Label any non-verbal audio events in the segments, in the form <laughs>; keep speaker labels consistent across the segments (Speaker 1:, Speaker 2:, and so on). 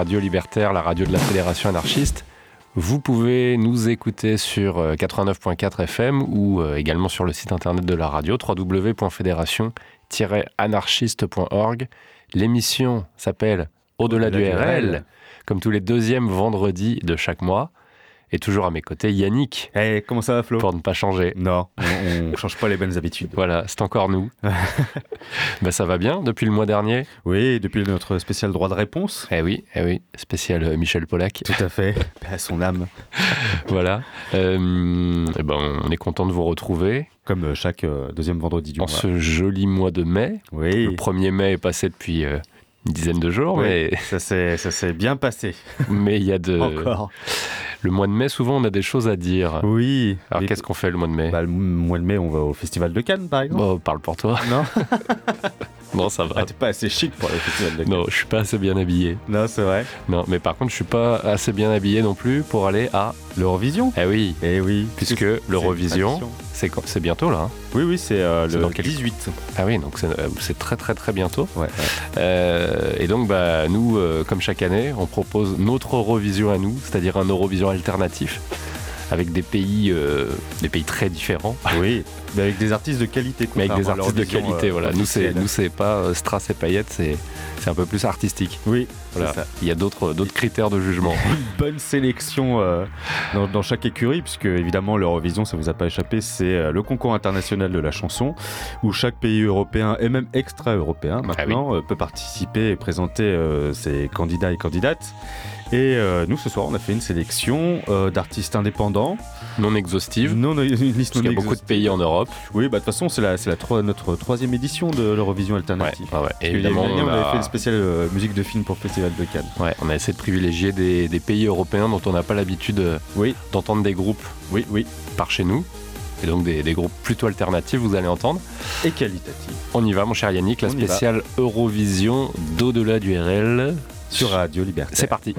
Speaker 1: Radio Libertaire, la radio de la Fédération anarchiste. Vous pouvez nous écouter sur 89.4 euh, FM ou euh, également sur le site internet de la radio www.fédération-anarchiste.org. L'émission s'appelle Au-delà du RL, comme tous les deuxièmes vendredis de chaque mois. Et toujours à mes côtés, Yannick.
Speaker 2: Hey, comment ça va, Flo?
Speaker 1: Pour ne pas changer.
Speaker 2: Non, on ne <laughs> change pas les bonnes habitudes.
Speaker 1: Voilà, c'est encore nous. <laughs> ben, ça va bien depuis le mois dernier
Speaker 2: Oui, depuis notre spécial droit de réponse.
Speaker 1: Eh oui, eh oui, spécial euh, Michel Polac.
Speaker 2: Tout à fait, <laughs> à son âme.
Speaker 1: voilà. Euh, eh ben, on est content de vous retrouver.
Speaker 2: Comme euh, chaque deuxième vendredi du
Speaker 1: mois.
Speaker 2: En
Speaker 1: ce joli mois de mai.
Speaker 2: Oui.
Speaker 1: Le 1er mai est passé depuis une dizaine de jours, mais...
Speaker 2: Ça s'est bien passé.
Speaker 1: mais il y a de...
Speaker 2: Encore.
Speaker 1: Le mois de mai, souvent, on a des choses à dire.
Speaker 2: Oui.
Speaker 1: Alors, qu'est-ce qu'on fait le mois de mai?
Speaker 2: Bah, Le mois de mai, on va au Festival de Cannes, par exemple.
Speaker 1: Bon, parle pour toi.
Speaker 2: Non? <laughs>
Speaker 1: Non, ça va.
Speaker 2: Ah, t'es pas assez chic pour le festival de Cannes.
Speaker 1: Non, je suis pas assez bien habillé.
Speaker 2: Non, c'est vrai.
Speaker 1: Non, mais par contre, je suis pas assez bien habillé non plus pour aller à
Speaker 2: l'Eurovision.
Speaker 1: Eh oui.
Speaker 2: Eh oui.
Speaker 1: Puisque l'Eurovision, c'est bientôt là. Hein.
Speaker 2: Oui, oui, c'est euh, le 18.
Speaker 1: Ah oui, donc euh, c'est très très très bientôt.
Speaker 2: Ouais,
Speaker 1: euh, et donc, bah, nous, comme chaque année, on propose notre Eurovision à nous, c'est-à-dire un Eurovision alternatif. Avec des pays, des pays très différents.
Speaker 2: Oui, mais avec des artistes de qualité.
Speaker 1: Mais avec des artistes de qualité, voilà. Nous, c'est nous c'est pas Strass et paillettes, c'est c'est un peu plus artistique.
Speaker 2: Oui,
Speaker 1: voilà. Il y a d'autres d'autres critères de jugement. <laughs>
Speaker 2: Une bonne sélection dans, dans, chaque écurie, puisque évidemment l'Eurovision, ça vous a pas échappé, c'est le concours international de la chanson, où chaque pays européen et même extra-européen ah maintenant peut participer et présenter ses candidats et candidates. Et euh, nous, ce soir, on a fait une sélection euh, d'artistes indépendants.
Speaker 1: Non exhaustive.
Speaker 2: Non, une liste
Speaker 1: Parce il y a beaucoup de pays en Europe.
Speaker 2: Oui, bah, de toute façon, c'est la, la notre troisième édition de l'Eurovision alternative.
Speaker 1: Ouais, ouais. évidemment,
Speaker 2: on, avait fait une spéciale euh, musique de film pour le Festival de Cannes.
Speaker 1: Ouais, on a essayé de privilégier des, des pays européens dont on n'a pas l'habitude oui. d'entendre des groupes
Speaker 2: oui, oui.
Speaker 1: par chez nous. Et donc des, des, groupes plutôt alternatifs, vous allez entendre.
Speaker 2: Et qualitatifs.
Speaker 1: On y va, mon cher Yannick, la spéciale Eurovision d'au-delà du RL
Speaker 2: sur Radio Liberté.
Speaker 1: C'est parti.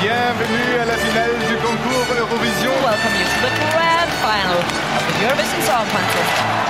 Speaker 3: Bienvenue à la finale du concours Eurovision.
Speaker 4: Welcome you to the grand final of the Eurovision Song Contest.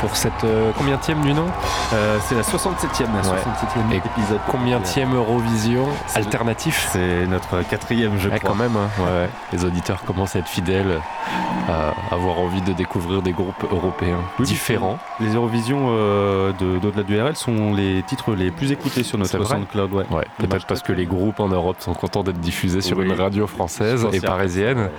Speaker 1: Pour cette euh, combien du nom
Speaker 2: euh, C'est la 67e, la 67e épisode.
Speaker 1: Combien Eurovision alternatif?
Speaker 2: C'est notre quatrième, je crois.
Speaker 1: quand même, hein. les auditeurs commencent à être fidèles, à avoir envie de découvrir des groupes européens différents.
Speaker 2: Les Eurovisions euh, d'au-delà du RL sont les titres les plus écoutés sur notre SoundCloud.
Speaker 1: Ouais. Peut-être parce que les groupes en Europe sont contents d'être diffusés sur une radio française et parisienne.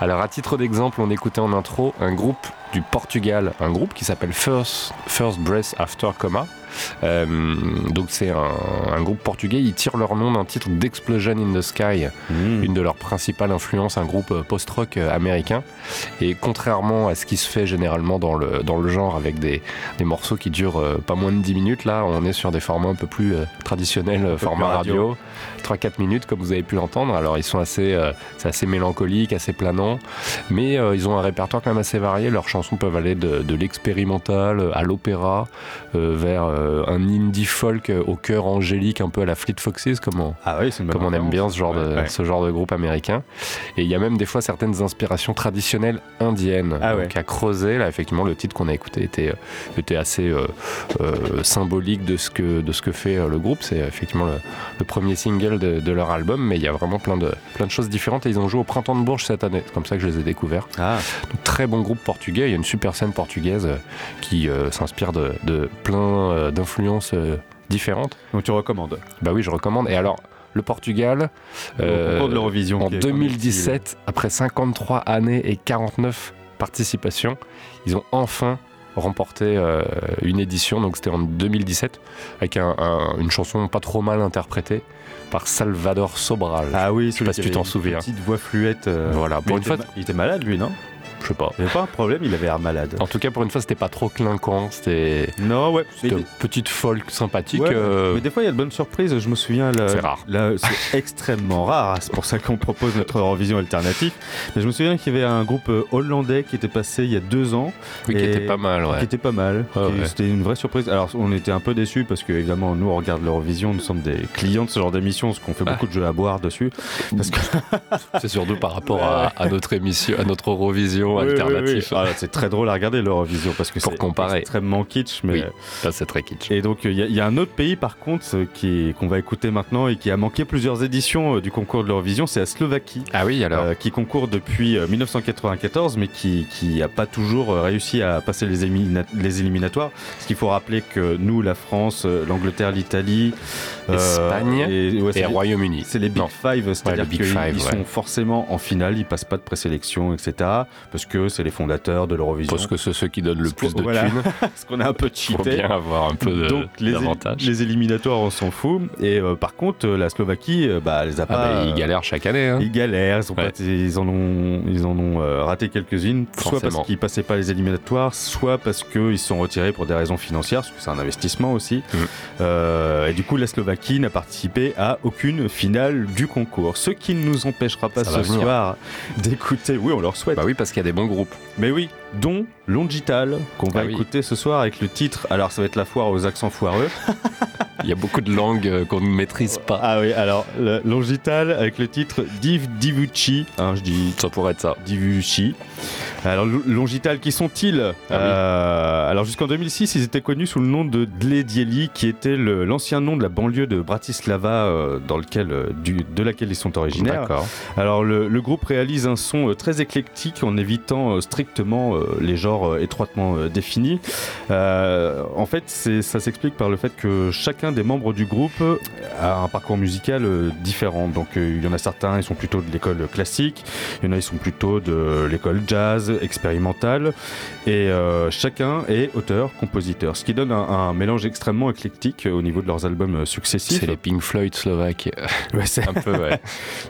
Speaker 1: Alors à titre d'exemple, on écoutait en intro un groupe du Portugal, un groupe qui s'appelle First, First Breath After Coma. Euh, donc c'est un, groupe portugais, ils tirent leur nom d'un titre d'Explosion in the Sky, hmm. une de leurs principales influences, un groupe euh, post-rock euh, américain. Et contrairement à ce qui se fait généralement dans le, dans le genre avec des, des morceaux qui durent pas moins de 10 minutes, là on est sur des formats un peu plus traditionnels, format radio. 3-4 minutes comme vous avez pu l'entendre. Alors ils sont assez, c'est assez mélancolique, assez planant, mais ils ont un répertoire quand même assez varié. Leurs chansons peuvent aller de, de l'expérimental à l'opéra, vers un indie folk au cœur angélique, un peu à la Fleet Foxes, comme on,
Speaker 2: ah oui,
Speaker 1: comme on aime bien ce genre, de, ce genre de groupe américain. Et il y a même des fois certaines inspirations traditionnelles indiennes.
Speaker 2: Ah
Speaker 1: donc à creuser, là effectivement le titre qu'on a écouté était, était assez euh, euh, symbolique de ce, que, de ce que fait euh, le groupe. C'est effectivement le, premier single de, leur album, mais il y a vraiment plein de, plein de choses différentes et ils ont joué au Printemps de Bourges cette année. C'est comme ça que je les ai découverts.
Speaker 2: Ah.
Speaker 1: très bon groupe portugais, il y a une super scène portugaise qui s'inspire de, de plein d'influences euh, différentes.
Speaker 2: Donc tu recommandes
Speaker 1: Bah oui, je recommande. Et alors, le Portugal,
Speaker 2: euh, de
Speaker 1: en 2017, après 53 années et 49 participations, ils ont enfin remporté euh, une édition, donc c'était en 2017, avec une chanson pas trop mal interprétée par Salvador Sobral.
Speaker 2: Ah oui,
Speaker 1: je sais pas si tu t'en souviens.
Speaker 2: Petite voix fluette.
Speaker 1: Voilà.
Speaker 2: Pour une fois, il était malade lui, non?
Speaker 1: Je sais pas.
Speaker 2: Il n'y avait pas un problème, il avait l'air malade.
Speaker 1: En tout cas, pour une fois, c'était pas trop clinquant. C'était.
Speaker 2: Non, ouais.
Speaker 1: C'était une petite folk sympathique.
Speaker 2: Euh. Mais des fois, il y a de bonnes surprises. Je me souviens.
Speaker 1: C'est rare.
Speaker 2: c'est <laughs> extrêmement rare. C'est pour ça qu'on propose notre revision alternative. Mais je me souviens qu'il y avait un groupe euh, hollandais qui était passé il y a deux ans.
Speaker 1: Oui, qui était pas mal, ouais.
Speaker 2: Qui était pas mal. C'était une vraie surprise. Alors, on était un peu déçus parce que, évidemment, nous, on regarde l'Eurovision. Nous sommes des clients de ce genre d'émission, parce qu'on fait beaucoup de jeux à boire dessus.
Speaker 1: Parce que... <laughs> c'est surtout par rapport à, notre émission, à notre Eurovision l'Eurovision alternatif.
Speaker 2: Ah, c'est très drôle à regarder l'Eurovision parce que c'est extrêmement kitsch. Mais...
Speaker 1: Oui, c'est très kitsch.
Speaker 2: Et donc il y, a un autre pays par contre qui qu'on va écouter maintenant et qui a manqué plusieurs éditions du concours de l'Eurovision, c'est la Slovaquie.
Speaker 1: Ah oui, alors.
Speaker 2: qui concourt depuis 1994 mais qui n'a pas toujours réussi à passer les, les éliminatoires. Ce qu'il faut rappeler que nous, la France, l'Angleterre, l'Italie,
Speaker 1: Espagne et, le Royaume-Uni.
Speaker 2: C'est les Big Five, c'est-à-dire qu'ils sont forcément en finale, ils passent pas de présélection, etc. Parce que c'est les fondateurs de l'Eurovision.
Speaker 1: Parce que c'est ceux qui donnent le plus de thunes. <laughs>
Speaker 2: Parce qu'on a un peu cheaté.
Speaker 1: Faut bien avoir un peu
Speaker 2: Donc les, les éliminatoires, on s'en fout. Et euh, par contre, la Slovaquie, euh, bah, les a ah pas.
Speaker 1: Bah, ils galèrent chaque année. Hein.
Speaker 2: Ils galèrent. Ils, en ont, ils en ont euh, raté quelques-unes. Soit parce qu'ils passaient pas les éliminatoires, soit parce qu'ils se sont retirés pour des raisons financières, parce que c'est un investissement aussi. Mm. et du coup, la Slovaquie n'a participé à aucune finale du concours. Ce qui ne nous empêchera pas ce soir d'écouter. Oui, on leur souhaite.
Speaker 1: Bah oui, parce a des bons groupes.
Speaker 2: Mais oui, dont Longital, qu'on va ah écouter ce soir avec le titre. Alors, ça va être la foire aux accents foireux. <laughs>
Speaker 1: Il y a beaucoup de langues euh, qu'on ne maîtrise pas.
Speaker 2: Ah oui, alors Longital avec le titre Div Divucci. Hein, je dis.
Speaker 1: Ça pourrait être ça.
Speaker 2: Divucci. Alors Longital, qui sont-ils? Ah euh, Alors jusqu'en 2006, ils étaient connus sous le nom de Dledieli, qui était l'ancien nom de la banlieue de Bratislava, euh, dans lequel, du, de laquelle ils sont originaires.
Speaker 1: D'accord.
Speaker 2: Alors le, le, groupe réalise un son très éclectique en évitant strictement les genres étroitement définis. en fait, ça s'explique par le fait que chacun des membres du groupe a un parcours musical euh, différent. Donc euh, il y en a certains, ils sont plutôt de l'école classique, il y en a, ils sont plutôt de l'école jazz, expérimentale, et euh, chacun est auteur, compositeur, ce qui donne un, mélange extrêmement éclectique au niveau de leurs albums successifs.
Speaker 1: C'est les Pink Floyd slovaques. <laughs>
Speaker 2: Ouais, c'est un peu, ouais.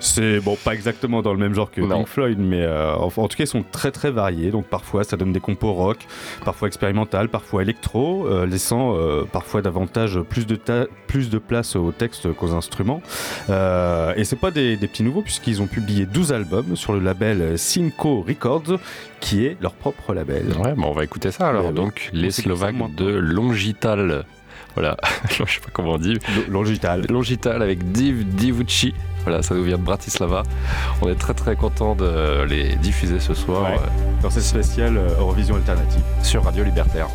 Speaker 2: c'est bon, pas exactement dans le même genre que Pink Floyd, mais en, tout cas, ils sont très très variés. Donc parfois, ça donne des compos rock, parfois expérimental, parfois électro, laissant parfois davantage plus de, plus de place au texte qu'aux instruments. Euh, et c'est pas des, petits nouveaux, puisqu'ils ont publié 12 albums sur le label Cinco Records, qui est leur propre label.
Speaker 1: Ouais, bon, on va écouter ça alors. Donc, les Slovaques de Longital. Voilà, <laughs> je sais pas comment on dit.
Speaker 2: Longital.
Speaker 1: Longital avec Div Divucci. Voilà, ça nous vient de Bratislava. On est très très content de les diffuser ce soir.
Speaker 2: Dans cette spéciale euh, Eurovision Alternative.
Speaker 1: Sur Radio Libertaire.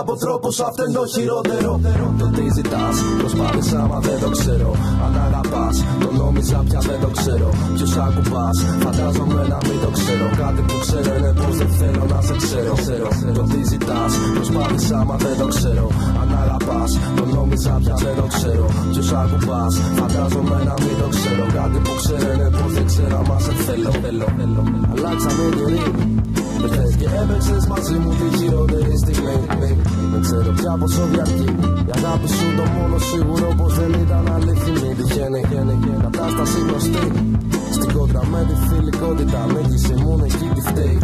Speaker 5: Από τρόπο αυτό είναι το χειρότερο. Το τι ζητάς, προσπάθησα μα δεν το ξέρω. Αν αγαπάς, το νόμιζα πια δεν το ξέρω. Ποιος ακουμπάς, φαντάζομαι να μην το ξέρω. Κάτι που ξέρω είναι πως δεν θέλω να σε ξέρω. Το τι ζητάς, προσπάθησα μα δεν το ξέρω. Αν αγαπά, το νόμιζα πια δεν το ξέρω. Ποιος ακουμπάς, φαντάζομαι να μην το ξέρω. Κάτι που ξέρω είναι πω δεν ξέρω, μα σε θέλω. Αλλάξαμε καιροί. Και έπαιξες μαζί μου τη χειρότερη στιγμή. Δεν ξέρω πια πόσο διαρκεί Η αγάπη σου το μόνο σίγουρο πως δεν ήταν αληθινή. Τυχαίνει κατάσταση γνωστή. Στην κόντρα με τη φιλικότητα Μέγισε μόνο εκεί τη φταίει.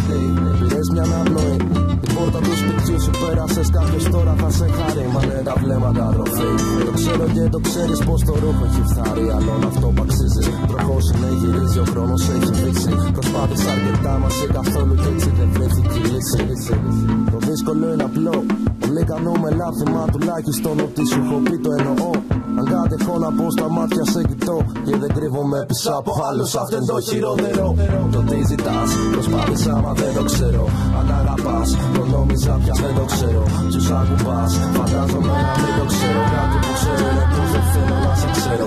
Speaker 5: Πήρες μια αναπνοή. Την πόρτα του σπιτιού σου πέρασες κάποιος τώρα θα σε χαρεί Μα ναι τα βλέμματα τροφή. Το ξέρω και το ξέρεις πως το ρούχο έχει φθάρει. Αλλόν αυτό που αξίζει Προχώς είναι γυρίζει ο χρόνος έχει δείξει Προσπάθησα αρκετά μαζί καθόλου και έτσι δεν βρέθηκε η λύση. Το δύσκολο είναι απλό. Όλοι κάνουμε λάθη μα τουλάχιστον ότι σου έχω πει το εννοώ αν κάτι έχω να πω στα μάτια σε κοιτώ. Και δεν κρύβομαι πίσω από άλλους Αυτό είναι το χειρότερο. Το τι ζητάς Προσπάθησα μα δεν το ξέρω. Αν αγαπάς Το νόμιζα πια δεν το ξέρω. Ποιους ακουμπάς Φαντάζομαι να μην το ξέρω. Κάτι που ξέρω είναι πως δεν θέλω να σε ξέρω.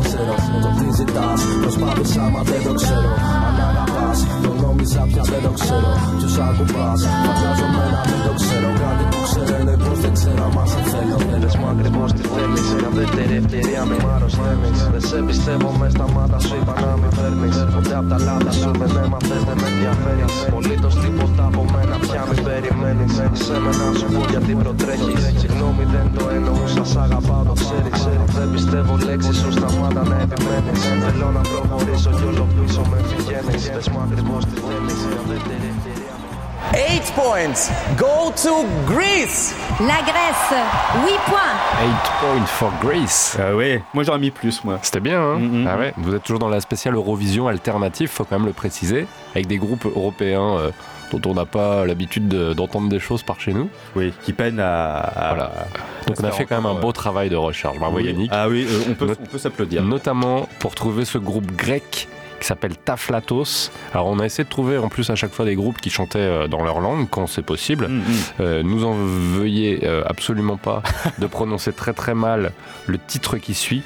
Speaker 5: Το τι ζητάς Προσπάθησα μα δεν το ξέρω. Αν αγαπάς Το νόμιζα πια δεν το ξέρω. Ποιους ακουμπάς Φαντάζομαι να μην το ξέρω. Κάτι που ξέρω είναι πως δεν ξέρω Μας σε θέλω Θέλεις μου ακριβώς τι θέλεις. Δεύτερη ευκαιρία με μάρο στέλνεις Δεν σε πιστεύω μες στα μάτα σου είπα να μην παίρνεις Ποτέ απ' τα λάθη σου δεν έμαθες δεν με ενδιαφέρεις. Πολύτως τίποτα από μένα πια μην περιμένεις. Σε μένα σου πω γιατί προτρέχεις. Συγγνώμη δεν το εννοούσα σ' αγαπάω το ξέρεις. Δεν πιστεύω λέξεις σου σταμάτα να επιμένεις. Θέλω να προχωρήσω κι όλο πίσω με πηγαίνεις Πες μου ακριβώς τι θέλεις Δεύτερη ευκαιρία
Speaker 6: 8 points go to Greece.
Speaker 7: La Grèce, 8 points.
Speaker 1: 8 points for Greece.
Speaker 2: Ah ouais, moi j'aurais mis plus, moi.
Speaker 1: C'était bien, hein mm -hmm. ah ouais. Vous êtes toujours dans la spéciale Eurovision alternative, faut quand même le préciser, avec des groupes européens. Euh, dont on n'a pas l'habitude d'entendre de, des choses par chez nous.
Speaker 2: Oui, qui peinent à. à
Speaker 1: voilà. Donc on a fait quand même un beau travail de recherche. Bravo
Speaker 2: oui.
Speaker 1: Yannick.
Speaker 2: Ah oui, euh, on peut, on peut s'applaudir.
Speaker 1: Notamment pour trouver ce groupe grec qui s'appelle Taflatos. Alors on a essayé de trouver en plus à chaque fois des groupes qui chantaient dans leur langue quand c'est possible.
Speaker 2: Mm -hmm.
Speaker 1: euh, nous en veuillez euh, absolument pas <laughs> de prononcer très très mal le titre qui suit.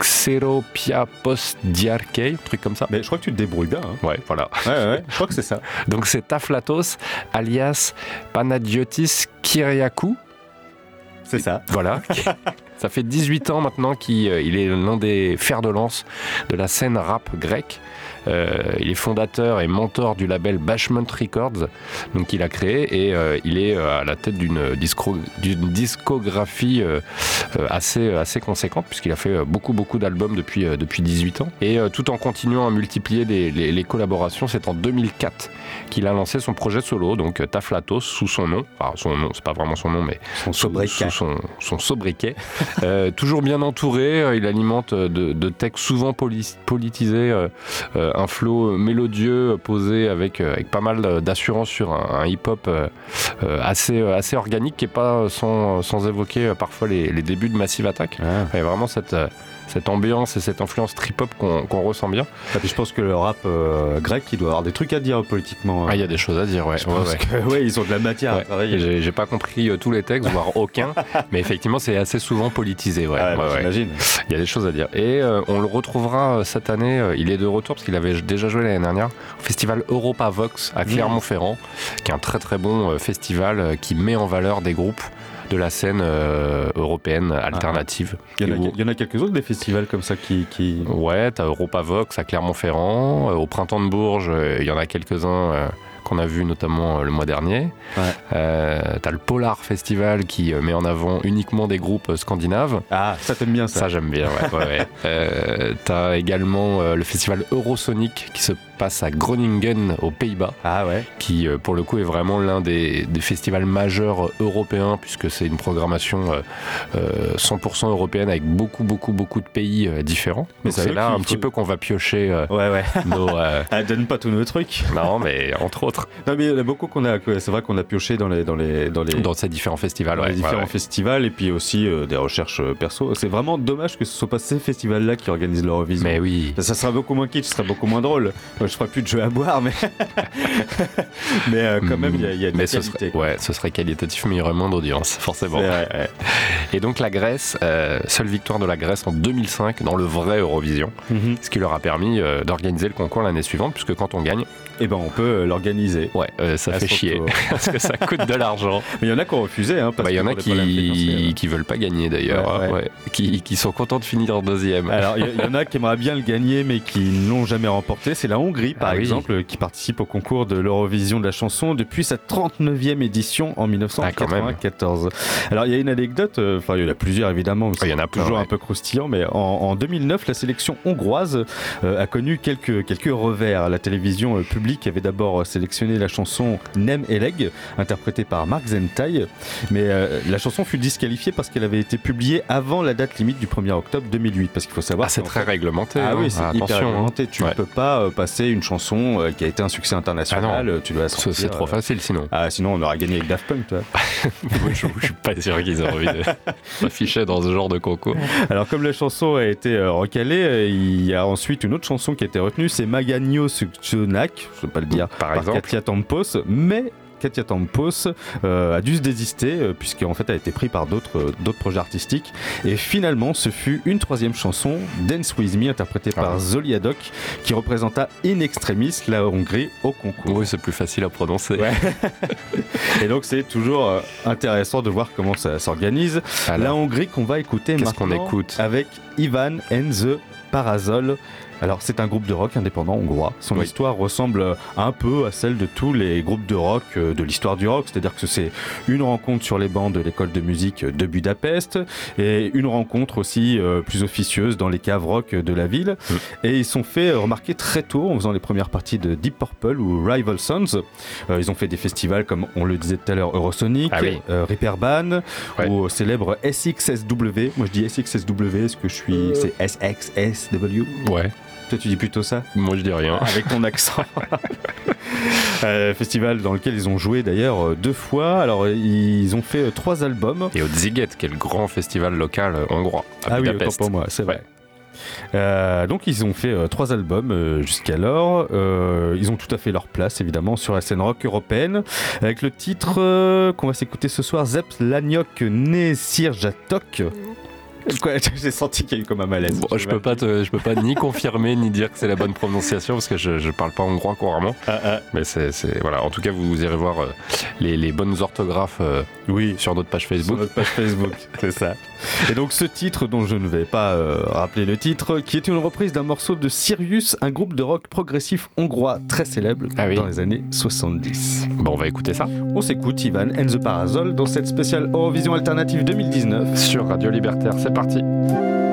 Speaker 1: Xeropiapos Diarkei, truc comme ça.
Speaker 2: Mais je crois que tu te débrouilles bien. Hein.
Speaker 1: Ouais, voilà.
Speaker 2: Ouais, ouais, je crois que c'est ça. <laughs>
Speaker 1: Donc c'est Taflatos alias Panagiotis Kyriakou.
Speaker 2: C'est ça.
Speaker 1: Voilà. <laughs> ça fait 18 ans maintenant qu'il il est l'un des fers de lance de la scène rap grecque. Euh, il est fondateur et mentor du label Bashment Records, donc il a créé et euh, il est à la tête d'une discographie euh, assez, assez conséquente puisqu'il a fait beaucoup beaucoup d'albums depuis, depuis 18 ans. Et tout en continuant à multiplier les, les, les collaborations, c'est en 2004 qu'il a lancé son projet solo, donc Taflatos sous son nom, enfin son nom, c'est pas vraiment son nom, mais
Speaker 2: son sobriquet,
Speaker 1: sous son, son sobriquet. <laughs> toujours bien entouré, il alimente de, de textes souvent poli politisés un flow mélodieux posé avec, avec pas mal d'assurance sur un, un hip-hop assez, assez organique qui n'est pas sans, sans évoquer parfois les, les, débuts de Massive Attack.
Speaker 2: Ah.
Speaker 1: Il y a vraiment cette, cette ambiance et cette influence trip-hop qu'on qu ressent bien.
Speaker 2: Et puis je pense que le rap euh, grec, il doit avoir des trucs à dire politiquement.
Speaker 1: Ah, il y a des choses à dire, ouais.
Speaker 2: Je pense
Speaker 1: ouais,
Speaker 2: que, ouais, ils ont de la matière à travailler.
Speaker 1: J'ai pas compris tous les textes, voire <laughs> aucun, mais effectivement, c'est assez souvent politisé, ouais.
Speaker 2: Ah, bah, J'imagine.
Speaker 1: Il y a des choses à dire. Et euh, on le retrouvera cette année, euh, il est de retour parce qu'il avait déjà joué l'année dernière au festival Europa Vox à Clermont-Ferrand, mmh. qui est un très très bon festival qui met en valeur des groupes de la scène euh, européenne alternative.
Speaker 2: Ah, il, y en a, il y en a quelques autres des festivals comme ça qui. qui...
Speaker 1: Ouais, t'as Europa Vox à Clermont-Ferrand. Euh, au Printemps de Bourges, euh, il y en a quelques-uns qu'on a vu notamment le mois dernier.
Speaker 2: Ouais.
Speaker 1: Euh, t'as le Polar Festival qui met en avant uniquement des groupes scandinaves.
Speaker 2: Ah, ça t'aime bien ça
Speaker 1: Ça j'aime bien, ouais. ouais, ouais. <laughs> Euh, t'as également le festival Eurosonic qui se passe à Groningen aux Pays-Bas,
Speaker 2: ah ouais.
Speaker 1: qui pour le coup est vraiment l'un des, des, festivals majeurs européens puisque c'est une programmation euh, 100% européenne avec beaucoup beaucoup beaucoup de pays euh, différents. Mais c'est là un faut... petit peu qu'on va piocher euh,
Speaker 2: ouais, ouais. <laughs>
Speaker 1: nos.
Speaker 2: Elle <laughs> donne pas tous nos trucs. <laughs>
Speaker 1: Non, mais entre autres.
Speaker 2: Non, mais il y en a beaucoup qu'on a. C'est vrai qu'on a pioché dans les dans les dans les
Speaker 1: dans ces différents festivals.
Speaker 2: Dans
Speaker 1: ouais,
Speaker 2: les différents festivals et puis aussi euh, des recherches perso. C'est vraiment dommage que ce soit pas ces festivals-là qui organisent l'Eurovision.
Speaker 1: Mais oui.
Speaker 2: Ça, ça sera beaucoup moins kitsch, ça sera beaucoup moins drôle. Je ferai plus de jeux à boire, mais <laughs> mais euh, quand même il y a, y a de
Speaker 1: mais
Speaker 2: la
Speaker 1: ce
Speaker 2: qualité.
Speaker 1: serait, ouais, ce serait qualitatif, mais il y aurait moins d'audience, forcément.
Speaker 2: Vrai, ouais.
Speaker 1: Et donc la Grèce, euh, seule victoire de la Grèce en 2005 dans le vrai Eurovision,
Speaker 2: Mhm.
Speaker 1: mm -hmm. ce qui leur a permis euh, d'organiser le concours l'année suivante, puisque quand on gagne,
Speaker 2: eh ben on peut l'organiser.
Speaker 1: Ouais, euh, ça fait chier <laughs> parce que ça coûte de l'argent. <laughs>
Speaker 2: Mais il y en a qui ont refusé. Hein,
Speaker 1: il bah, y en a qui, qui veulent pas gagner d'ailleurs, ouais, ouais. ouais. qui, qui, sont contents de finir en deuxième.
Speaker 2: Alors il y, y, en a <laughs> qui aimeraient bien le gagner mais qui ne l'ont jamais remporté. C'est la Hongrie par
Speaker 1: ah,
Speaker 2: exemple
Speaker 1: oui.
Speaker 2: qui participe au concours de l'Eurovision de la chanson depuis sa 39e édition en 1994. Ah, Alors il y a une anecdote, enfin il y en a plusieurs évidemment.
Speaker 1: Il y en a
Speaker 2: toujours un peu croustillant, mais en, en 2009 la sélection hongroise euh, a connu quelques quelques revers. La télévision euh, publique avait d'abord sélectionné la chanson Nem Eleg, interprétée par Mark Zentai, mais euh, la chanson fut disqualifiée parce qu'elle avait été publiée avant la date limite du 1er octobre 2008. Parce qu'il faut savoir.
Speaker 1: Ah, c'est très
Speaker 2: fait...
Speaker 1: réglementé.
Speaker 2: Ah
Speaker 1: hein.
Speaker 2: oui, c'est
Speaker 1: ah,
Speaker 2: hyper
Speaker 1: attention,
Speaker 2: réglementé. Tu ne
Speaker 1: ouais.
Speaker 2: peux pas euh, passer une chanson euh, qui a été un succès international.
Speaker 1: Ah
Speaker 2: tu dois sortir.
Speaker 1: C'est trop facile sinon.
Speaker 2: Ah, sinon on aurait gagné avec Daft Punk, toi. <laughs>
Speaker 1: Moi, je, je suis pas sûr qu'ils aient envie de <laughs> s'afficher dans ce genre de concours.
Speaker 2: Alors, comme la chanson a été recalée, il y a ensuite une autre chanson qui a été retenue, c'est Magagno Sukcionak, je ne pas le dire,
Speaker 1: par,
Speaker 2: par
Speaker 1: exemple.
Speaker 2: Katia Tampos, mais Katia Tampos a dû se désister puisqu'en fait elle a été prise par d'autres d'autres projets artistiques. Et finalement, ce fut une troisième chanson, Dance With Me, interprétée par ah. Zoliadok, qui représenta in extremis la Hongrie au concours.
Speaker 4: Oui, c'est plus facile à prononcer. <laughs>
Speaker 2: et donc c'est toujours intéressant de voir comment ça s'organise. La Hongrie qu'on va écouter maintenant qu'on écoute? avec Ivan and the Parasol. Alors c'est un groupe de rock indépendant hongrois. Son histoire ressemble un peu à celle de tous les groupes de rock euh, de l'histoire du rock, c'est-à-dire que c'est une rencontre sur les bancs de l'école de musique de Budapest et une rencontre aussi euh, plus officieuse dans les caves rock de la ville. Et ils sont fait remarquer très tôt en faisant les premières parties de Deep Purple ou Rival Sons. Euh, ils ont fait des festivals comme on le disait tout à l'heure Eurosonic, ah Reaperban ou célèbre SXSW. Moi je dis SXSW, est-ce que je suis c'est SXSW
Speaker 4: Ouais.
Speaker 2: Toi, tu dis plutôt ça
Speaker 4: Moi, je dis rien. <laughs>
Speaker 2: Avec ton accent. <laughs> Euh, festival dans lequel ils ont joué d'ailleurs euh, deux fois. Alors, ils ont fait euh, trois albums.
Speaker 4: Et au Ziget, qui est le grand festival local hongrois. À
Speaker 2: ah oui, autant pour moi, c'est vrai. donc ils ont fait trois albums jusqu'alors. ils ont tout à fait leur place évidemment sur la scène rock européenne avec le titre qu'on va s'écouter ce soir Zep Laniok Nesirjatok. <laughs> J'ai senti qu'il y a eu comme un malaise.
Speaker 4: je, peux pas je peux pas ni confirmer ni dire que c'est la bonne prononciation parce que je, je parle pas hongrois couramment. Ah, ah. Mais c'est voilà. En tout cas, vous irez voir euh, les, les, bonnes orthographes euh, oui. sur notre page Facebook. Sur
Speaker 2: notre page Facebook, <laughs> c'est ça. Et donc ce titre dont je ne vais pas euh, rappeler le titre, qui est une reprise d'un morceau de Sirius, un groupe de rock progressif hongrois très célèbre ah dans les années 70.
Speaker 4: Bon, on va écouter ça.
Speaker 2: On s'écoute Ivan and the Parasol dans cette spéciale Eurovision Alternative 2019
Speaker 4: sur Radio Libertaire. C'est parti.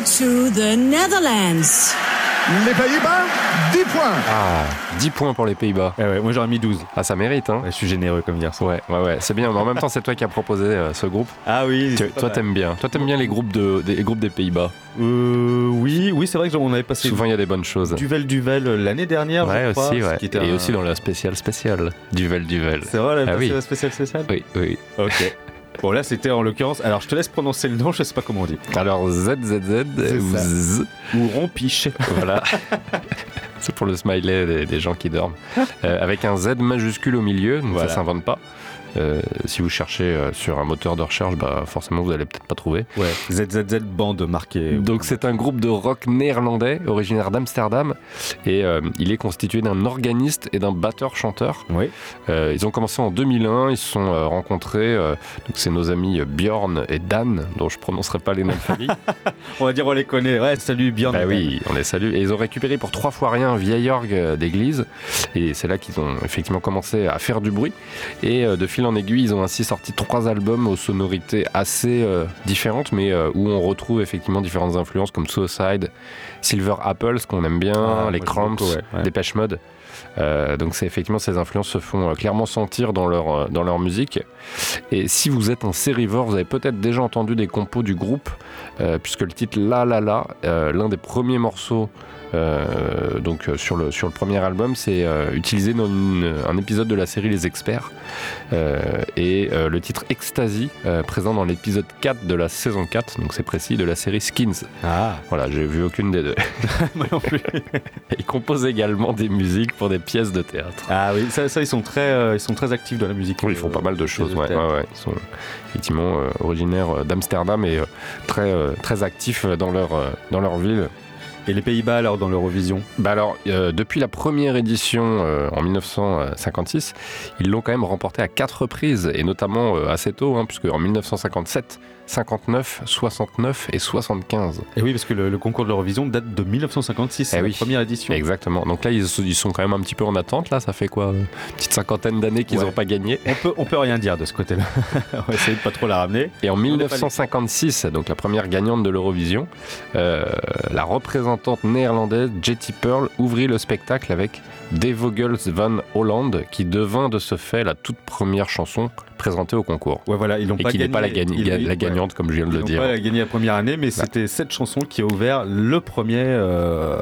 Speaker 8: Go
Speaker 9: to the Netherlands.
Speaker 3: Les Pays-Bas, 10 points.
Speaker 1: Ah, 10 points pour les Pays-Bas.
Speaker 2: Eh ouais, moi j'aurais mis 12.
Speaker 1: Ah, ça mérite, hein
Speaker 2: Je suis généreux comme dire ça.
Speaker 1: Ouais, ouais, ouais, c'est bien. Mais en même temps, c'est toi qui as proposé euh, ce groupe.
Speaker 2: Ah oui.
Speaker 1: Tu- toi, t'aimes bien. Toi, t'aimes bien les groupes, de, des, les groupes des Pays-Bas.
Speaker 2: Euh, oui, oui, c'est vrai que on avait passé
Speaker 1: Souvent, il y a des bonnes choses.
Speaker 2: Duvel Duvel euh, l'année dernière,
Speaker 1: Ouais,
Speaker 2: je crois.
Speaker 1: aussi, ouais.
Speaker 2: qui était
Speaker 1: Et
Speaker 2: un-
Speaker 1: aussi dans la spéciale spéciale. Duvel, Duvel.
Speaker 2: C'est vrai, la
Speaker 1: Ah oui.
Speaker 2: la spéciale spéciale
Speaker 1: Oui, oui.
Speaker 2: Ok. Bon, là, c'était en l'occurrence. Alors, je te laisse prononcer le nom, je sais pas comment on dit.
Speaker 1: Alors, ZZZ ou. Z.
Speaker 2: Ou rompiche.
Speaker 1: Voilà. <laughs> C'est pour le smiley des, des gens qui dorment. <laughs> Euh, avec un Z majuscule au milieu, donc
Speaker 2: Voilà.
Speaker 1: ça s'invente pas. Euh, si vous cherchez euh, sur un moteur de recherche, bah, forcément vous allez peut-être pas trouver.
Speaker 2: Ouais, ZZZ bande marquée.
Speaker 1: Donc c'est un groupe de rock néerlandais originaire d'Amsterdam et euh, il est constitué d'un organiste et d'un batteur-chanteur.
Speaker 2: Oui.
Speaker 1: Euh, ils ont commencé en 2001, ils se sont euh, rencontrés, donc c'est nos amis Bjorn et Dan, dont je prononcerai pas les noms de famille. <laughs>
Speaker 2: On va dire, on les connaît. Ouais, salut, bien.
Speaker 1: Bah oui, on les salue. Et ils ont récupéré pour trois fois rien un vieil orgue d'église. Et c'est là qu'ils ont effectivement commencé à faire du bruit. Et de fil en aiguille, ils ont ainsi sorti trois albums aux sonorités assez différentes, mais euh, où on retrouve effectivement différentes influences comme Suicide, Silver Apple, ce qu'on aime bien,
Speaker 2: Ah,
Speaker 1: les Cramps,
Speaker 2: beaucoup, ouais, ouais.
Speaker 1: Dépêche Mode. Euh, donc c'est effectivement ces influences se font euh, clairement sentir dans leur, euh, dans leur musique. Et si vous êtes un sérivore, vous avez peut-être déjà entendu des compos du groupe, puisque le titre La La La, l'un des premiers morceaux euh, donc euh, sur le, sur le premier album, c'est euh, utilisé dans une- un épisode de la série Les Experts. Et le titre Ecstasy, présent dans l'épisode 4 de la saison 4, donc c'est précis, de la série Skins.
Speaker 2: Ah,
Speaker 1: Voilà, j'ai vu aucune des deux. <laughs>
Speaker 2: moi non plus. <laughs>
Speaker 1: Il compose également des musiques pour des pièces de théâtre.
Speaker 2: Ah oui, ça, ça, ils, sont très, euh, ils sont très actifs dans la musique.
Speaker 1: Oui, ils font
Speaker 2: euh,
Speaker 1: pas mal de choses. Ouais,
Speaker 2: théâtres.
Speaker 1: ouais, ouais. Ils sont effectivement euh, originaires euh, d'Amsterdam et euh, très, euh, très actifs euh, dans leur, euh, dans leur ville.
Speaker 2: Et les Pays-Bas, alors, dans l'Eurovision?
Speaker 1: Bah alors, euh, depuis la première édition euh, en 1956, ils l'ont quand même remporté à quatre reprises, et notamment euh, assez tôt, hein, puisque en 1957, 59, 69 et 75.
Speaker 2: Et oui, parce que le, le concours de l'Eurovision date de 1956, c'est
Speaker 1: Eh
Speaker 2: la
Speaker 1: oui.
Speaker 2: première édition.
Speaker 1: Exactement. Donc là, ils, ils sont quand même un petit peu en attente. Là, ça fait quoi Une petite cinquantaine d'années qu'ils n'ont
Speaker 2: Ouais.
Speaker 1: pas gagné.
Speaker 2: On peut, on peut rien dire de ce côté-là. <laughs> on va essayer de pas trop la ramener.
Speaker 1: Et en
Speaker 2: n'est pas
Speaker 1: 1956, donc la première gagnante de l'Eurovision, euh, la représentante néerlandaise Jetty Pearl ouvrit le spectacle avec Des Vogels van Holland, qui devint de ce fait la toute première chanson présentée au concours.
Speaker 2: Ouais, voilà, ils n'ont pas
Speaker 1: qui n'est pas la, gagne-
Speaker 2: ils-
Speaker 1: la
Speaker 2: ils- ouais.
Speaker 1: gagnante, comme je viens de
Speaker 2: Ils
Speaker 1: le
Speaker 2: n'ont
Speaker 1: dire.
Speaker 2: pas gagné la première année, mais c'était cette chanson qui a ouvert le premier euh,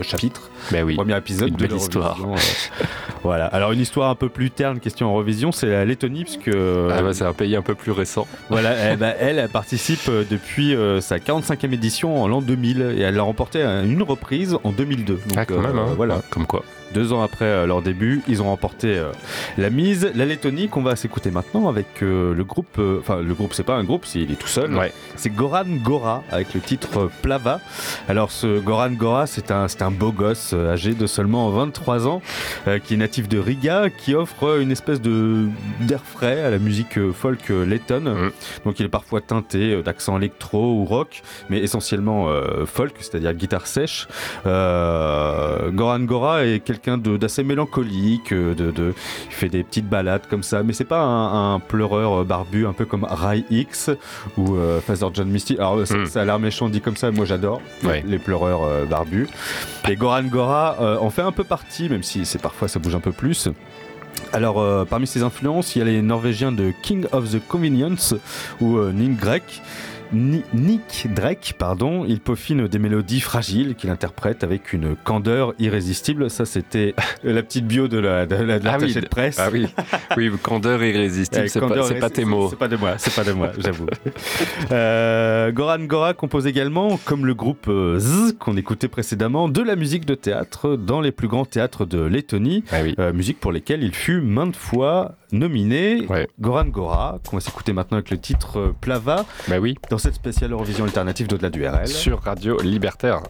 Speaker 2: chapitre,
Speaker 1: Ben oui.
Speaker 2: premier épisode
Speaker 1: Une
Speaker 2: de
Speaker 1: belle histoire.
Speaker 2: euh. <laughs> voilà. Alors une histoire un peu plus terne, question en revision, c'est la Lettonie, puisque
Speaker 1: Ah bah, c'est un pays un peu plus récent.
Speaker 2: voilà, <laughs> eh ben, elle, elle participe euh, depuis euh, sa 45e édition en l'an 2000 et elle l'a remporté à une reprise en 2002. Donc,
Speaker 1: ah, quand même, hein.
Speaker 2: voilà.
Speaker 1: Comme quoi.
Speaker 2: Deux ans après euh, leur début, ils ont remporté euh, la mise. La Lettonie qu'on va s'écouter maintenant avec euh, le groupe, enfin le groupe c'est pas un groupe, c'est- il est tout seul.
Speaker 1: Ouais.
Speaker 2: C'est Goran Gora avec le titre Plava. Alors ce Goran Gora c'est un, un beau gosse âgé de seulement 23 ans qui est natif de Riga, qui offre une espèce de d'air frais à la musique folk lettonne.
Speaker 1: Mhm.
Speaker 2: Donc il est parfois teinté d'accent électro ou rock, mais essentiellement folk, c'est-à-dire guitare sèche. Euh, Goran Gora est quelqu'un de- d'assez mélancolique, euh, de, de- il fait des petites balades comme ça, mais c'est pas un, un pleureur euh, barbu un peu comme Rai X ou euh, Father John Misty. Alors ça,
Speaker 1: Mm.
Speaker 2: ça a l'air méchant dit comme ça, moi j'adore
Speaker 1: Ouais.
Speaker 2: les pleureurs euh, barbus. Et Goran Gora euh, en fait un peu partie, même si c'est parfois ça bouge un peu plus. Alors, euh, parmi ses influences, il y a les Norvégiens de King of the Convenience ou euh, Nick Drake. Ni- Nick Drake, pardon, il peaufine des mélodies fragiles qu'il interprète avec une candeur irrésistible. Ça, c'était <laughs> la petite bio de la, de la, de
Speaker 1: Ah oui,
Speaker 2: de presse.
Speaker 1: Ah oui, oui, candeur irrésistible, c'est pas, pas tes mots.
Speaker 2: C'est pas de moi, c'est pas de moi, j'avoue. Euh, Goran Gora compose également, comme le groupe euh, Z qu'on écoutait précédemment, de la musique de théâtre dans les plus grands théâtres de Lettonie.
Speaker 1: Ah oui.
Speaker 2: Euh, musique pour lesquelles il fut maintes fois nominé.
Speaker 1: Ouais.
Speaker 2: Goran Gora, qu'on va s'écouter maintenant avec le titre Plava,
Speaker 1: Bah oui,
Speaker 2: dans cette spéciale Eurovision alternative d'au-delà du RL.
Speaker 1: sur Radio Libertaire.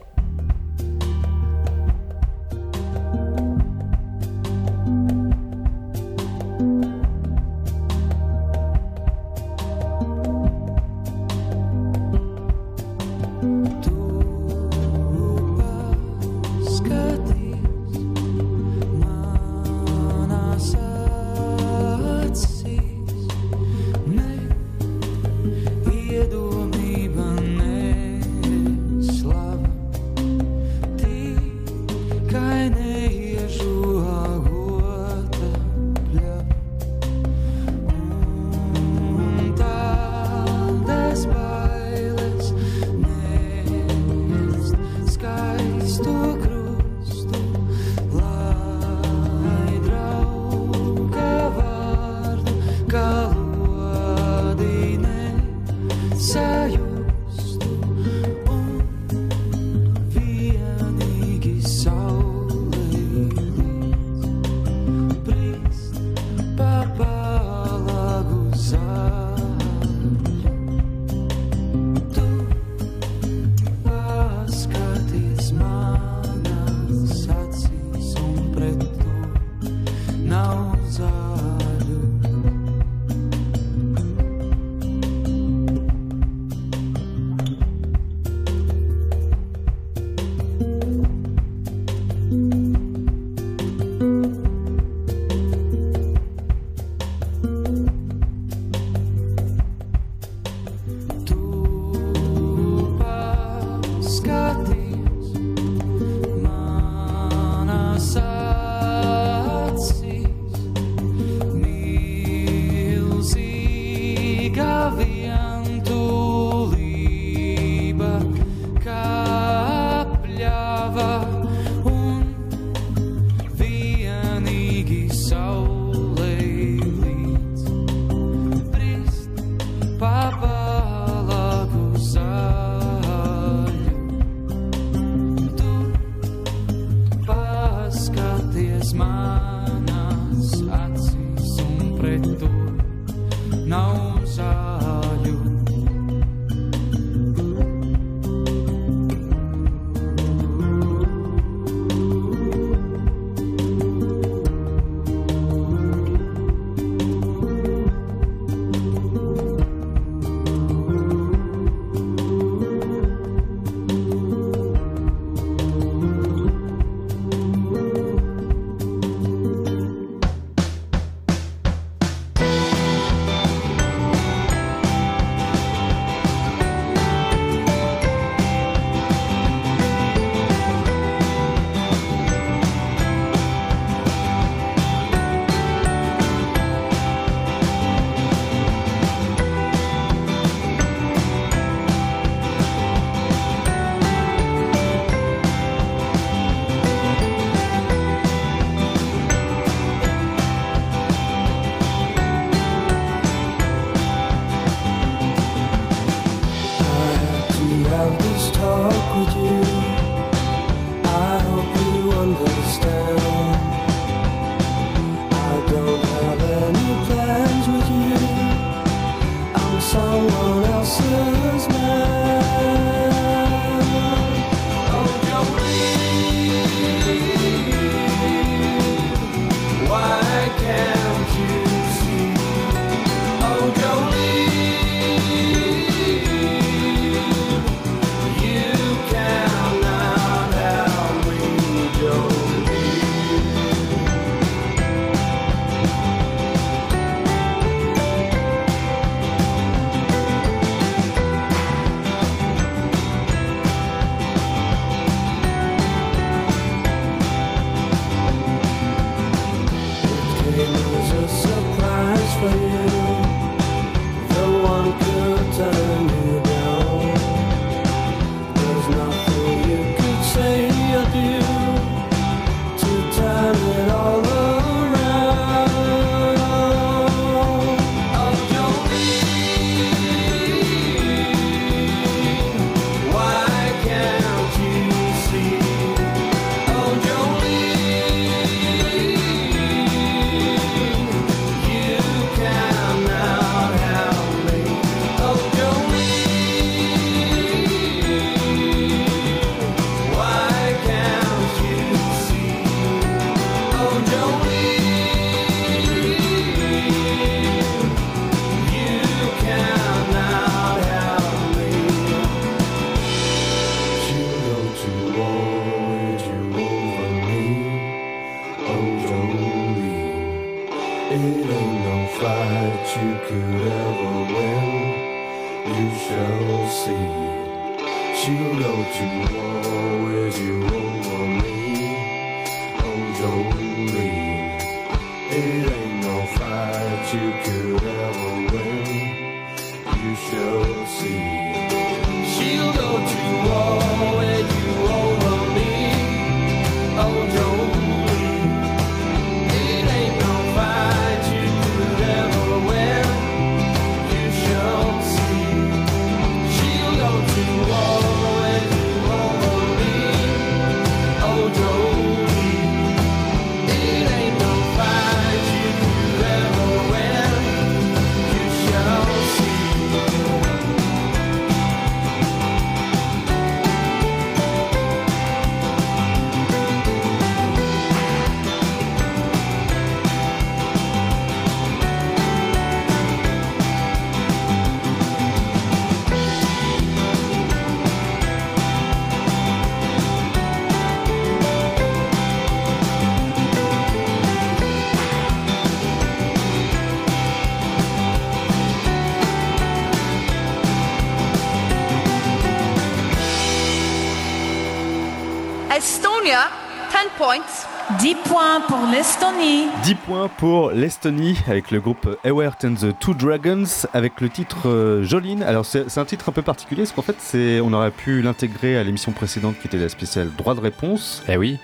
Speaker 7: Points
Speaker 9: pour l'Estonie.
Speaker 2: 10 points pour l'Estonie avec le groupe Ewert and the Two Dragons avec le titre euh, Jolene. Alors c'est un titre un peu particulier parce qu'en fait c'est on aurait pu l'intégrer à l'émission précédente qui était la spéciale droit de réponse.
Speaker 1: Eh oui,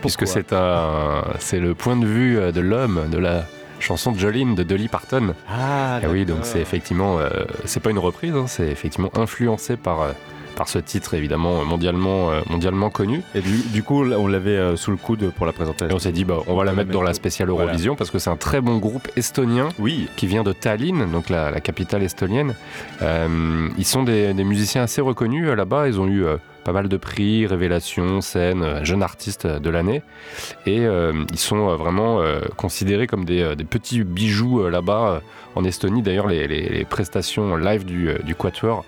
Speaker 1: puisque c'est un c'est le point de vue euh, de l'homme de la chanson de Jolene de Dolly Parton.
Speaker 2: Ah
Speaker 1: eh oui, donc c'est effectivement euh, c'est pas une reprise, hein, c'est effectivement influencé par par ce titre évidemment mondialement, mondialement connu.
Speaker 2: Et du, coup, on l'avait sous le coude pour la présentation.
Speaker 1: Et on s'est dit, bah, on va la mettre dans la spéciale Eurovision parce que c'est un très bon groupe estonien
Speaker 2: oui.
Speaker 1: qui vient de Tallinn, donc la, capitale estonienne. ils sont des, des, musiciens assez reconnus là-bas. Ils ont eu pas mal de prix, révélations, scènes, euh, jeune artiste de l'année. Et euh, ils sont euh, vraiment considérés comme des, petits bijoux là-bas en Estonie. D'ailleurs, les, prestations live du, du Quatuor,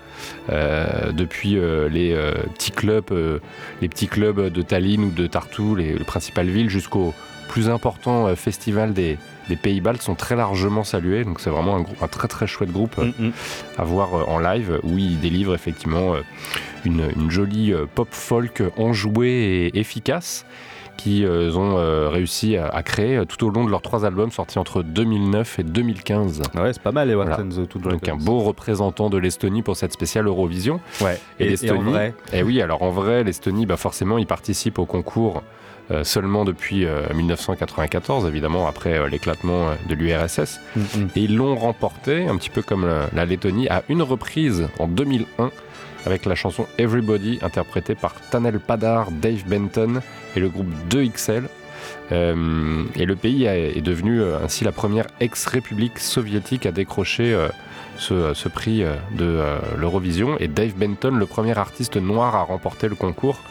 Speaker 1: depuis les petits clubs, de Tallinn ou de Tartu, les principales villes, jusqu'au plus important festival des, des pays baltes sont très largement salués. Donc c'est vraiment un, très très chouette groupe mm, mm. à voir en live où ils délivrent effectivement une, jolie euh, pop folk enjouée et efficace qu'ils euh, ont euh, réussi à, créer tout au long de leurs trois albums sortis entre 2009 et 2015.
Speaker 2: Ouais, c'est pas mal les voilà.
Speaker 1: tout Donc un beau représentant de l'Estonie pour cette spéciale Eurovision.
Speaker 2: Ouais. Et, l'Estonie.
Speaker 1: Et, eh oui, alors en vrai, l'Estonie, bah forcément, ils participent au concours seulement depuis 1994, évidemment après l'éclatement de l'URSS. Mm-hmm. Et ils l'ont remporté, un petit peu comme la Lettonie, à une reprise en 2001 avec la chanson Everybody interprétée par Tanel Padar, Dave Benton et le groupe 2XL. Euh, et le pays est devenu euh, ainsi la première ex-république soviétique à décrocher euh, ce, prix de l'Eurovision et Dave Benton, le premier artiste noir à remporter le concours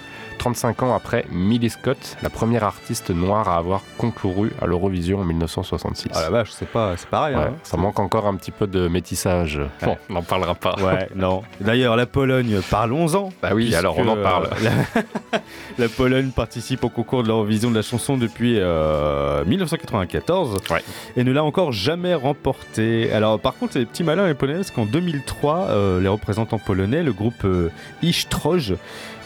Speaker 1: 35 ans après Millie Scott, la première artiste noire à avoir concouru à l'Eurovision en 1966.
Speaker 2: Ah la vache, c'est pas, c'est pareil. Hein.
Speaker 1: ça manque encore un petit peu de métissage. Bon, <laughs> on n'en parlera pas.
Speaker 2: Ouais, non. D'ailleurs, la Pologne, parlons-en.
Speaker 1: Bah oui, alors on en parle. <laughs>
Speaker 2: La... Pologne participe au concours de l'Eurovision de la chanson depuis 1994 euh, et ne l'a encore jamais remporté. Alors, par contre, les petits malins les polonais, parce qu'en 2003, euh, les représentants polonais, le groupe euh, Ishtroj,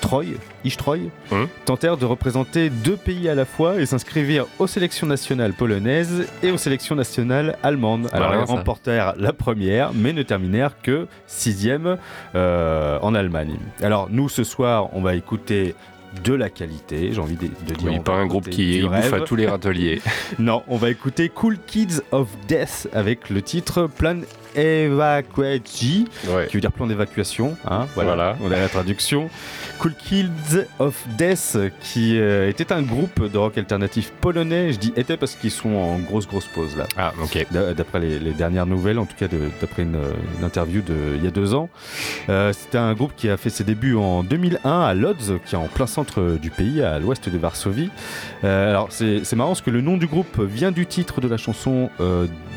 Speaker 2: Troy, Ishtroy, hum. tentèrent de représenter deux pays à la fois et s'inscrivirent aux sélections nationales polonaises et aux sélections nationales allemandes. Alors ils remportèrent la première, mais ne terminèrent que sixième euh, en Allemagne. Alors nous ce soir, on va écouter de la qualité, j'ai envie de, dire.
Speaker 1: Oui, pas un groupe qui bouffe à tous les râteliers. <laughs>
Speaker 2: non, on va écouter Cool Kids of Death avec le titre Plan Evacuati, qui veut dire plan d'évacuation. Hein, voilà, on a la traduction. Cool Kids of Death, qui euh, était un groupe de rock alternatif polonais. Je dis était parce qu'ils sont en grosse, grosse pause là.
Speaker 1: Ah, ok.
Speaker 2: D'après les, dernières nouvelles, en tout cas d'après une, interview d'il y a deux ans. Euh, C'était un groupe qui a fait ses débuts en 2001 à Lodz, qui est en plein centre du pays, à l'ouest de Varsovie. Euh, alors, c'est marrant parce que le nom du groupe vient du titre de la chanson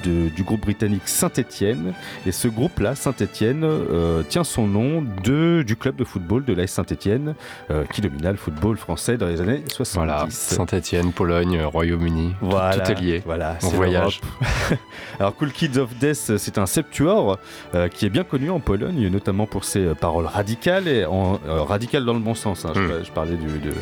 Speaker 2: du groupe britannique Saint-Étienne. Et ce groupe-là, Saint-Étienne, euh, tient son nom de, du club de football de l'AS Saint-Étienne, euh, qui domina le football français dans les années 70. Voilà,
Speaker 1: Saint-Étienne, Pologne, Royaume-Uni,
Speaker 2: voilà,
Speaker 1: tout, est lié.
Speaker 2: Voilà,
Speaker 1: on voyage. <laughs>
Speaker 2: Alors, Cool Kids of Death, c'est un septuor euh, qui est bien connu en Pologne, notamment pour ses paroles radicales, et en, radicales dans le bon sens. Hein. Hmm. Je, parlais du, de,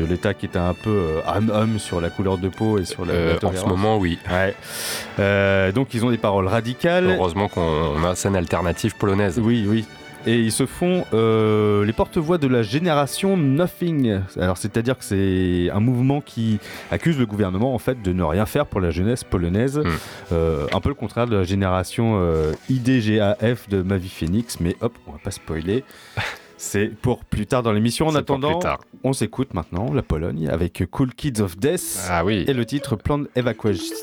Speaker 2: de l'État qui était un peu homme-homme sur la couleur de peau et sur la,
Speaker 1: En ce moment, oui.
Speaker 2: Ouais. Donc ils ont des paroles radicales.
Speaker 1: Heureusement qu'on a scène alternative polonaise.
Speaker 2: Oui, oui. Et ils se font euh, les porte-voix de la génération Nothing. Alors c'est-à-dire que c'est un mouvement qui accuse le gouvernement en fait de ne rien faire pour la jeunesse polonaise. Hmm. Euh, un peu le contraire de la génération IDGAF de Mavi Phoenix. Mais hop, on va pas spoiler. <laughs> C'est pour plus tard dans l'émission. En attendant, on s'écoute maintenant la Pologne avec Cool Kids of Death
Speaker 1: ah oui.
Speaker 2: et le titre Plan Evacuation.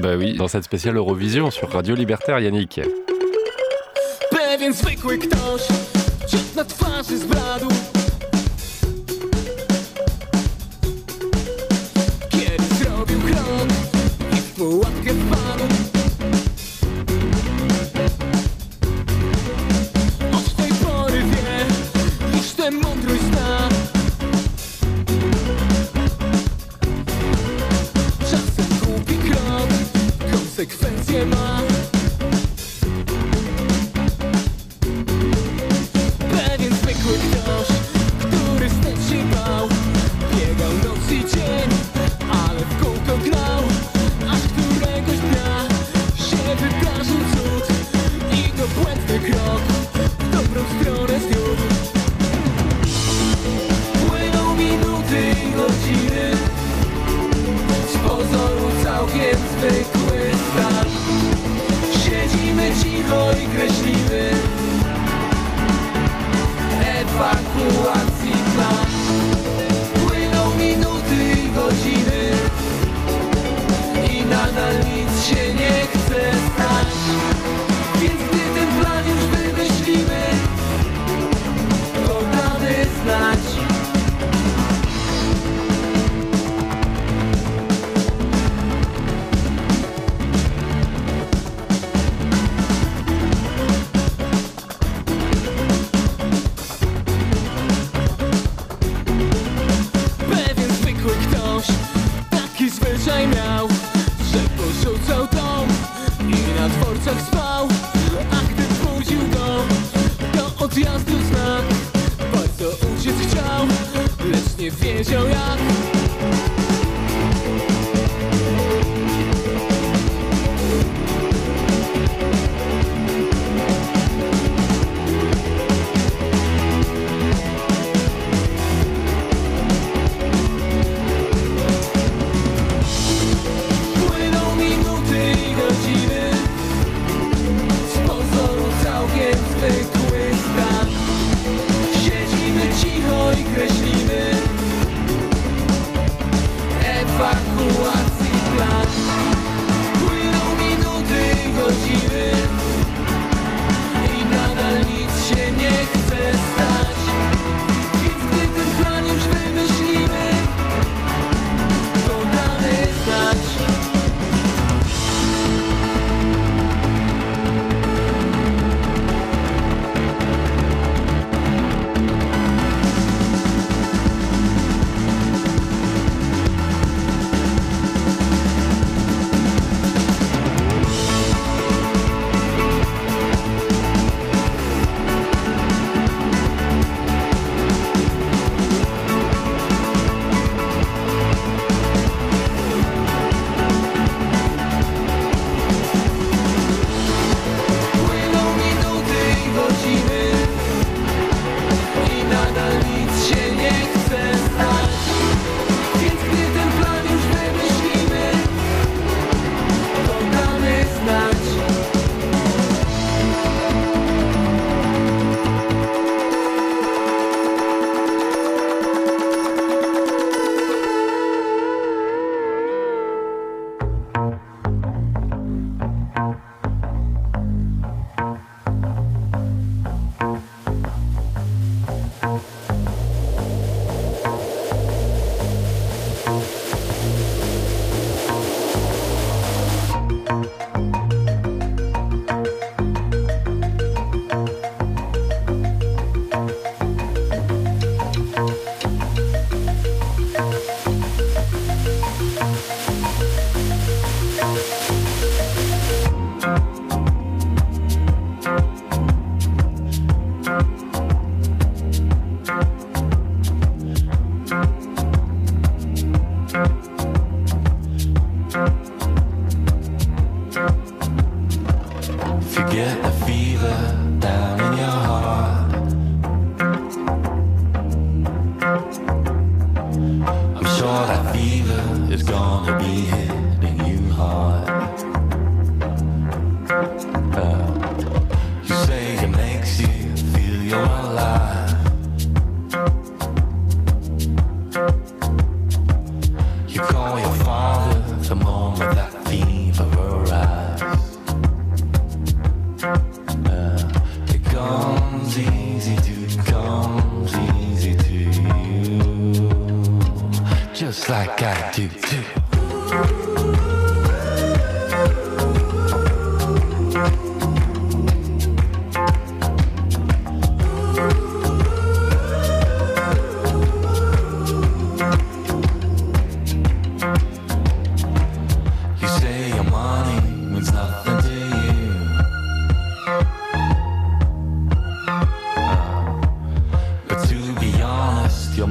Speaker 1: Bah oui, dans cette spéciale Eurovision sur Radio Libertaire, Yannick.
Speaker 10: Konsekwencje ma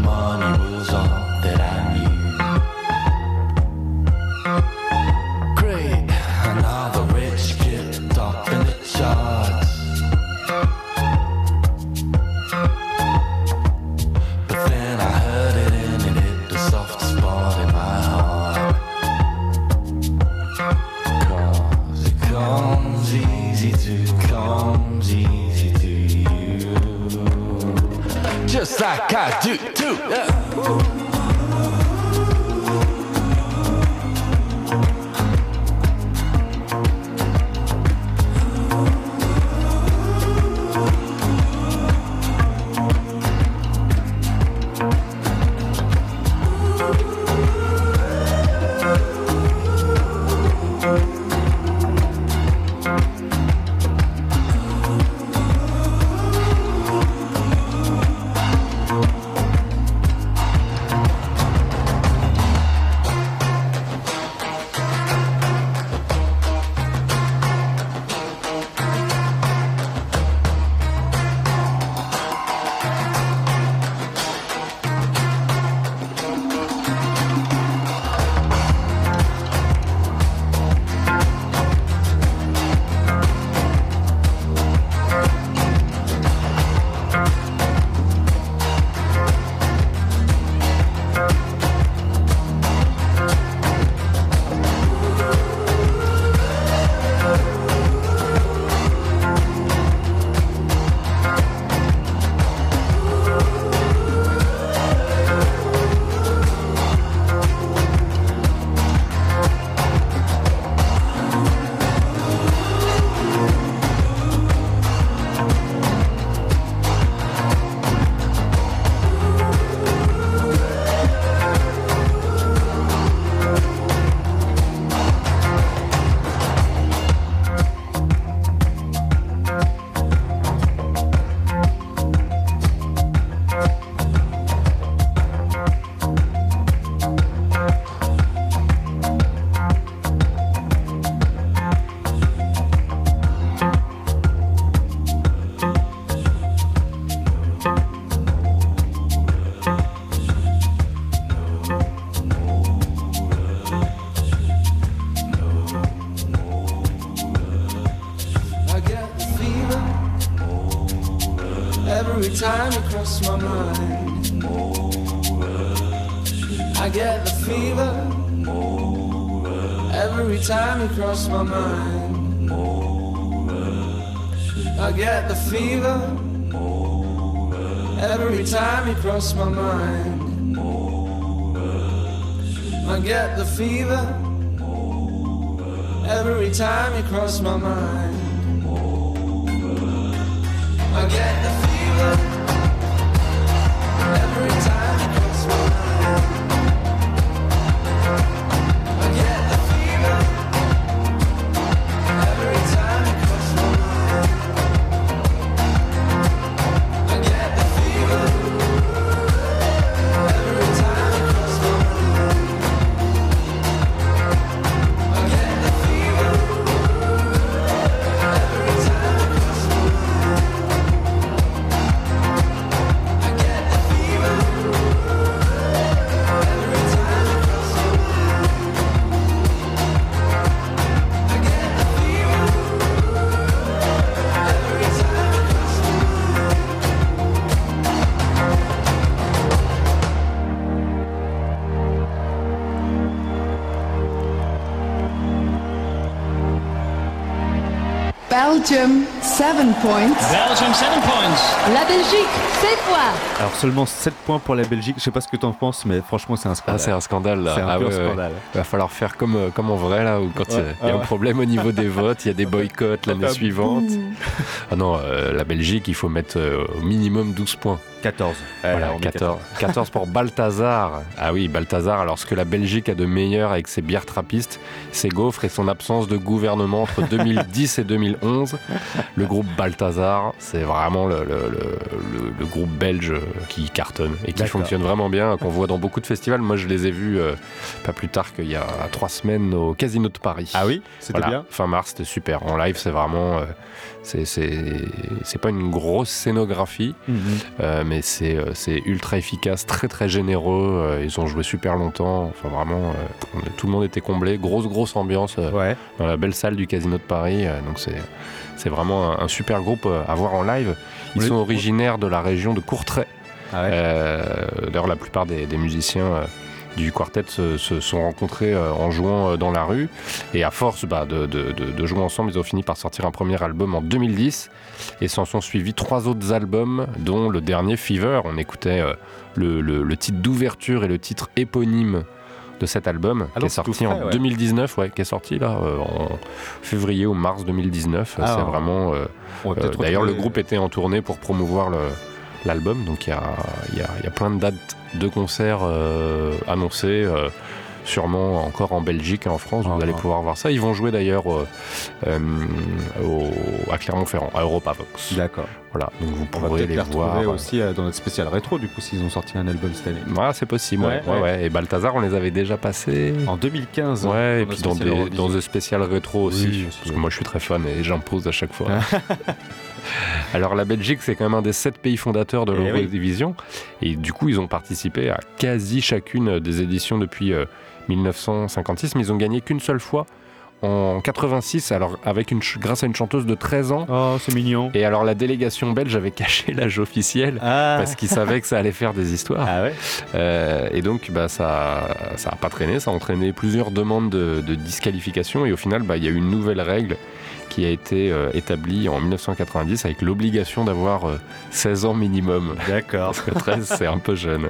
Speaker 11: money across my
Speaker 10: mind.
Speaker 7: Belgium, 7 points.
Speaker 12: Belgium, 7 points.
Speaker 7: La Belgique, 7 points.
Speaker 2: Alors seulement 7 points pour la Belgique. Je sais pas ce que t'en penses, mais franchement c'est un
Speaker 1: Ah,
Speaker 2: scandale.
Speaker 1: c'est un scandale là.
Speaker 2: C'est un
Speaker 1: Ah,
Speaker 2: pur
Speaker 1: ouais, ouais.
Speaker 2: scandale.
Speaker 1: Il va falloir faire comme, euh, comme en vrai là, où quand il y a-
Speaker 2: Ouais,
Speaker 1: il y a
Speaker 2: ouais.
Speaker 1: un problème au niveau des votes, il y a des boycotts l'année
Speaker 2: Ah,
Speaker 1: suivante.
Speaker 2: boum.
Speaker 1: Ah non, euh, la Belgique, il faut mettre euh, au minimum 12 points.
Speaker 2: 14.
Speaker 1: Voilà,
Speaker 2: on met
Speaker 1: 14. 14 pour Balthazar. Ah oui, Balthazar, alors ce que la Belgique a de meilleur avec ses bières trappistes, ses gaufres et son absence de gouvernement entre 2010 et 2011. <laughs> Le groupe Balthazar, c'est vraiment le, le- le- le- le groupe belge qui cartonne et qui fonctionne vraiment bien, qu'on voit dans beaucoup de festivals. Moi, je les ai vus euh, pas plus tard qu'il y a trois semaines au Casino de Paris.
Speaker 2: Ah oui C'était
Speaker 1: Voilà,
Speaker 2: bien
Speaker 1: Fin mars, c'était super. En live, c'est vraiment. euh, c'est- c'est c'est pas une grosse scénographie,
Speaker 2: Mhm.
Speaker 1: euh, mais c'est c'est ultra efficace, très très généreux. ils ont joué super longtemps. Enfin, vraiment, tout le monde était comblé. Grosse, grosse ambiance dans la belle salle du Casino de Paris. donc, c'est. C'est vraiment un, un super groupe euh, à voir en live. Ils
Speaker 2: Oui.
Speaker 1: sont originaires de la région de Courtrai.
Speaker 2: Ah ouais.
Speaker 1: Euh, D'ailleurs, la plupart des, des musiciens euh, du quartet se, se sont rencontrés en jouant dans la rue. Et à force bah, de, de- de- de jouer ensemble, ils ont fini par sortir un premier album en 2010. Et s'en sont suivis trois autres albums, dont le dernier Fever. On écoutait le, le- le titre d'ouverture et le titre éponyme de cet album,
Speaker 2: Ah
Speaker 1: qui est sorti
Speaker 2: frais,
Speaker 1: en
Speaker 2: ouais.
Speaker 1: 2019, ouais, qui est sorti là euh, en février ou mars 2019.
Speaker 2: Ah,
Speaker 1: c'est vraiment. euh, euh, D'ailleurs, le groupe était en tournée pour promouvoir le- l'album, donc il y a, y a- il y a plein de dates de concerts annoncées. Sûrement encore en Belgique et en France, vous allez pouvoir voir ça. Ils vont jouer d'ailleurs euh, euh, à Clermont-Ferrand, à Europavox.
Speaker 2: D'accord.
Speaker 1: Voilà, donc vous
Speaker 2: On va
Speaker 1: pourrez les
Speaker 2: les
Speaker 1: voir.
Speaker 2: aussi euh, dans notre spécial rétro, du coup, s'ils ont sorti un album cette année.
Speaker 1: Ouais, c'est possible. Ouais,
Speaker 2: Ouais,
Speaker 1: ouais,
Speaker 2: ouais.
Speaker 1: ouais. Et Balthazar, on les avait déjà passés.
Speaker 2: En 2015.
Speaker 1: Ouais,
Speaker 2: dans
Speaker 1: et puis dans
Speaker 2: spécial
Speaker 1: des, dans des spéciales rétro aussi.
Speaker 2: Oui,
Speaker 1: parce que moi, je suis très fan et j'impose à chaque fois. <laughs> Alors, la Belgique, c'est quand même un des sept pays fondateurs de
Speaker 2: Eh oui.
Speaker 1: l'Eurovision. Et du coup, ils ont participé à quasi chacune des éditions depuis euh, 1956, mais ils ont gagné qu'une seule fois. En 86, alors avec une grâce à une chanteuse de 13 ans.
Speaker 2: Oh, c'est mignon.
Speaker 1: Et alors la délégation belge avait caché l'âge officiel
Speaker 2: Ah.
Speaker 1: parce qu'ils savaient que ça allait faire des histoires.
Speaker 2: Ah ouais
Speaker 1: Euh, et donc, bah, ça ça a pas traîné, ça a entraîné plusieurs demandes de, de disqualification. Et au final, bah, il y a eu une nouvelle règle qui a été euh, établie en 1990 avec l'obligation d'avoir euh, 16 ans minimum.
Speaker 2: D'accord.
Speaker 1: Parce que 13, c'est un peu jeune.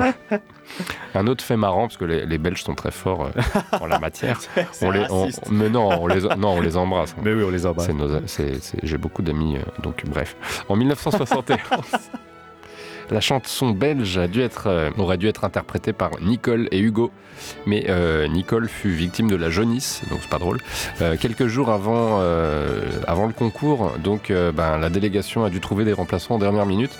Speaker 1: Un autre fait marrant, parce que les, les Belges sont très forts euh, en la matière. <laughs>
Speaker 2: C'est
Speaker 1: on les, on-
Speaker 2: raciste.
Speaker 1: mais non, on les, non, on les embrasse.
Speaker 2: Mais oui, on les embrasse.
Speaker 1: C'est nos- c'est- c'est- J'ai beaucoup d'amis, euh, donc bref. En 1971, la chanson belge a dû être, euh, aurait dû être interprétée par Nicole et Hugo. Mais euh, Nicole fut victime de la jaunisse, donc c'est pas drôle. Euh, quelques jours avant, euh, avant le concours, donc ben, la délégation a dû trouver des remplaçants en dernière minute.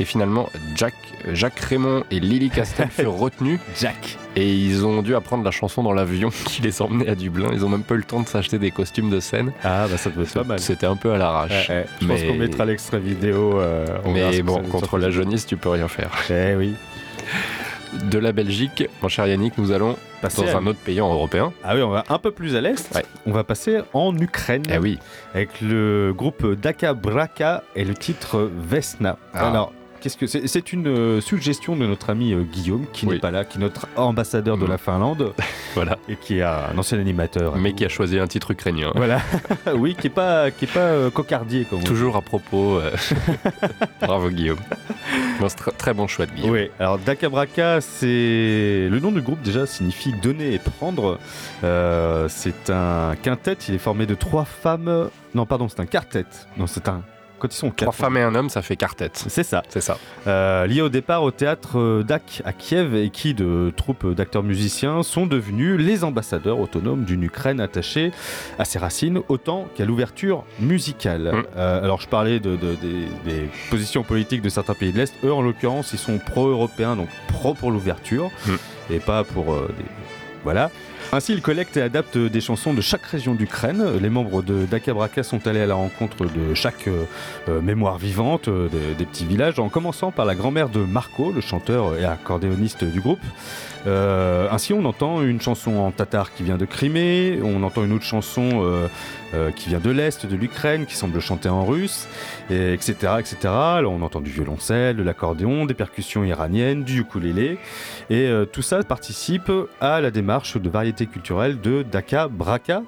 Speaker 1: Et finalement, Jack, Jacques Raymond et Lily Castel <laughs> furent retenus.
Speaker 2: Jack.
Speaker 1: Et ils ont dû apprendre la chanson dans l'avion <laughs> qui les emmenait à Dublin. Ils ont même pas eu le temps de s'acheter des costumes de scène.
Speaker 2: Ah, bah ça doit être pas mal.
Speaker 1: C'était un peu à l'arrache.
Speaker 2: Ouais. Je pense
Speaker 1: Mais-
Speaker 2: qu'on mettra l'extrait vidéo. euh, on
Speaker 1: Mais bon, contre la jaunisse, tu peux rien faire. <laughs>
Speaker 2: Eh oui.
Speaker 1: De la Belgique, mon cher Yannick, nous allons
Speaker 2: Passer
Speaker 1: dans
Speaker 2: à-
Speaker 1: un autre pays en européen.
Speaker 2: Ah oui, on va un peu plus à l'est. On va passer en Ukraine.
Speaker 1: Eh oui.
Speaker 2: Avec le groupe Daka Braka et le titre Vesna.
Speaker 1: Ah.
Speaker 2: Alors, qu'est-ce que c'est C'est une euh, suggestion de notre ami euh, Guillaume, qui n'est pas là, qui est notre ambassadeur de
Speaker 1: Mm.
Speaker 2: la Finlande. <laughs>
Speaker 1: voilà.
Speaker 2: Et qui est un ancien animateur.
Speaker 1: Mais qui a choisi un titre ukrainien.
Speaker 2: Voilà. <laughs> <laughs> oui, qui est pas, qui est pas euh, cocardier comme on dit.
Speaker 1: Toujours à propos. euh, Bravo Guillaume. Non, c'est tr- très bon choix de Guillaume.
Speaker 2: Oui, alors Dakabraka, c'est. Le nom du groupe déjà signifie donner et prendre. Euh, c'est un quintet, il est formé de trois femmes. Non, pardon, c'est un quartet. Non, c'est un. Quand ils sont
Speaker 1: Trois
Speaker 2: quatre.
Speaker 1: femmes et un homme, ça fait quartet.
Speaker 2: C'est ça.
Speaker 1: C'est ça.
Speaker 2: Euh, liés au départ au théâtre euh, DAC à Kiev et qui, de troupes d'acteurs musiciens, sont devenus les ambassadeurs autonomes d'une Ukraine attachée à ses racines autant qu'à l'ouverture musicale.
Speaker 1: Mm.
Speaker 2: Euh, alors je parlais de, de- des, des positions politiques de certains pays de l'Est. Eux, en l'occurrence, ils sont pro-européens, donc pro pour l'ouverture
Speaker 1: Mm.
Speaker 2: et pas pour euh, des- Voilà. Ainsi, ils collectent et adaptent des chansons de chaque région d'Ukraine. Les membres de Dakabraka sont allés à la rencontre de chaque euh, euh, mémoire vivante euh, des petits villages, en commençant par la grand-mère de Marco, le chanteur et accordéoniste du groupe. Euh, ainsi, on entend une chanson en tatar qui vient de Crimée, on entend une autre chanson euh, euh, qui vient de l'Est de l'Ukraine, qui semble chanter en russe, et etc., etc. Alors, on entend du violoncelle, de l'accordéon, des percussions iraniennes, du ukulélé, et tout ça participe à la démarche de variété culturelle de Daka Braka.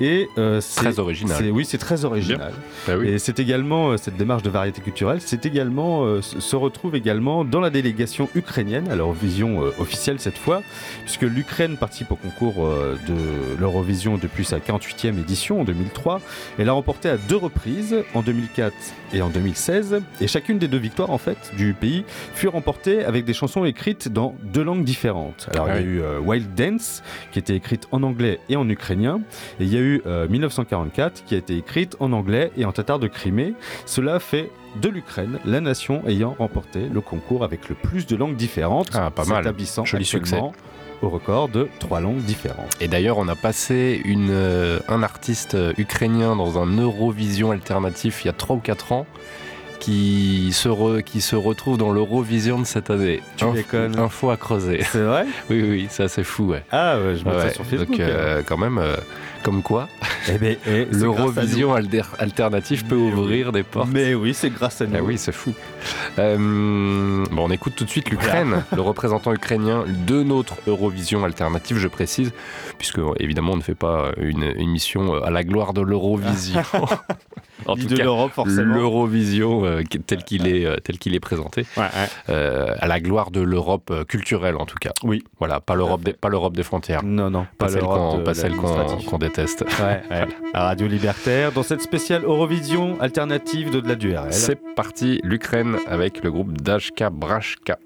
Speaker 2: Et c'est-
Speaker 1: Très original.
Speaker 2: Oui, c'est très original.
Speaker 1: Bah oui.
Speaker 2: Et c'est également cette démarche de variété culturelle, c'est également se retrouve également dans la délégation ukrainienne à l'Eurovision euh, officielle cette fois, puisque l'Ukraine participe au concours euh, de l'Eurovision depuis sa 48e édition en 2003. Elle a remporté à deux reprises, en 2004 et en 2016, et chacune des deux victoires en fait du pays fut remportée avec des chansons écrites dans deux langues différentes. Alors
Speaker 1: Ah
Speaker 2: il y a
Speaker 1: oui.
Speaker 2: eu euh, Wild Dance qui était écrite en anglais et en ukrainien, et il y a eu euh, 1944 qui a été écrite en anglais et en tatar de Crimée. Cela fait de l'Ukraine la nation ayant remporté le concours avec le plus de langues différentes,
Speaker 1: Ah, pas mal.
Speaker 2: s'établissant
Speaker 1: Joli
Speaker 2: actuellement au record de trois langues différentes.
Speaker 1: Et d'ailleurs, on a passé une, euh, un artiste euh, ukrainien dans un Eurovision alternatif il y a 3 ou 4 ans qui se, re- qui se retrouve dans l'Eurovision de cette année.
Speaker 2: Tu déconnes.
Speaker 1: Info à creuser.
Speaker 2: C'est vrai?
Speaker 1: Oui, oui, oui, c'est fou, ouais.
Speaker 2: Ah ouais, je mets ça
Speaker 1: Ouais,
Speaker 2: sur Facebook.
Speaker 1: Donc, euh, quand même, euh, comme quoi,
Speaker 2: Eh ben, <laughs> eh,
Speaker 1: l'Eurovision alter- alternative peut ouvrir des portes.
Speaker 2: nous. Mais oui, c'est grâce à nous.
Speaker 1: Ah oui, c'est fou. Euh, bon, on écoute tout de suite l'Ukraine, <laughs> le représentant ukrainien de notre Eurovision alternative, je précise, puisque évidemment on ne fait pas une émission à la gloire de l'Eurovision. <laughs> en
Speaker 2: Ni
Speaker 1: tout
Speaker 2: de
Speaker 1: cas,
Speaker 2: l'Europe, forcément.
Speaker 1: l'Eurovision euh, tel qu'il est, euh, tel qu'il est présenté, euh, à la gloire de l'Europe culturelle en tout cas.
Speaker 2: Oui.
Speaker 1: Voilà, pas l'Europe des, pas l'Europe des frontières.
Speaker 2: Non, non,
Speaker 1: Pas,
Speaker 2: pas
Speaker 1: celle qu'on
Speaker 2: de
Speaker 1: pas celle qu'on- déteste.
Speaker 2: Ouais, radio libertaire, dans cette spéciale Eurovision alternative de, de la DURL.
Speaker 1: C'est parti, l'Ukraine avec le groupe Dashka Brashka.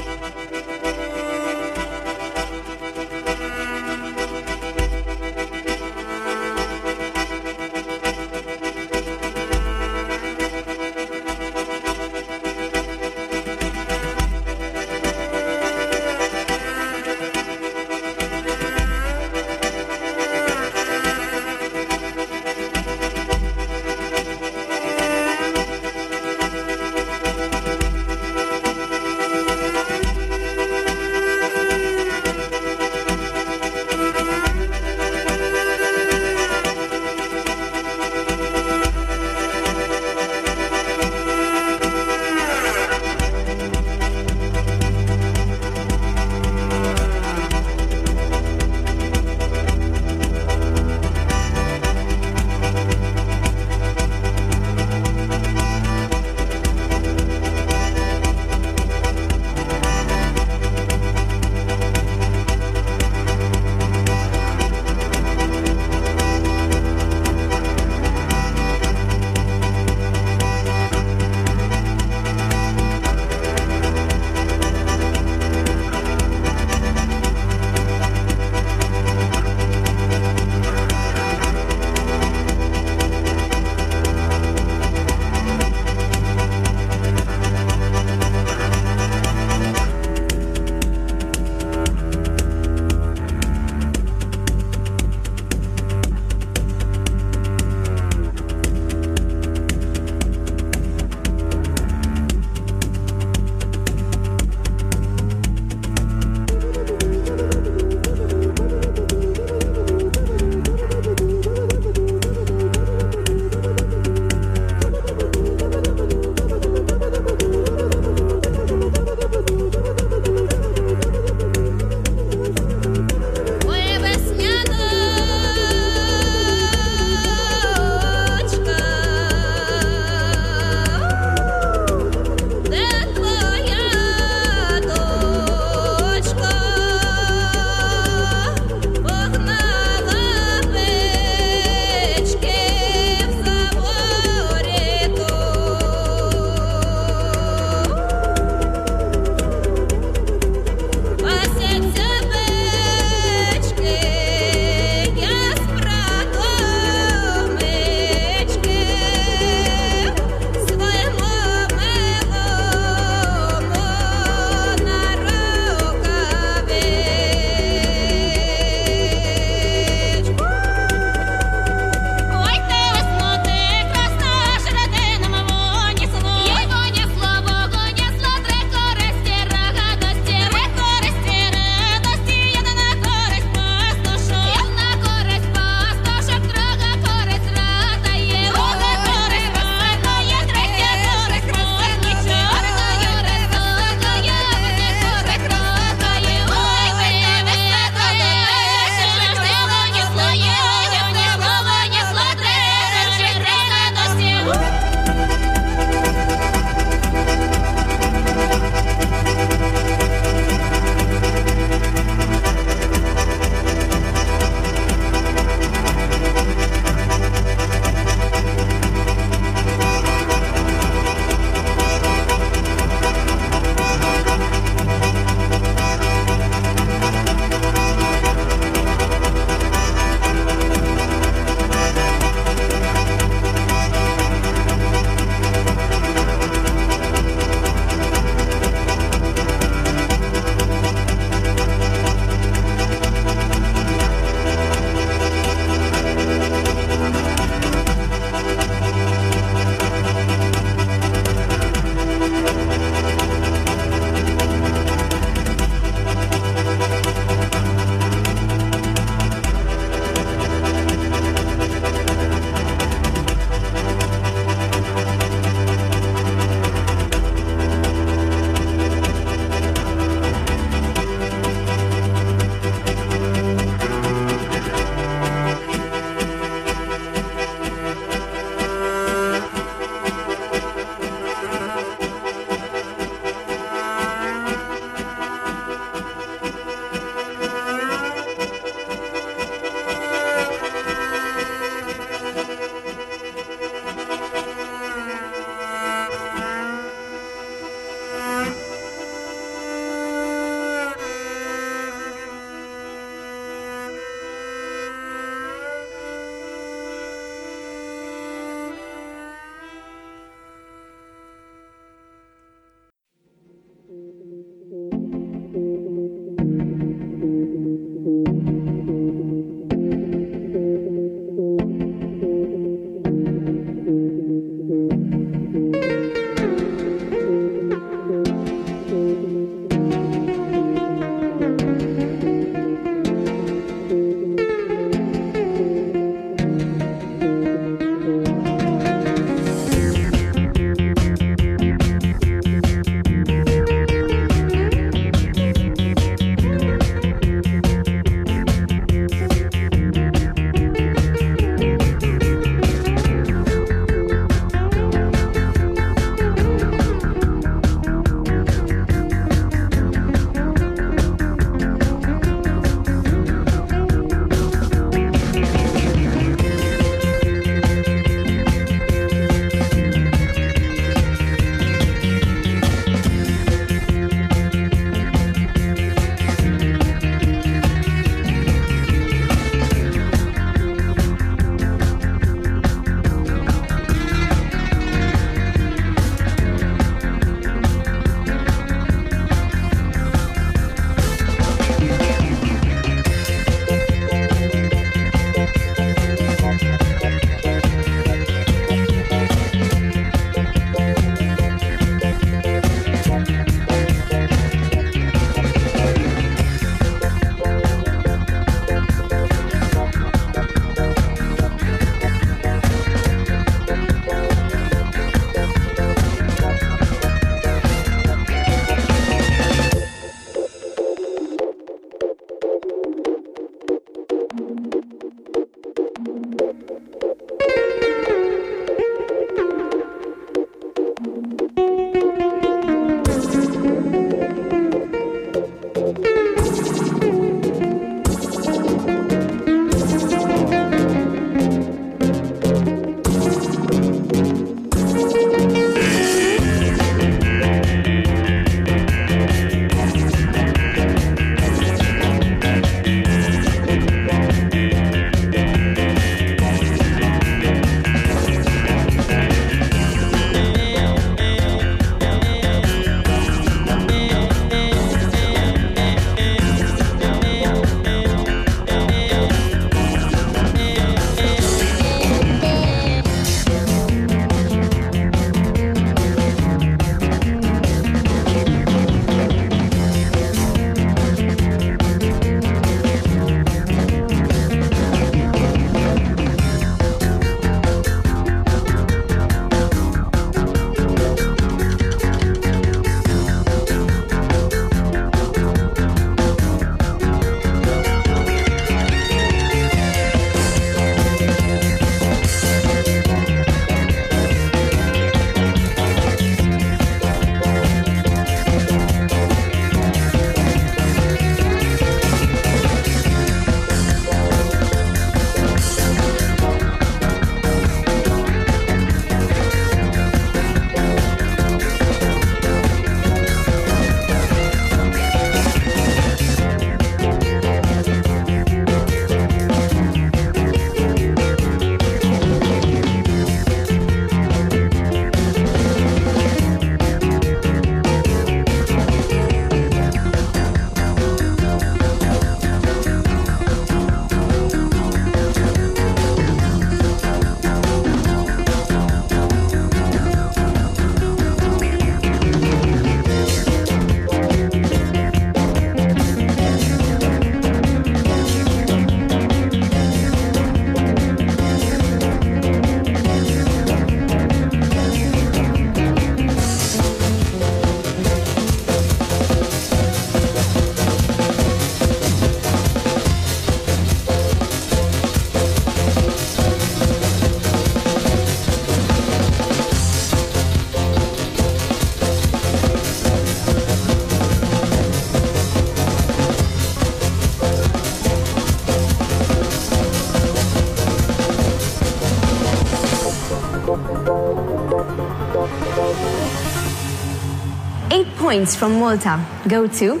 Speaker 13: Points from Malta go to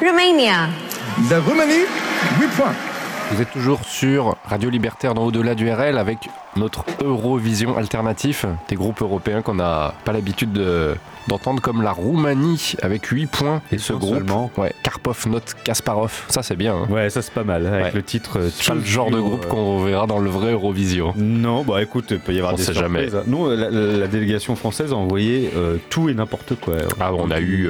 Speaker 13: Romania.
Speaker 3: La Roumanie, 8 points.
Speaker 1: Vous êtes toujours sur Radio Libertaire dans Au-delà du RL avec notre Eurovision alternatif, des groupes européens qu'on n'a pas l'habitude de- d'entendre comme la Roumanie avec 8 points. Et ce groupe,
Speaker 2: seulement.
Speaker 1: ouais, Karpov, Not Kasparov, ça c'est bien. hein.
Speaker 2: Ouais, ça c'est pas mal, avec
Speaker 1: Ouais.
Speaker 2: le titre. euh,
Speaker 1: C'est pas le genre de groupe
Speaker 2: euh,
Speaker 1: qu'on verra dans le vrai Eurovision.
Speaker 2: Non, bah écoute, il peut y avoir
Speaker 1: On
Speaker 2: des
Speaker 1: sait
Speaker 2: surprises.
Speaker 1: jamais.
Speaker 2: Nous, la, la- la délégation française a envoyé euh, tout et n'importe quoi.
Speaker 1: Ah, on a eu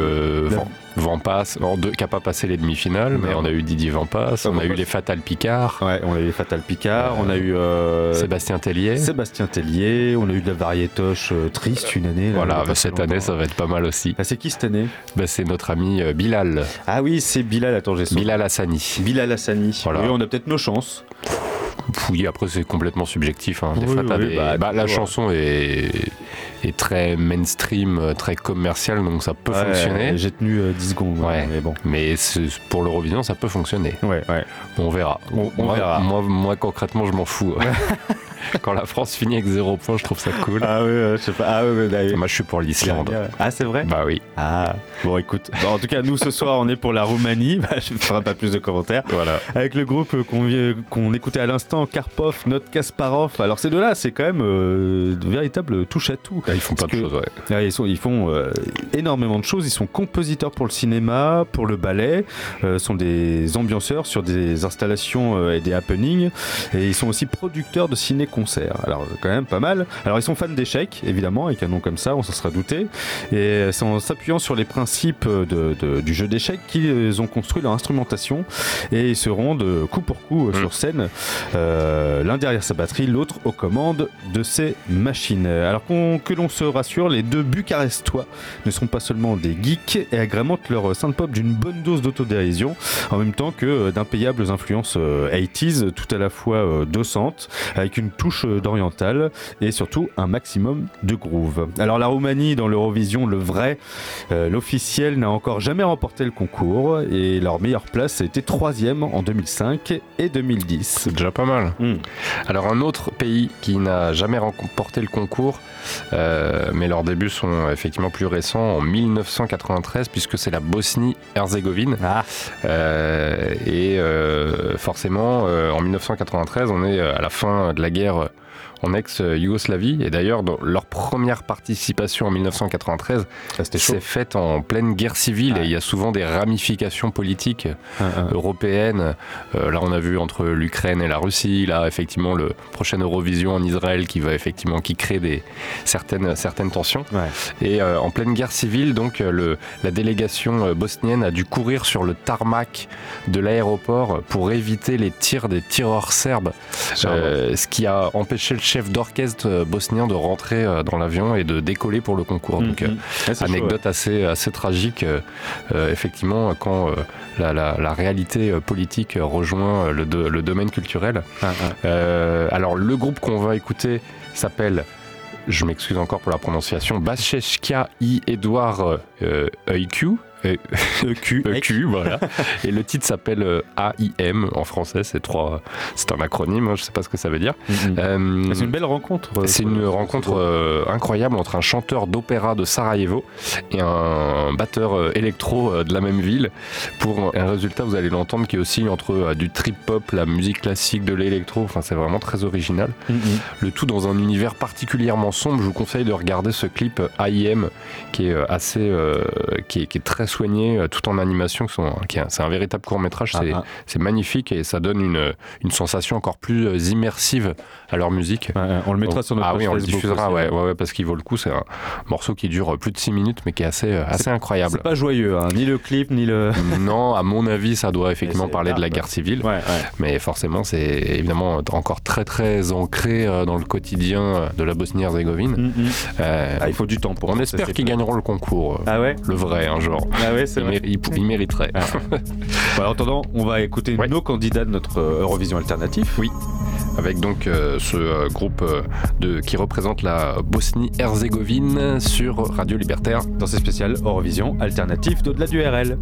Speaker 2: La-
Speaker 1: Vampas, en deux, qui n'a pas passé les demi-finales, mais on a eu Didier Vampas, on a eu les Fatal Picard,
Speaker 2: Ouais, on a eu Fatal Picard,
Speaker 1: Euh,
Speaker 2: on a eu euh,
Speaker 1: Sébastien Tellier.
Speaker 2: Sébastien Tellier, on a eu de la variétoche euh, triste une année. là,
Speaker 1: Voilà, bah, cette
Speaker 2: longtemps.
Speaker 1: année ça va être pas mal aussi.
Speaker 2: Ah, c'est qui cette année?
Speaker 1: Bah, c'est notre ami euh, Bilal,
Speaker 2: Ah oui, c'est Bilal, attends, j'ai
Speaker 1: Bilal Hassani.
Speaker 2: Bilal Hassani.
Speaker 1: Voilà.
Speaker 2: Oui, on a peut-être nos chances.
Speaker 1: Oui, après c'est complètement subjectif. hein. Des
Speaker 2: Oui, oui, bah,
Speaker 1: la chanson est... est très mainstream, euh, très commerciale, donc ça peut
Speaker 2: Ouais,
Speaker 1: fonctionner.
Speaker 2: J'ai tenu euh, 10 secondes, ouais, mais bon.
Speaker 1: Mais pour l'Eurovision, ça peut fonctionner.
Speaker 2: Ouais, ouais.
Speaker 1: On verra.
Speaker 2: On- on
Speaker 1: moi,
Speaker 2: verra.
Speaker 1: Moi, moi, concrètement, je m'en fous. <laughs> Quand la France finit avec zéro point, je trouve ça cool.
Speaker 2: Ah oui, je sais pas. Ah oui, oui,
Speaker 1: Moi, je suis pour l'Islande.
Speaker 2: Ah, c'est vrai?
Speaker 1: Bah oui.
Speaker 2: Ah, bon, écoute. Bon, en tout cas, nous, ce soir, on est pour la Roumanie. <laughs> Bah, je ne ferai pas plus de commentaires.
Speaker 1: Voilà.
Speaker 2: Avec le groupe qu'on écoutait à l'instant, Karpov, Not Kasparov. Alors, ces deux-là, c'est quand même euh, de véritables touche à tout.
Speaker 1: Là, ils font pas de choses, ouais.
Speaker 2: Ouais, ils, sont, ils font euh, énormément de choses. Ils sont compositeurs pour le cinéma, pour le ballet, euh, sont des ambianceurs sur des installations euh, et des happenings. Et ils sont aussi producteurs de ciné-concerts. Alors, quand même pas mal. Alors, ils sont fans d'échecs, évidemment, avec un nom comme ça, on s'en sera douté. Et c'est en s'appuyant sur les principes de- de- du jeu d'échecs qu'ils ont construit leur instrumentation. Et ils seront de coup pour coup euh, sur scène, l'un derrière sa batterie, l'autre aux commandes de ses machines. Alors qu'on- que l'on se rassure, les deux bucarestois ne sont pas seulement des geeks et agrémentent leur synth-pop d'une bonne dose d'autodérision, en même temps que euh, d'impayables influences euh, 80s, tout à la fois euh, dosantes, avec une touche d'oriental et surtout un maximum de groove. Alors la Roumanie dans l'Eurovision, le vrai, l'officiel n'a encore jamais remporté le concours et leur meilleure place a été troisième en 2005 et 2010.
Speaker 1: C'est déjà pas mal.
Speaker 2: Hmm.
Speaker 1: Alors un autre pays qui n'a jamais remporté le concours, mais leurs débuts sont effectivement plus récents, en 1993, puisque c'est la Bosnie-Herzégovine.
Speaker 2: Ah.
Speaker 1: Euh, et euh, forcément, euh, en 1993, on est à la fin de la guerre en ex-Yougoslavie. Et d'ailleurs, dans leur première participation en 1993
Speaker 2: Ah, c'était chaud.
Speaker 1: s'est faite en pleine guerre civile. Et il y a souvent des ramifications politiques
Speaker 2: Ah, ah.
Speaker 1: européennes. Euh, là, on a vu entre l'Ukraine et la Russie. Là, effectivement, le prochain Eurovision en Israël qui va effectivement qui crée des certaines certaines tensions.
Speaker 2: Ouais.
Speaker 1: Et euh, en pleine guerre civile, donc euh, le, la délégation bosnienne a dû courir sur le tarmac de l'aéroport pour éviter les tirs des tireurs serbes, euh, ce qui a empêché le chef d'orchestre euh, bosnien de rentrer euh, dans l'avion et de décoller pour le concours. Donc, euh,
Speaker 2: Mhm. Ouais, c'est chaud,
Speaker 1: anecdote assez, assez tragique, euh, euh, effectivement, quand euh, la, la- la réalité euh, politique euh, rejoint euh, le, do- le domaine culturel.
Speaker 2: Ah, ah.
Speaker 1: Euh, alors, le groupe qu'on va écouter s'appelle, je m'excuse encore pour la prononciation, Bachechkia I. Edouard euh, EQ. Euh,
Speaker 2: EQ.
Speaker 1: EQ, voilà. <laughs> Et le titre s'appelle euh, AIM en français, c'est trois, c'est un acronyme, hein, je sais pas ce que ça veut dire. Euh,
Speaker 2: C'est une belle rencontre. euh,
Speaker 1: c'est
Speaker 2: ce-
Speaker 1: une rencontre euh, incroyable entre un chanteur d'opéra de Sarajevo et un batteur électro de la même ville. Pour un résultat, vous allez l'entendre, qui est aussi entre euh, du trip-hop, la musique classique, de l'électro. Enfin, c'est vraiment très original. Le tout dans un univers particulièrement sombre. Je vous conseille de regarder ce clip AIM qui est assez, qui, est, qui est très soigné, euh, tout en animation. un- C'est un véritable court métrage.
Speaker 2: Ah,
Speaker 1: c'est
Speaker 2: ah.
Speaker 1: c'est magnifique et ça donne une, une sensation encore plus euh, immersive à leur musique.
Speaker 2: On le mettra
Speaker 1: Donc-
Speaker 2: sur notre
Speaker 1: Ah oui, on le diffusera,
Speaker 2: aussi,
Speaker 1: ouais,
Speaker 2: ouais.
Speaker 1: parce qu'il vaut le coup. C'est un morceau qui dure plus de 6 minutes, mais qui est assez, euh, assez incroyable.
Speaker 2: C'est pas joyeux, hein, ni le clip, ni le. <laughs>
Speaker 1: Non, à mon avis, ça doit effectivement parler de la guerre civile.
Speaker 2: Ouais.
Speaker 1: Mais forcément, c'est évidemment encore très très ancré euh, dans le quotidien euh, de la Bosnie-Herzégovine.
Speaker 2: Mhm.
Speaker 1: Euh,
Speaker 2: Ah, il faut du temps pour
Speaker 1: on espère qu'ils gagneront le concours. euh,
Speaker 2: Ah ouais?
Speaker 1: Le vrai, un genre.
Speaker 2: Ah ouais, c'est
Speaker 1: Ils,
Speaker 2: vrai.
Speaker 1: mé- ils- ils mériteraient. <laughs>
Speaker 2: Bon, en attendant, on va écouter
Speaker 1: Ouais.
Speaker 2: nos candidats de notre euh, Eurovision alternatif.
Speaker 1: Oui. Avec donc euh, ce euh, groupe euh, de, qui représente la Bosnie-Herzégovine sur Radio Libertaire.
Speaker 2: Dans ces spéciales Eurovision alternatif d'au-delà du RL.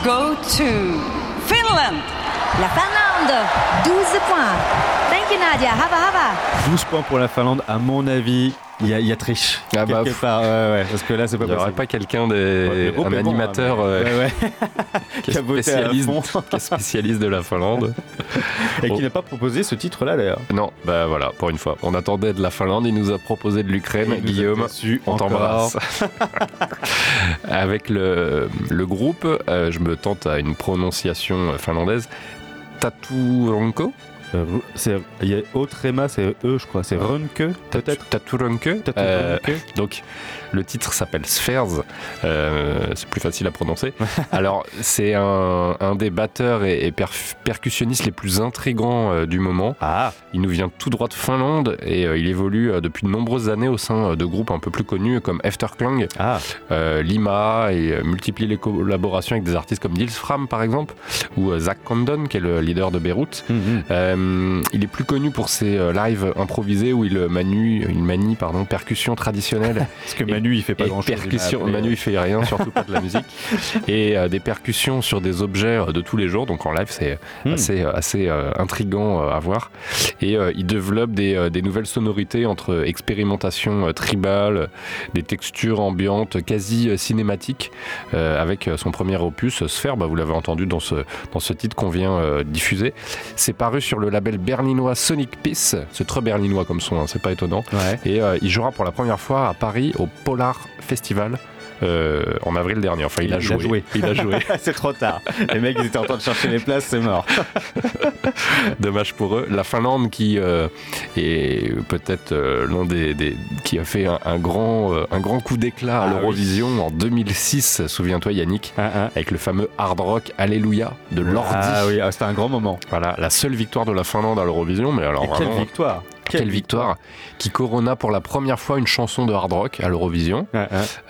Speaker 4: Go to Finland.
Speaker 13: La Finlande, 12 points. Thank you Nadia, hava hava.
Speaker 2: 12 points pour la Finlande, à mon avis. Il y, a, il y a triche.
Speaker 1: Ah bah,
Speaker 2: quelque part, ouais, ouais, parce que là, c'est pas
Speaker 1: Il n'y aurait pas quelqu'un, des, un
Speaker 2: bon,
Speaker 1: animateur
Speaker 2: hein,
Speaker 1: euh,
Speaker 2: ouais, <laughs>
Speaker 1: qui, est spécialiste,
Speaker 2: fond.
Speaker 1: qui est spécialiste de la Finlande. <laughs>
Speaker 2: Et qui n'a pas proposé ce titre-là, d'ailleurs.
Speaker 1: Non, bah voilà, pour une fois. On attendait de la Finlande, il nous a proposé de l'Ukraine. Guillaume, on
Speaker 2: encore.
Speaker 1: t'embrasse. <laughs> Avec le, le groupe, euh, je me tente à une prononciation finlandaise. Taturonko?
Speaker 2: Euh, c'est- Il y a Autrema, c'est E, je crois. C'est Runke, peut-être?
Speaker 1: Taturonke. Euh, donc, le titre s'appelle Spheres. Euh, c'est plus facile à prononcer. <laughs> Alors, c'est un, un des batteurs et, percussionnistes les plus intrigants euh, du moment.
Speaker 2: Ah
Speaker 1: Il nous vient tout droit de Finlande et euh, il évolue depuis de nombreuses années au sein de groupes un peu plus connus comme Efterklang,
Speaker 2: Ah,
Speaker 1: Lima et multiplie les collaborations avec des artistes comme Nils Fram par exemple ou Zach Condon qui est le leader de Beyrouth.
Speaker 2: Mhm.
Speaker 1: Euh, il est plus connu pour ses lives improvisés où il manie, il manie pardon,
Speaker 2: parce <laughs> que Manu, il fait pas grand-chose.
Speaker 1: percussions. Manu il fait rien, surtout pas de la musique. <laughs> Et euh, des percussions sur des objets euh, de tous les jours. Donc en live c'est
Speaker 2: Hmm.
Speaker 1: assez, euh, assez euh, intriguant euh, à voir. Et euh, il développe des, euh, des nouvelles sonorités entre expérimentation euh, tribale, euh, des textures ambiantes quasi euh, cinématiques, euh, avec euh, son premier opus, Sphère, bah, vous l'avez entendu dans ce, dans ce titre qu'on vient euh, diffuser. C'est paru sur le label berlinois Sonic Peace. C'est très berlinois comme son, hein, c'est pas étonnant.
Speaker 2: Ouais.
Speaker 1: Et euh, il jouera pour la première fois à Paris au Polar Festival. euh, en avril dernier, enfin il, a, joué. Il a joué. <laughs>
Speaker 2: c'est trop tard. Les mecs, ils étaient en train de chercher les places, c'est mort. <laughs>
Speaker 1: Dommage pour eux. La Finlande qui euh, est peut-être euh, l'un des, des- qui a fait un, un grand euh, un grand coup d'éclat à
Speaker 2: Ah
Speaker 1: l'Eurovision en 2006. Souviens-toi Yannick,
Speaker 2: Ah, ah.
Speaker 1: avec le fameux hard rock Alléluia de Lordi.
Speaker 2: Ah oui, ah, c'était un grand moment.
Speaker 1: Voilà, la seule victoire de la Finlande à l'Eurovision, mais alors
Speaker 2: Et quelle victoire
Speaker 1: quelle victoire qui corona pour la première fois une chanson de hard rock à l'Eurovision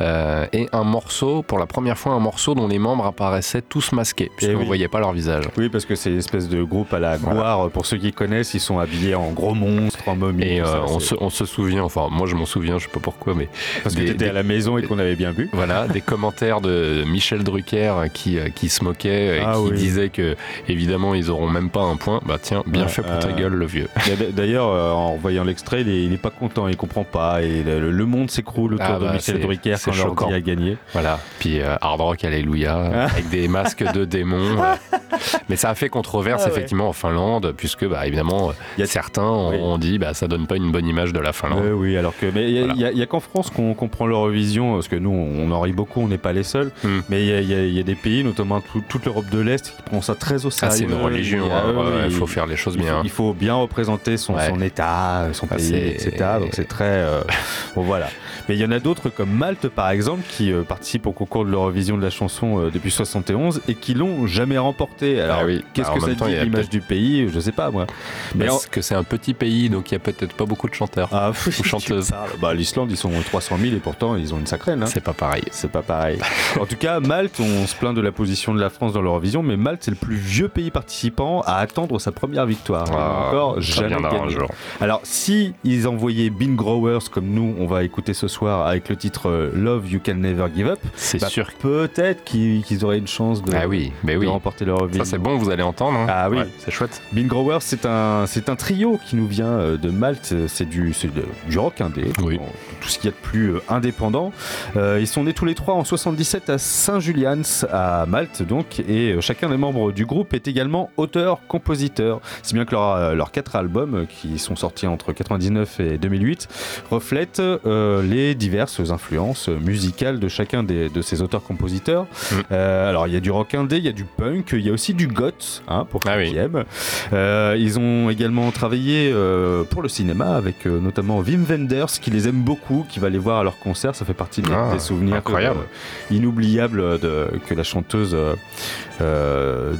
Speaker 1: euh, et un morceau pour la première fois un morceau dont les membres apparaissaient tous masqués puisqu'on
Speaker 2: Eh oui.
Speaker 1: ne voyait pas leur visage.
Speaker 2: Oui, parce que c'est une espèce de groupe à la gloire. Pour ceux qui connaissent, ils sont habillés en gros monstres, en momie.
Speaker 1: Et euh,
Speaker 2: ça,
Speaker 1: on, se, on se souvient, enfin moi je m'en souviens, je sais pas pourquoi, mais
Speaker 2: Parce que
Speaker 1: des-
Speaker 2: t'étais
Speaker 1: des-
Speaker 2: à la maison et qu'on avait bien bu.
Speaker 1: voilà, des <laughs> commentaires de Michel Drucker qui, euh, qui se moquait et
Speaker 2: Ah
Speaker 1: qui
Speaker 2: oui.
Speaker 1: disait que évidemment ils auront même pas un point. Bah tiens, bien
Speaker 2: Ouais,
Speaker 1: fait pour ta gueule le vieux.
Speaker 2: D'ailleurs, en voyant l'extrait, il est, il est pas content, il comprend pas. Et le, le monde s'écroule autour
Speaker 1: Ah
Speaker 2: de
Speaker 1: bah,
Speaker 2: Michel
Speaker 1: c'est-
Speaker 2: Drucker
Speaker 1: c'est
Speaker 2: quand l'ordi a gagné.
Speaker 1: Voilà, puis euh, Hard Rock Alléluia,
Speaker 2: Ah.
Speaker 1: avec des masques de démons. <laughs> euh. Mais ça a fait controverse
Speaker 2: Ah ouais.
Speaker 1: effectivement en Finlande, puisque bah, évidemment euh,
Speaker 2: Il y a-
Speaker 1: certains ont,
Speaker 2: Oui.
Speaker 1: ont dit bah ça donne pas une bonne image de la Finlande.
Speaker 2: Euh, oui, alors que. Mais il
Speaker 1: Voilà.
Speaker 2: il y a, il qu'en France qu'on comprend l'Eurovision, parce que nous, on en rit beaucoup, on n'est pas les seuls.
Speaker 1: Hmm.
Speaker 2: Mais il y a, il y a- il y a des pays, notamment tout- toute l'Europe de l'Est, qui prend ça très au
Speaker 1: Ah,
Speaker 2: sérieux.
Speaker 1: c'est une religion,
Speaker 2: Ah,
Speaker 1: hein, ouais, il faut faire les choses
Speaker 2: il faut-
Speaker 1: bien.
Speaker 2: Il faut bien représenter son,
Speaker 1: Ouais.
Speaker 2: son État, son
Speaker 1: Ah,
Speaker 2: pays,
Speaker 1: c'est-
Speaker 2: etc. Donc c'est très. euh, <laughs> bon, voilà. Mais il y en a d'autres comme Malte, par exemple, qui euh, participent au concours de l'Eurovision de la chanson euh, depuis 71 et qui l'ont jamais remporté. Alors,
Speaker 1: Ah oui.
Speaker 2: qu'est-ce que ça
Speaker 1: temps,
Speaker 2: dit l'image du pays? Je sais pas, moi. Mais en-
Speaker 1: Parce que c'est un petit pays, donc il y a peut-être pas beaucoup de chanteurs
Speaker 2: Ah, <laughs>
Speaker 1: ou <laughs> chanteuses.
Speaker 2: Bah, l'Islande, ils sont 300 000 et pourtant, ils ont une sacrée. Hein.
Speaker 1: C'est pas pareil.
Speaker 2: C'est pas pareil. en tout cas, Malte, on se plaint de la position de la France dans l'Eurovision, mais Malte, c'est le plus vieux pays participant à attendre sa première victoire.
Speaker 1: Ah,
Speaker 2: encore jamais gagné. Alors, si ils envoyaient Bean Growers comme nous, on va écouter ce soir avec le titre euh, Love You Can Never Give Up,
Speaker 1: C'est
Speaker 2: bah,
Speaker 1: sûr.
Speaker 2: peut-être qu'ils auraient une chance de,
Speaker 1: Ah oui, mais
Speaker 2: de
Speaker 1: oui.
Speaker 2: remporter l'Eurovision.
Speaker 1: Ça c'est bon, vous allez entendre. hein.
Speaker 2: Ah oui.
Speaker 1: Ouais, c'est chouette.
Speaker 2: Bean Growers, c'est un, un trio qui nous vient euh, de Malte. C'est du, du rock indé,
Speaker 1: Oui.
Speaker 2: en- tout ce qu'il y a de plus euh, indépendant. Euh, ils sont nés tous les trois en 77 à Saint-Julian's, à Malte, donc, et chacun des membres du groupe est également auteur-compositeur. Si bien que leur- leurs quatre albums, qui sont sortis entre 99 et 2008, reflètent euh, les diverses influences musicales de chacun des, de ces auteurs-compositeurs.
Speaker 1: Mm.
Speaker 2: Euh, alors, il y a du rock indé, il y a du punk, il y a aussi du goth, hein, pour ceux
Speaker 1: Ah oui.
Speaker 2: qui aiment. Euh, ils ont également travaillé euh, pour le cinéma avec notamment Wim Wenders qui les aime beaucoup, qui va les voir à leur concert. Ça fait partie des,
Speaker 1: Ah,
Speaker 2: des souvenirs
Speaker 1: incroyable.
Speaker 2: inoubliables de, que la chanteuse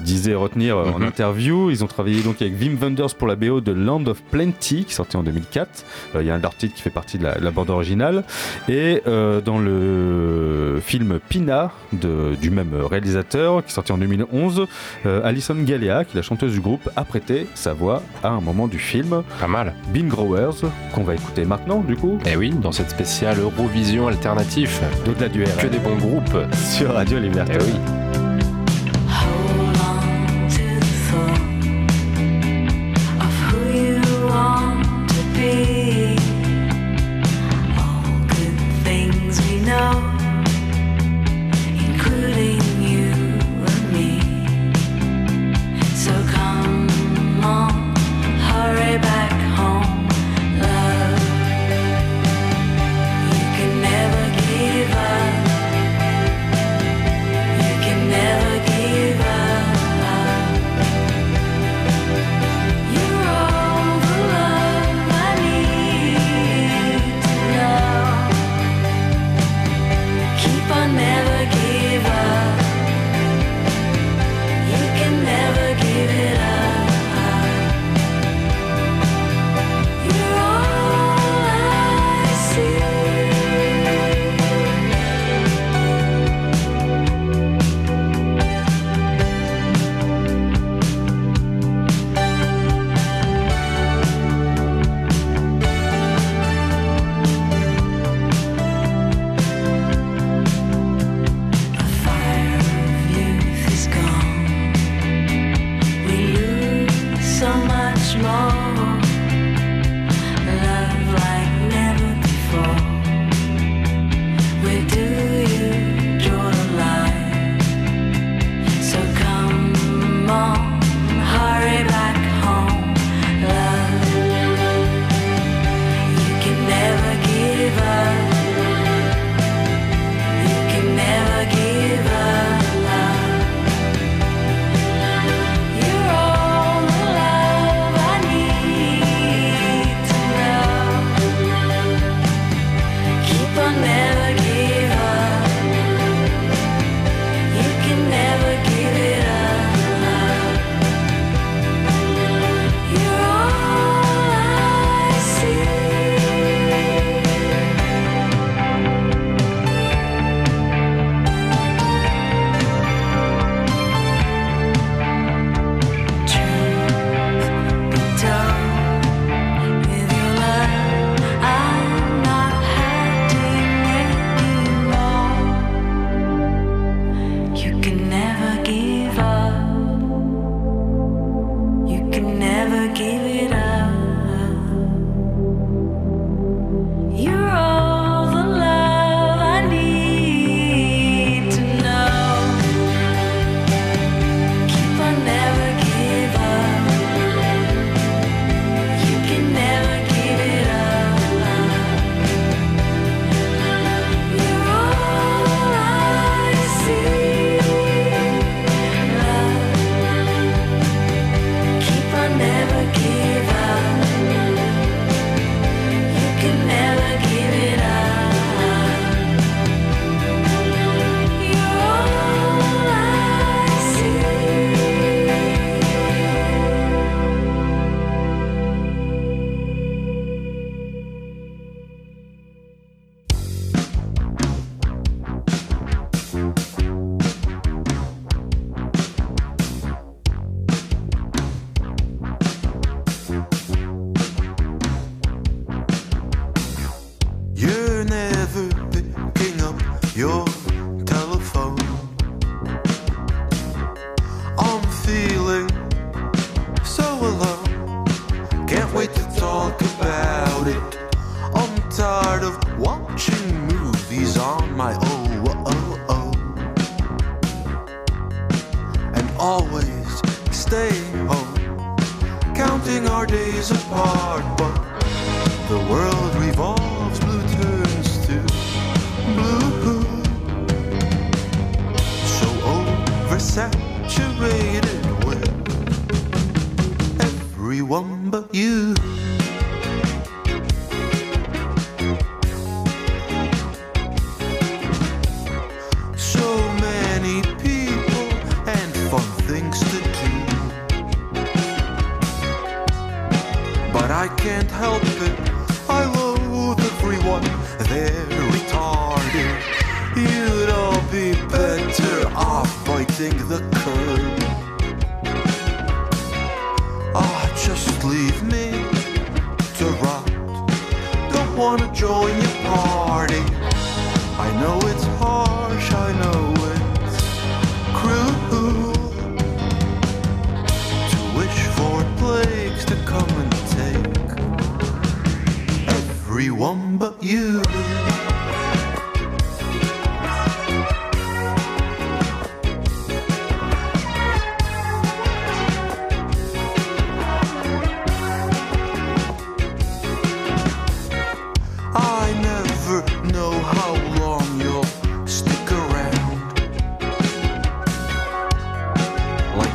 Speaker 2: disait retenir en
Speaker 1: Mhm.
Speaker 2: interview. Ils ont travaillé donc avec Wim Wenders pour la BO de Land of Plenty Italie, qui est sorti en 2004. Il y a un article qui fait partie de la, bande originale. Et dans le film Pina, de, du même réalisateur, qui est sorti en 2011, Alison Galea, qui est la chanteuse du groupe, a prêté sa voix à un moment du film.
Speaker 3: Pas mal.
Speaker 2: Bean Growers, qu'on va écouter maintenant, du coup.
Speaker 3: Eh oui, dans cette spéciale Eurovision alternatif.
Speaker 2: De la du
Speaker 3: Que des bons groupes.
Speaker 2: Sur Radio Liberté.
Speaker 3: Eh oui.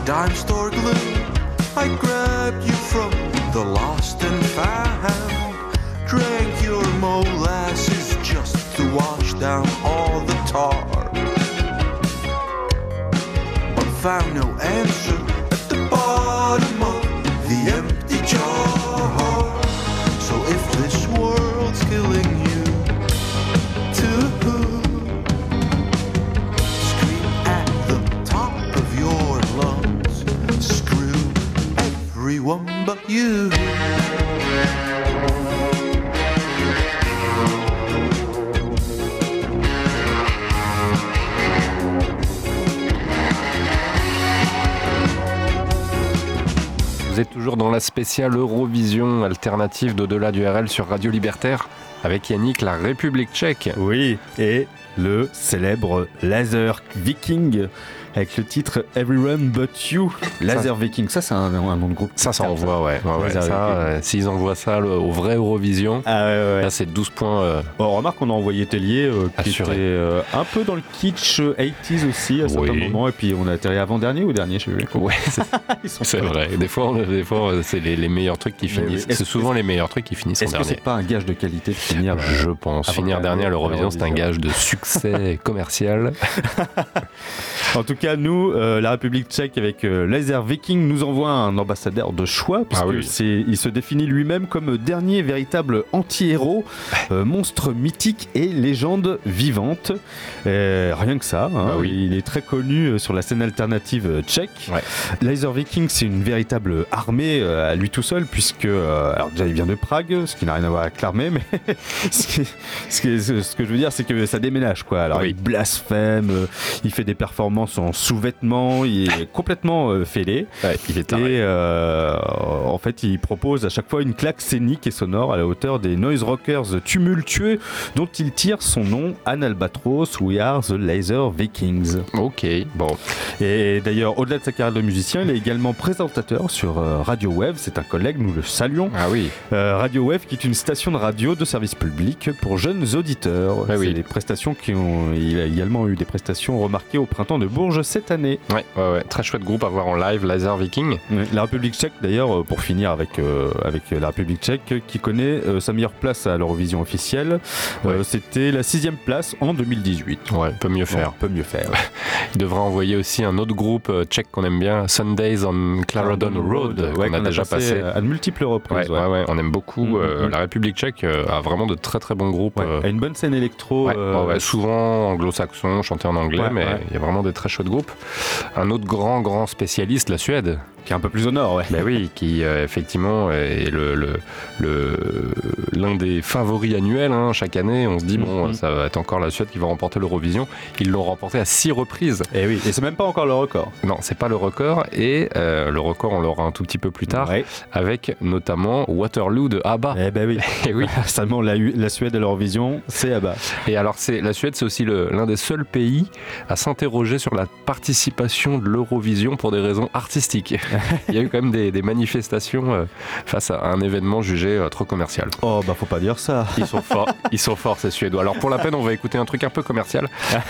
Speaker 14: Dime store glue, I grabbed you from the lost and found. Drank your molasses just to wash down all the tar. But found no answer but you.
Speaker 1: Vous êtes toujours dans la spéciale Eurovision alternative d'au-delà du RL sur Radio Libertaire avec Yannick, la République tchèque.
Speaker 2: Oui, et le célèbre Laser Viking avec le titre Everyone But You. Laser Viking, ça c'est un, un nom de groupe.
Speaker 1: Ça, ça envoie, ouais. ouais, ouais, ça, euh, S'ils envoient ça le- au vrai Eurovision,
Speaker 2: Ah ouais,
Speaker 1: là c'est 12 points. euh,
Speaker 2: Bon, remarque, on a envoyé Tellier, euh, qui
Speaker 1: Assuré.
Speaker 2: était euh, un peu dans le kitsch euh, 80s aussi à certains
Speaker 1: Oui.
Speaker 2: moments, et puis on a atterri avant-dernier ou dernier, je sais plus.
Speaker 1: Ouais, <laughs> <laughs> c'est- vrai. Des fois, on- des fois c'est les, les meilleurs trucs qui finissent.
Speaker 2: oui.
Speaker 1: C'est souvent les meilleurs trucs qui finissent en
Speaker 2: Est-ce que
Speaker 1: dernier.
Speaker 2: c'est pas un gage de qualité de finir
Speaker 1: Je pense. Finir
Speaker 2: de
Speaker 1: dernier à l'Eurovision, c'est un gage de succès <laughs> commercial.
Speaker 2: En tout cas, nous, euh, la République tchèque avec euh, Laser Viking nous envoie un ambassadeur de choix, puisque
Speaker 1: Ah oui.
Speaker 2: c'est, il se définit lui-même comme dernier véritable anti-héros, euh, monstre mythique et légende vivante. Euh, rien que ça, hein,
Speaker 1: Bah oui.
Speaker 2: il est très connu sur la scène alternative tchèque.
Speaker 1: Ouais.
Speaker 2: Laser Viking, c'est une véritable armée à lui tout seul, puisque, alors déjà, il vient de Prague, ce qui n'a rien à voir avec l'armée, mais <laughs> ce, qui- ce qui- ce que je veux dire, c'est que ça déménage, quoi. Alors,
Speaker 1: Oui.
Speaker 2: il blasphème, il fait des performances en sous-vêtements, il est complètement euh, fêlé.
Speaker 1: Ouais, il est
Speaker 2: Et euh, en fait, il propose à chaque fois une claque scénique et sonore à la hauteur des noise rockers tumultueux dont il tire son nom Anne Albatros, We Are the Laser Vikings.
Speaker 1: Ok, bon.
Speaker 2: Et d'ailleurs, au-delà de sa carrière de musicien, il est également présentateur sur euh, Radio Wave. C'est un collègue, nous le saluons.
Speaker 1: Ah oui.
Speaker 2: Radio Wave, qui est une station de radio de service public pour jeunes auditeurs.
Speaker 1: Ah oui.
Speaker 2: prestations qui ont. Il a également eu des prestations remarquées au printemps de Bourges cette année.
Speaker 1: Ouais, ouais, ouais. Très chouette groupe à voir en live, Laser Viking.
Speaker 2: La République tchèque, d'ailleurs, euh, pour finir avec, euh, avec la République tchèque, euh, qui connaît euh, sa meilleure place à l'Eurovision officielle, euh, c'était la sixième place en 2018.
Speaker 1: Ouais, peut mieux faire.
Speaker 2: Peut mieux faire. <laughs>
Speaker 1: Il devrait envoyer aussi un autre groupe euh, tchèque qu'on aime bien, Sundays on Clarendon Road, qu'on a déjà passé.
Speaker 2: à de multiples reprises.
Speaker 1: ouais, on aime beaucoup.
Speaker 2: Mm,
Speaker 1: euh,
Speaker 2: mm.
Speaker 1: La République tchèque euh, a vraiment de très très bons groupes. Euh,
Speaker 2: à une bonne scène électro. Euh,
Speaker 1: souvent anglo-saxon, chanté en anglais, mais il y a vraiment des très groupes. Un autre grand, grand spécialiste, la Suède.
Speaker 2: Qui est un peu plus au nord, ouais.
Speaker 1: Ben oui, qui euh, effectivement est le, le- le- l'un des favoris annuels. hein. Chaque année, on se dit, bon,
Speaker 2: Mhm.
Speaker 1: ça va être encore la Suède qui va remporter l'Eurovision. Ils l'ont remporté à six reprises.
Speaker 2: Et oui, et c'est même pas encore le record.
Speaker 1: Non, c'est pas le record. Et euh, le record, on l'aura un tout petit peu plus tard,
Speaker 2: Ouais.
Speaker 1: avec notamment Waterloo de ABBA.
Speaker 2: Eh ben oui. <laughs>
Speaker 1: Et oui. <laughs>
Speaker 2: Seulement la, la Suède à l'Eurovision, c'est bas.
Speaker 1: Et alors, c'est la Suède, c'est aussi le- l'un des seuls pays à s'interroger sur la participation de l'Eurovision pour des raisons artistiques. <laughs> Il y a eu quand même des, des manifestations euh, face à un événement jugé euh, trop commercial.
Speaker 2: Oh bah faut pas dire ça.
Speaker 1: Ils sont forts, <laughs> ils sont forts ces Suédois. Alors pour la peine, on va écouter un truc un peu commercial.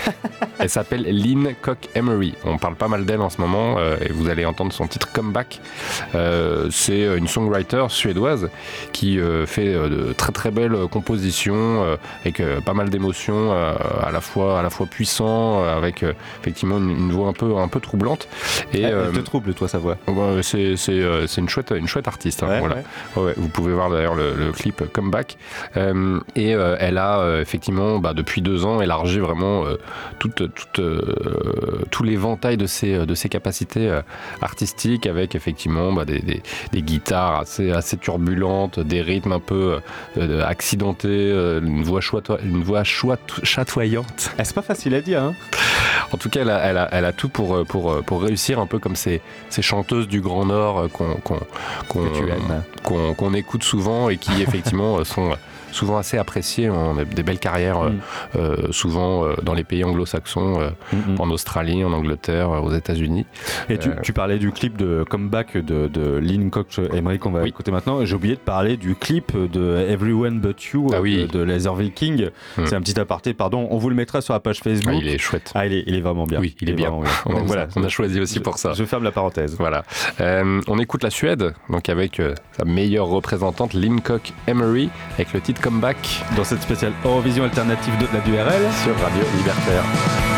Speaker 1: <laughs> Elle s'appelle Lynn Cock Emery. On parle pas mal d'elle en ce moment euh, et vous allez entendre son titre Comeback. C'est une songwriter suédoise qui fait de très très belles compositions avec pas mal d'émotions, à la fois à la fois puissant, avec effectivement une, une une voix un peu, un peu troublante.
Speaker 2: Et, elle, elle te trouble, toi, sa voix
Speaker 1: ouais, C'est une, chouette, une chouette artiste. Hein, voilà. ouais. vous pouvez voir d'ailleurs le, le, clip Comeback. Euh, et euh, elle a euh, effectivement, bah, depuis deux ans, élargi vraiment toute, toute, tout l'éventail de ses, de ses capacités artistiques avec effectivement bah, des, des, des, guitares assez, assez turbulentes, des rythmes un peu accidentés, une voix, chouette, une voix chatoyante.
Speaker 2: C'est pas facile à dire. Hein
Speaker 1: en tout cas, elle a, elle a, elle a tout pour, pour, pour, réussir, un peu comme ces, ces chanteuses du Grand Nord qu'on qu'on qu'on qu'on écoute souvent et qui effectivement <laughs> sont souvent assez appréciés. On a des belles carrières, mm. euh, souvent euh, dans les pays anglo-saxons, euh, mm -hmm. en Australie, en Angleterre, aux États-Unis.
Speaker 2: Et tu, tu, parlais du clip de comeback de, de Lynn Emery qu'on va oui. écouter maintenant. J'ai oublié de parler du clip de Everyone But You
Speaker 1: ah oui.
Speaker 2: de, de Laserville King. Mm. C'est un petit aparté, pardon. On vous le mettra sur la page Facebook.
Speaker 1: Ah, il est chouette.
Speaker 2: Ah, il est, il est vraiment bien.
Speaker 1: Oui, il, il est, bien. bien. <laughs> on, Donc, voilà, on a choisi aussi
Speaker 2: je,
Speaker 1: pour ça.
Speaker 2: Je ferme la parenthèse.
Speaker 1: Voilà. on écoute la Suède, donc avec sa meilleure représentante, Lynn Koch Emery, avec le titre Comeback
Speaker 2: dans cette spéciale Eurovision alternative de la DURL
Speaker 1: sur Radio Libertaire.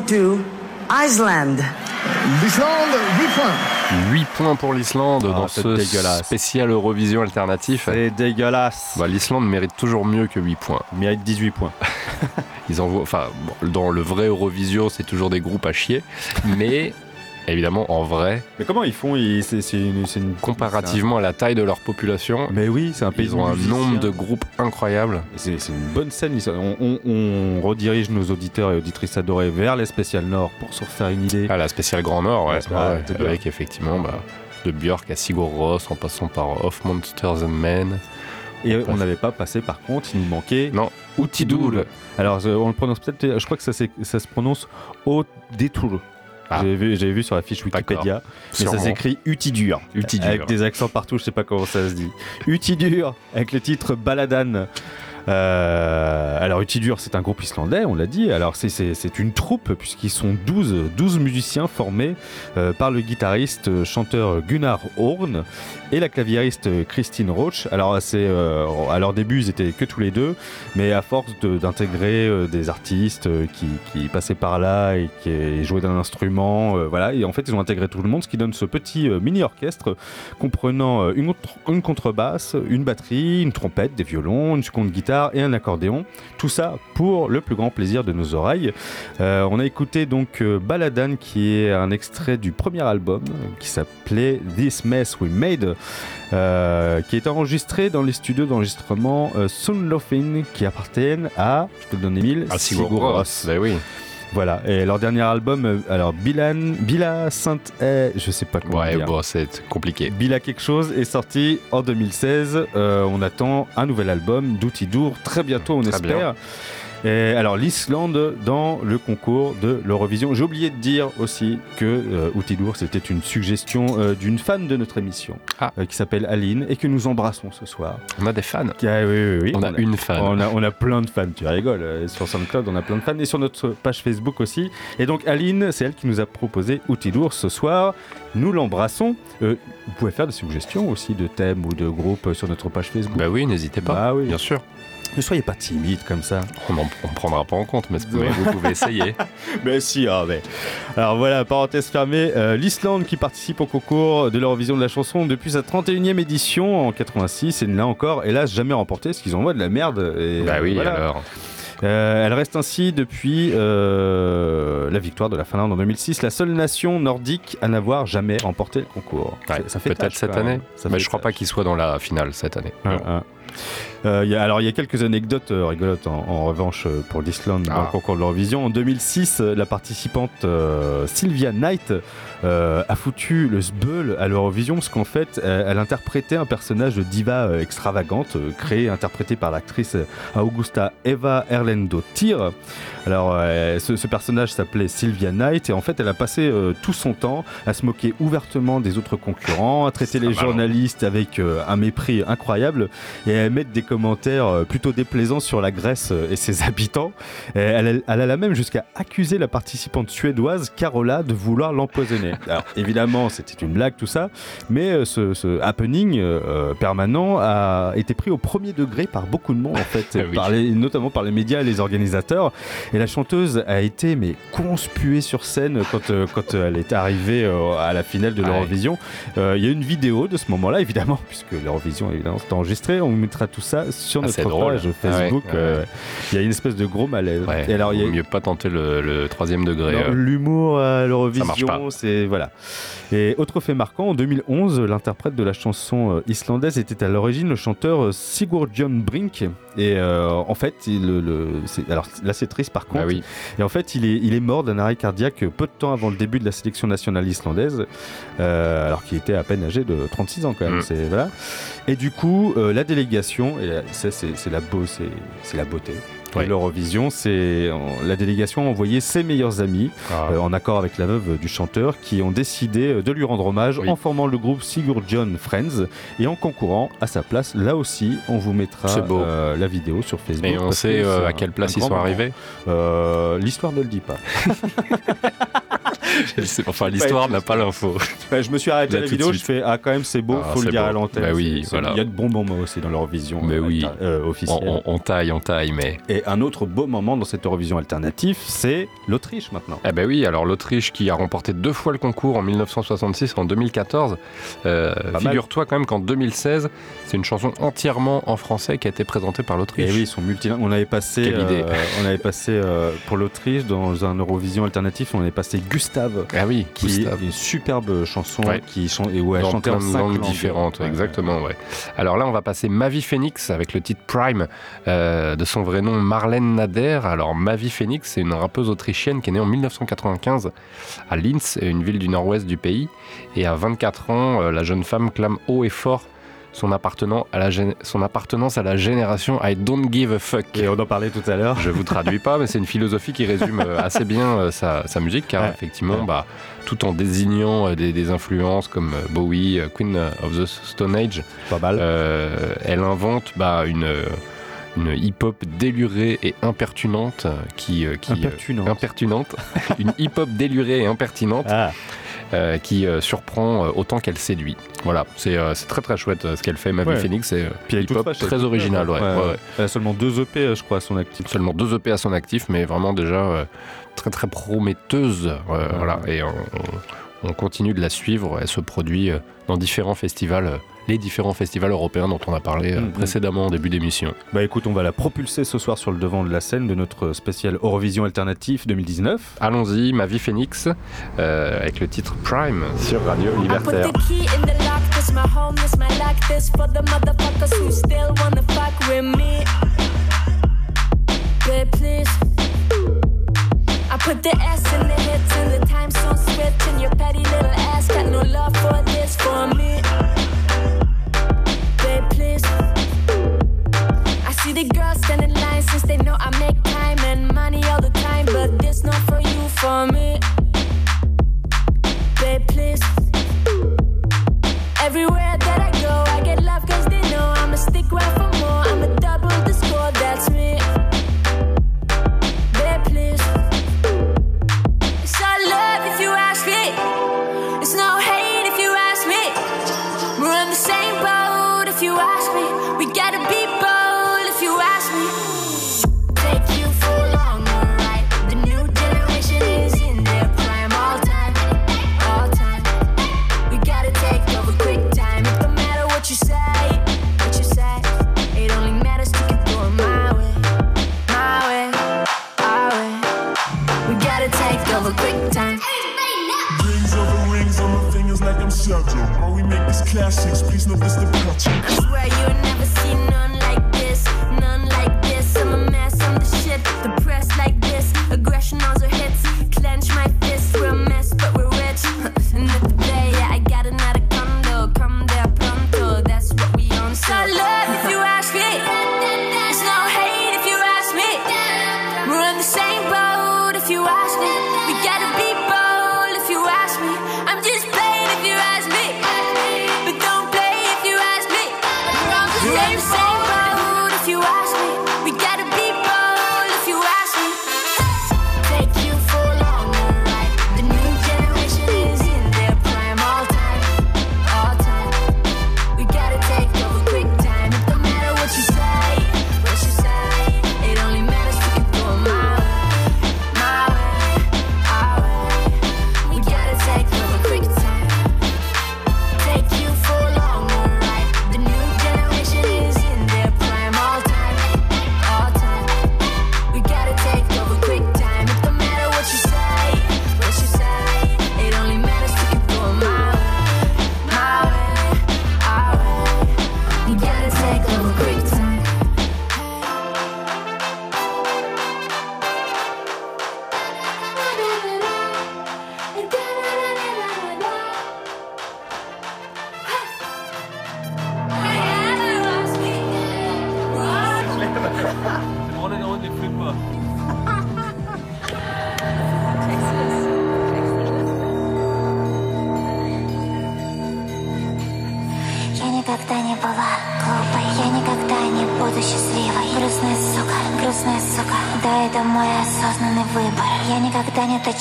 Speaker 15: Go to Iceland.
Speaker 3: L'Islande, 8 points.
Speaker 1: 8 points pour l'Islande
Speaker 2: Ah,
Speaker 1: dans ce
Speaker 2: dégueulasse.
Speaker 1: spécial Eurovision alternatif.
Speaker 2: C'est dégueulasse.
Speaker 1: Bah, L'Islande mérite toujours mieux que 8 points.
Speaker 2: Il mérite 18 points. <laughs>
Speaker 1: Ils envoient, enfin, bon, dans le vrai Eurovision, c'est toujours des groupes à chier, mais évidemment, en vrai,
Speaker 2: Mais comment ils font? Ils- une-
Speaker 1: comparativement à la taille de leur population,
Speaker 2: Mais oui, c'est un pays
Speaker 1: ils ont un
Speaker 2: musicien.
Speaker 1: nombre de groupes incroyables.
Speaker 2: C'est c'est une bonne scène. On, on- on redirige nos auditeurs et auditrices adorés vers les spéciales Nord pour se refaire une idée.
Speaker 1: Ah, la spéciale Grand Nord, ouais,
Speaker 2: Ouais,
Speaker 1: ouais, avec effectivement bah, de Björk à Sigur Rós, en passant par Off Monsters and Men.
Speaker 2: Et on n'avait pas passé par contre, il nous manquait
Speaker 1: Non, Utidoul.
Speaker 2: Alors euh, on le prononce peut-être, je crois que ça, c'est- ça se prononce au détour.
Speaker 1: Ah.
Speaker 2: J'ai vu, vu sur la fiche Wikipédia, mais ça s'écrit Utidur.
Speaker 1: Utidur.
Speaker 2: Avec des accents partout, je sais pas comment ça se dit. Utidur, avec le titre Baladan. Euh, alors Utidur, c'est un groupe islandais, on l'a dit. Alors c'est- une troupe, puisqu'ils sont 12, 12 musiciens formés euh, par le guitariste, euh, chanteur Gunnar Horn et la claviériste euh, Christine Roach. Alors euh, à leur début, ils étaient que tous les deux, mais à force d'intégrer euh, des artistes qui, passaient par là et qui jouaient d'un instrument, voilà, et en fait ils ont intégré tout le monde, ce qui donne ce petit euh, mini orchestre comprenant une, une contrebasse, une batterie, une trompette, des violons, une seconde guitare et un accordéon. Tout ça pour le plus grand plaisir de nos oreilles. On a écouté donc Baladan qui est un extrait du premier album qui s'appelait This Mess We Made, euh, qui est enregistré dans les studios d'enregistrement euh, Sunlofin qui appartiennent à, je te le donne Emile,
Speaker 1: À Sigur Rós, bah oui.
Speaker 2: Voilà, et leur dernier album, euh, alors Bilan, Bila Sainte, je sais pas comment
Speaker 1: Ouais,
Speaker 2: dire.
Speaker 1: bon, c'est compliqué.
Speaker 2: Bila quelque chose est sorti en 2016. Euh, on attend un nouvel album d'Outil Dour très bientôt, on
Speaker 1: Très
Speaker 2: espère.
Speaker 1: bien.
Speaker 2: Et alors l'Islande dans le concours de l'Eurovision. J'ai oublié de dire aussi que euh, c'était une suggestion euh, d'une fan de notre émission
Speaker 1: Ah.
Speaker 2: euh, qui s'appelle Aline et que nous embrassons ce soir.
Speaker 1: On a des fans.
Speaker 2: Qui a- oui, oui, oui.
Speaker 1: On a une fan.
Speaker 2: On a, on a plein de fans, tu rigoles. euh, Sur SoundCloud, on a plein de fans. Et sur notre page Facebook aussi. Et donc, Aline, c'est elle qui nous a proposé Outil lourd ce soir. Nous l'embrassons. Vous pouvez faire des suggestions aussi de thèmes ou de groupes sur notre page Facebook.
Speaker 1: Bah oui, n'hésitez pas.
Speaker 2: Bah oui.
Speaker 1: Bien sûr.
Speaker 2: Ne soyez pas timide comme ça.
Speaker 1: On ne prendra pas en compte, mais, mais vous <laughs> pouvez essayer.
Speaker 2: Mais si, ah, mais. Alors voilà, parenthèse fermée. euh, L'Islande qui participe au concours de l'Eurovision de la chanson depuis sa 31e édition en 86 et ne l'a encore, hélas, jamais remporté parce qu'ils envoient de la merde. Et,
Speaker 1: bah oui,
Speaker 2: voilà.
Speaker 1: alors.
Speaker 2: Euh, elle reste ainsi depuis euh, la victoire de la Finlande en 2006, la seule nation nordique à n'avoir jamais remporté le concours.
Speaker 1: Ouais,
Speaker 2: Ça- ça fait
Speaker 1: Peut-être cette année.
Speaker 2: Ça
Speaker 1: mais je crois pas qu'il soit dans la finale cette année.
Speaker 2: Ah, ah. Euh, il y a- alors il y a quelques anecdotes euh, rigolotes en, en revanche euh, pour l'Islande dans
Speaker 1: Ah.
Speaker 2: le concours de l'Eurovision. En 2006, euh, la participante Sylvia Knight a foutu le sbeul à l'Eurovision parce qu'en fait elle interprétait un personnage de diva extravagante créé interprété par l'actrice Augusta Eva Erlendottir. Alors euh, ce, ce personnage s'appelait Sylvia Knight et en fait elle a passé tout son temps à se moquer ouvertement des autres concurrents, à traiter les
Speaker 1: marrant.
Speaker 2: journalistes avec un mépris incroyable et à mettre des commentaires euh, plutôt déplaisants sur la Grèce euh, et ses <laughs> habitants. Elle, elle alla même jusqu'à accuser la participante suédoise Carola de vouloir l'empoisonner. <laughs> Alors évidemment, c'était une blague tout ça, mais euh, ce, ce happening euh, permanent a été pris au premier degré par beaucoup de monde en fait, <laughs>
Speaker 1: oui.
Speaker 2: par les- notamment par les médias et les organisateurs. Et la chanteuse a été mais conspuée sur scène quand, euh, quand elle est arrivée euh, à la finale de l'Eurovision. Il y a une vidéo de ce moment-là, évidemment, puisque l'Eurovision évidemment c'est enregistré. On mettra tout ça sur
Speaker 1: Ah,
Speaker 2: notre
Speaker 1: c'est drôle.
Speaker 2: page
Speaker 1: Ah ouais,
Speaker 2: Facebook. euh,
Speaker 1: ouais.
Speaker 2: Il y a une espèce de gros malaise.
Speaker 1: Ouais,
Speaker 2: Et alors il y a
Speaker 1: vaut mieux pas tenter le, le troisième degré. euh.
Speaker 2: L'humour à l'Eurovision, c'est voilà. Et autre fait marquant, en 2011, l'interprète de la chanson euh, islandaise était à l'origine le chanteur Sigurjón Brink. Et euh, en fait, il, le, alors là c'est triste par contre.
Speaker 1: Bah oui.
Speaker 2: Et en fait, il est, il est mort d'un arrêt cardiaque peu de temps avant le début de la sélection nationale islandaise, euh, alors qu'il était à peine âgé de 36 ans quand même.
Speaker 1: Mm.
Speaker 2: C'est voilà. Et du coup, euh, la délégation, et c'est la beau, c'est c'est la beauté.
Speaker 1: Ouais.
Speaker 2: L'Eurovision, c'est la délégation a envoyé ses meilleurs amis
Speaker 1: Ah.
Speaker 2: euh, en accord avec la veuve du chanteur qui ont décidé euh, de lui rendre hommage
Speaker 1: Oui.
Speaker 2: en formant le groupe Sigurjón Friends et en concourant à sa place. Là aussi, on vous mettra euh, la vidéo sur Facebook.
Speaker 1: Et on sait
Speaker 2: que
Speaker 1: à quelle place ils sont arrivés
Speaker 2: L'histoire ne le dit pas. <laughs> <laughs>
Speaker 1: Enfin, l'histoire n'a pas l'info.
Speaker 2: Ouais, je me suis arrêté à la vidéo, je fais ah quand même c'est beau,
Speaker 1: Ah,
Speaker 2: faut le dire
Speaker 1: beau.
Speaker 2: à l'antenne.
Speaker 1: Bah oui, voilà.
Speaker 2: Il y a de bons moments aussi dans l'Eurovision
Speaker 1: Mais
Speaker 2: euh,
Speaker 1: oui.
Speaker 2: euh,
Speaker 1: On,
Speaker 2: officielle.
Speaker 1: on- on taille, on taille, mais.
Speaker 2: Et un autre beau moment dans cette Eurovision alternative, c'est l'Autriche maintenant.
Speaker 1: Eh ben oui, alors l'Autriche qui a remporté deux fois le concours en 1966 et en 2014. Euh. Figure-toi quand même qu'en 2016, c'est une chanson entièrement en français qui a été présentée par l'Autriche.
Speaker 2: Et oui, ils sont multilingues. On avait passé, euh, on avait passé euh, pour l'Autriche dans un Eurovision alternatif, on avait passé Gustave,
Speaker 1: Ah oui,
Speaker 2: qui
Speaker 1: Gustave.
Speaker 2: est une superbe chanson
Speaker 1: Ouais.
Speaker 2: qui chan- et où elle
Speaker 1: dans plein
Speaker 2: en cinq
Speaker 1: langues différentes,
Speaker 2: Ouais,
Speaker 1: exactement, ouais. Alors là, on va passer Mavi Phoenix avec le titre Prime euh, de son vrai nom Marlène Nader. Alors Mavi Phoenix, c'est une rappeuse autrichienne qui est née en 1995 à Linz, une ville du nord-ouest du pays. Et à 24 ans, euh, la jeune femme clame haut et fort son, appartenant à la son appartenance à la génération I don't give a fuck.
Speaker 2: Et on en parlait tout à l'heure.
Speaker 1: Je vous traduis pas, mais c'est une philosophie qui résume euh, <laughs> assez bien euh, sa, sa musique, car
Speaker 2: Ouais.
Speaker 1: effectivement, bah, tout en désignant euh, des, des influences comme Bowie, Queen of the Stone Age,
Speaker 2: Pas mal.
Speaker 1: euh, elle invente bah, une, une hip-hop délurée et impertinente qui, qui euh,
Speaker 2: Impertinente.
Speaker 1: impertinente. <laughs> une hip-hop délurée et impertinente
Speaker 2: Ah,
Speaker 1: euh, qui euh, surprend euh, autant qu'elle séduit. Voilà, c'est très très chouette ce qu'elle fait, Mavi
Speaker 2: Ouais.
Speaker 1: Phoenix, c'est hip-hop très original,
Speaker 2: neuve.
Speaker 1: ouais, ouais, ouais.
Speaker 2: Elle a seulement deux EP, je crois, à son actif.
Speaker 1: Seulement deux EP à son actif, mais vraiment déjà très très prometteuse. Voilà, et on, on- on continue de la suivre. Elle se produit dans différents festivals, les différents festivals européens dont on a parlé euh,
Speaker 2: Mhm.
Speaker 1: précédemment en début d'émission.
Speaker 2: Bah écoute, on va la propulser ce soir sur le devant de la scène de notre spécial Eurovision alternatif 2019.
Speaker 1: Allons-y, ma vie Phoenix, euh, avec le titre Prime sur Radio Libertaire.
Speaker 16: I put the S in the hits and the time so swift. And your petty little ass got no love for this for me.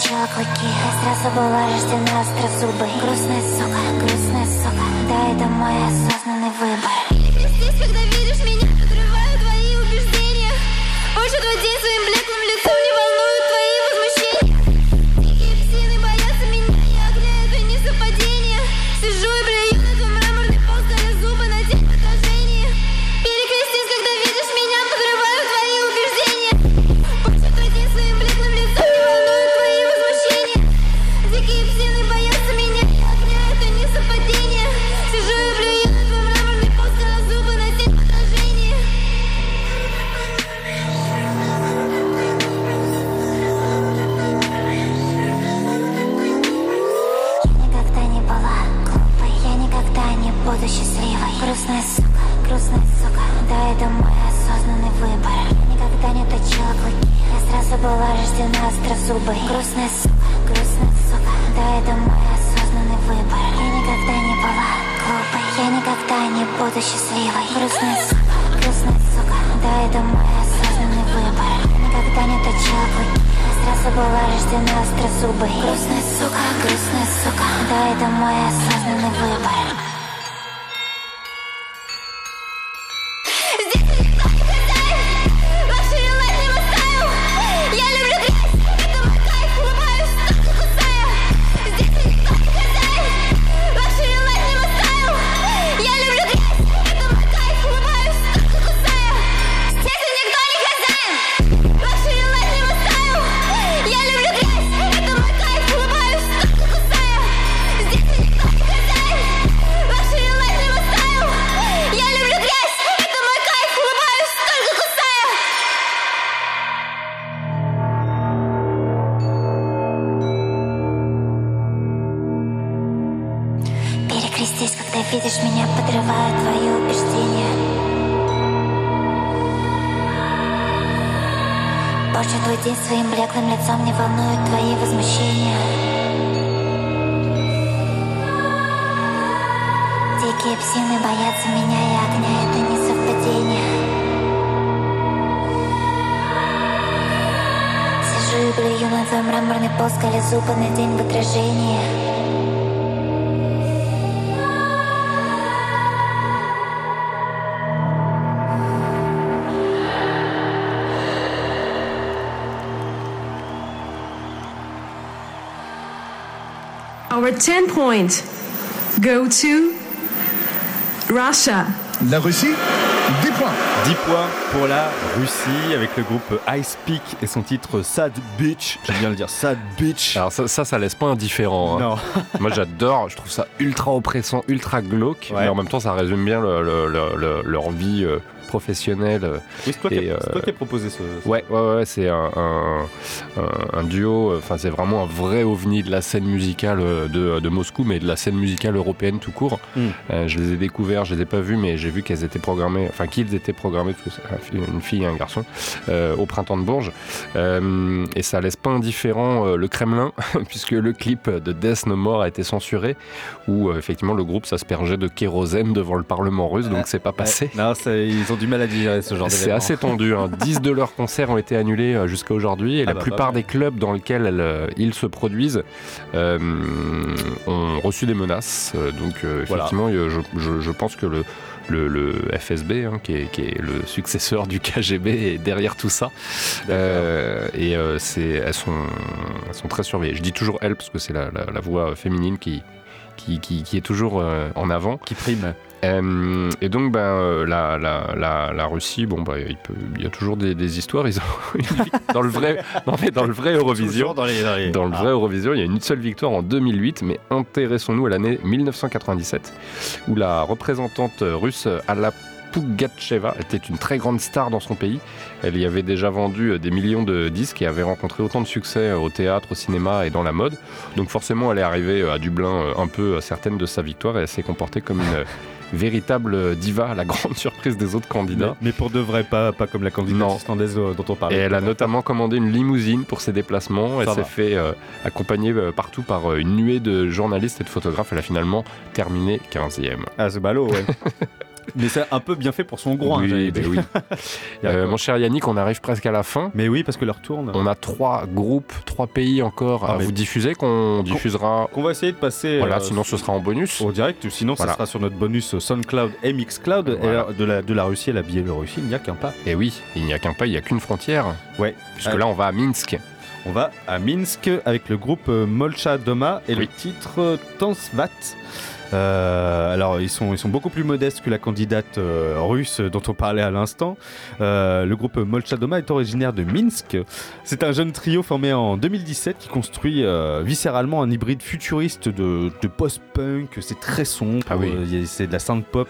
Speaker 17: Чак лакиха сразу была рождена острозубой
Speaker 16: твой мраморный пол
Speaker 17: Скали зубы на день в отражении
Speaker 9: Our 10 points go to Russia.
Speaker 3: La Russie, 10 points.
Speaker 2: 10 points pour la Russie avec le groupe Ice Peak et son titre Sad Bitch. J'aime bien le dire, Sad Bitch.
Speaker 1: Alors ça, ça, ça laisse pas indifférent. hein.
Speaker 2: Non. <laughs>
Speaker 1: Moi j'adore, je trouve ça ultra oppressant, ultra glauque,
Speaker 2: Ouais.
Speaker 1: mais en même temps ça résume bien le- le- le- le- leur vie euh, professionnelle. euh,
Speaker 2: Oui, c'est toi, qui
Speaker 1: et,
Speaker 2: as- c'est toi
Speaker 1: euh,
Speaker 2: qui as proposé ce. ce-
Speaker 1: Ouais, ouais, ouais, c'est un, un- un- un duo, enfin c'est vraiment un vrai ovni de la scène musicale euh, de, de Moscou, mais de la scène musicale européenne tout court.
Speaker 2: Mm.
Speaker 1: Euh, je les ai découverts, je les ai pas vus, mais j'ai vu qu'elles étaient programmées, enfin qu'ils étaient programmés, parce que c'est une fille et un garçon, euh, au printemps de Bourges. Euh, et ça laisse pas indifférent euh, le Kremlin, <laughs> puisque le clip de Death No More a été censuré, où euh, effectivement le groupe s'aspergeait de kérosène devant le Parlement russe, donc c'est pas passé.
Speaker 2: Non, ça- ils ont du mal à digérer ce genre
Speaker 1: C'est assez tendu. Hein. 10 de leurs concerts ont été annulés euh, jusqu'à aujourd'hui et
Speaker 2: Ah
Speaker 1: la
Speaker 2: bah,
Speaker 1: plupart des clubs dans lesquels elles, euh, ils se produisent euh, ont reçu des menaces. Donc euh, effectivement, je, je- je pense que le, le, le FSB, hein, qui, est, qui est le successeur du KGB, est derrière tout ça. Euh, et elles, sont, elles sont très surveillées. Je dis toujours elles parce que c'est la, la- la voix féminine qui, qui, qui- qui est toujours en avant.
Speaker 2: Qui prime.
Speaker 1: Euh, et donc, ben, euh, la, la, la, la Russie, bon, bah, il, peut- il y a toujours des, des histoires. Ils ont <laughs> dans le vrai, non, mais dans le vrai Eurovision,
Speaker 2: dans les- dans les-
Speaker 1: dans le
Speaker 2: Ah.
Speaker 1: vrai Eurovision, il y a une seule victoire en 2008, mais intéressons-nous à l'année 1997, où la représentante russe Alla Pugatcheva était une très grande star dans son pays. Elle y avait déjà vendu euh, des millions de disques et avait rencontré autant de succès au théâtre, au cinéma et dans la mode. Donc forcément, elle est arrivée à Dublin un peu certaine de sa victoire et elle s'est comportée comme une véritable diva, à la grande <laughs> surprise des autres candidats.
Speaker 2: mais pour de vrai, pas, pas comme la candidate
Speaker 1: Non.
Speaker 2: islandaise euh, dont on
Speaker 1: Et
Speaker 2: parlait.
Speaker 1: elle a notamment commandé une limousine pour ses déplacements. Elle s'est fait euh, accompagner euh, partout par une nuée de journalistes et de photographes. Elle a finalement terminé 15e.
Speaker 2: Ah, c'est ballot, ouais. <laughs> mais c'est un peu bien fait pour son groin.
Speaker 1: Oui, ben
Speaker 2: dire.
Speaker 1: oui.
Speaker 2: A <laughs>
Speaker 1: Euh, mon cher Yannick, on arrive presque à la fin.
Speaker 2: Mais oui, parce que leur tourne.
Speaker 1: On a trois groupes, trois pays encore
Speaker 2: Ah,
Speaker 1: à vous diffuser qu'on diffusera.
Speaker 2: Qu'on va essayer de passer.
Speaker 1: Voilà,
Speaker 2: euh,
Speaker 1: sinon ce sera en bonus.
Speaker 2: Au direct, ou sinon
Speaker 1: Voilà.
Speaker 2: ça sera sur notre bonus SoundCloud et Mixcloud.
Speaker 1: Voilà.
Speaker 2: alors, de, la, de la Russie à la Biélorussie, il n'y a qu'un pas.
Speaker 1: Et oui, il n'y a qu'un pas, il n'y a qu'une frontière.
Speaker 2: Ouais.
Speaker 1: Puisque
Speaker 2: Euh,
Speaker 1: là, on va à Minsk.
Speaker 2: On va à Minsk avec le groupe euh, Molcha Doma et le
Speaker 1: Oui.
Speaker 2: titre euh, Tansvat. Euh, alors ils sont, ils sont beaucoup plus modestes que la candidate euh, russe dont on parlait à l'instant. Euh, le groupe Molcha Doma est originaire de Minsk. C'est un jeune trio formé en 2017 qui construit viscéralement un hybride futuriste de, de post-punk. C'est très sombre,
Speaker 1: Ah oui.
Speaker 2: c'est de la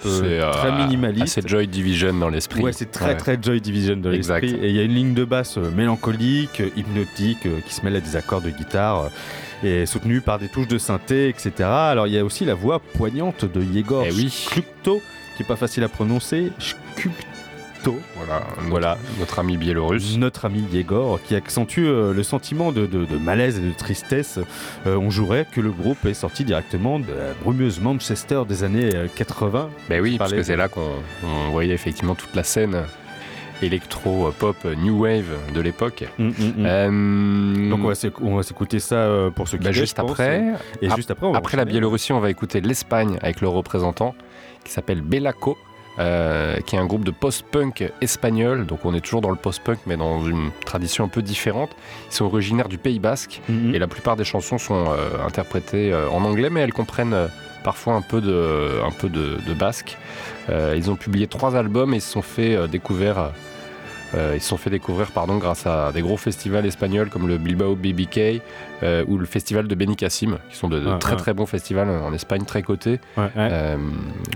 Speaker 1: C'est euh,
Speaker 2: très minimaliste.
Speaker 1: assez Joy Division dans l'esprit.
Speaker 2: Ouais, c'est très
Speaker 1: Ouais.
Speaker 2: très Joy Division
Speaker 1: Exact.
Speaker 2: l'esprit. Et il y a une ligne de basse mélancolique, hypnotique, qui se mêle à des accords de guitare et soutenue par des touches de synthé, etc. Alors il y a aussi la voix poignante de Yegor
Speaker 1: Eh oui.
Speaker 2: Qui est pas facile à prononcer. Shkupto.
Speaker 1: Voilà, notre,
Speaker 2: Voilà.
Speaker 1: notre ami biélorusse.
Speaker 2: Notre ami Yegor, qui accentue euh, le sentiment de, de- de malaise et de tristesse. Euh, on jouerait que le groupe est sorti directement de la brumeuse Manchester des années euh, 80.
Speaker 1: Ben oui, parce que c'est là qu'on on voyait effectivement toute la scène électro-pop new wave de l'époque.
Speaker 2: Mm, mm, mm.
Speaker 1: Euh,
Speaker 2: Donc on va s'écouter ça euh, pour ceux qui
Speaker 1: bah,
Speaker 2: veulent,
Speaker 1: juste après,
Speaker 2: Et juste après, on va
Speaker 1: après la. Biélorussie, on va écouter l'Espagne avec le représentant qui s'appelle Belako. euh, qui est un groupe de post-punk espagnol, donc on est toujours dans le post-punk mais dans une tradition un peu différente. Ils sont originaires du Pays Basque et la plupart des chansons sont euh, interprétées euh, en anglais mais elles comprennent euh, parfois un peu de, un peu de, de basque. Euh, ils ont publié trois albums et se sont fait euh, découvrir euh, ils se sont fait découvrir pardon, grâce à des gros festivals espagnols comme le Bilbao BBK euh, ou le festival de Benicassim, qui sont de, de
Speaker 2: Ouais,
Speaker 1: très
Speaker 2: ouais.
Speaker 1: très bons festivals en Espagne, très cotés.
Speaker 2: Ouais.
Speaker 1: Euh,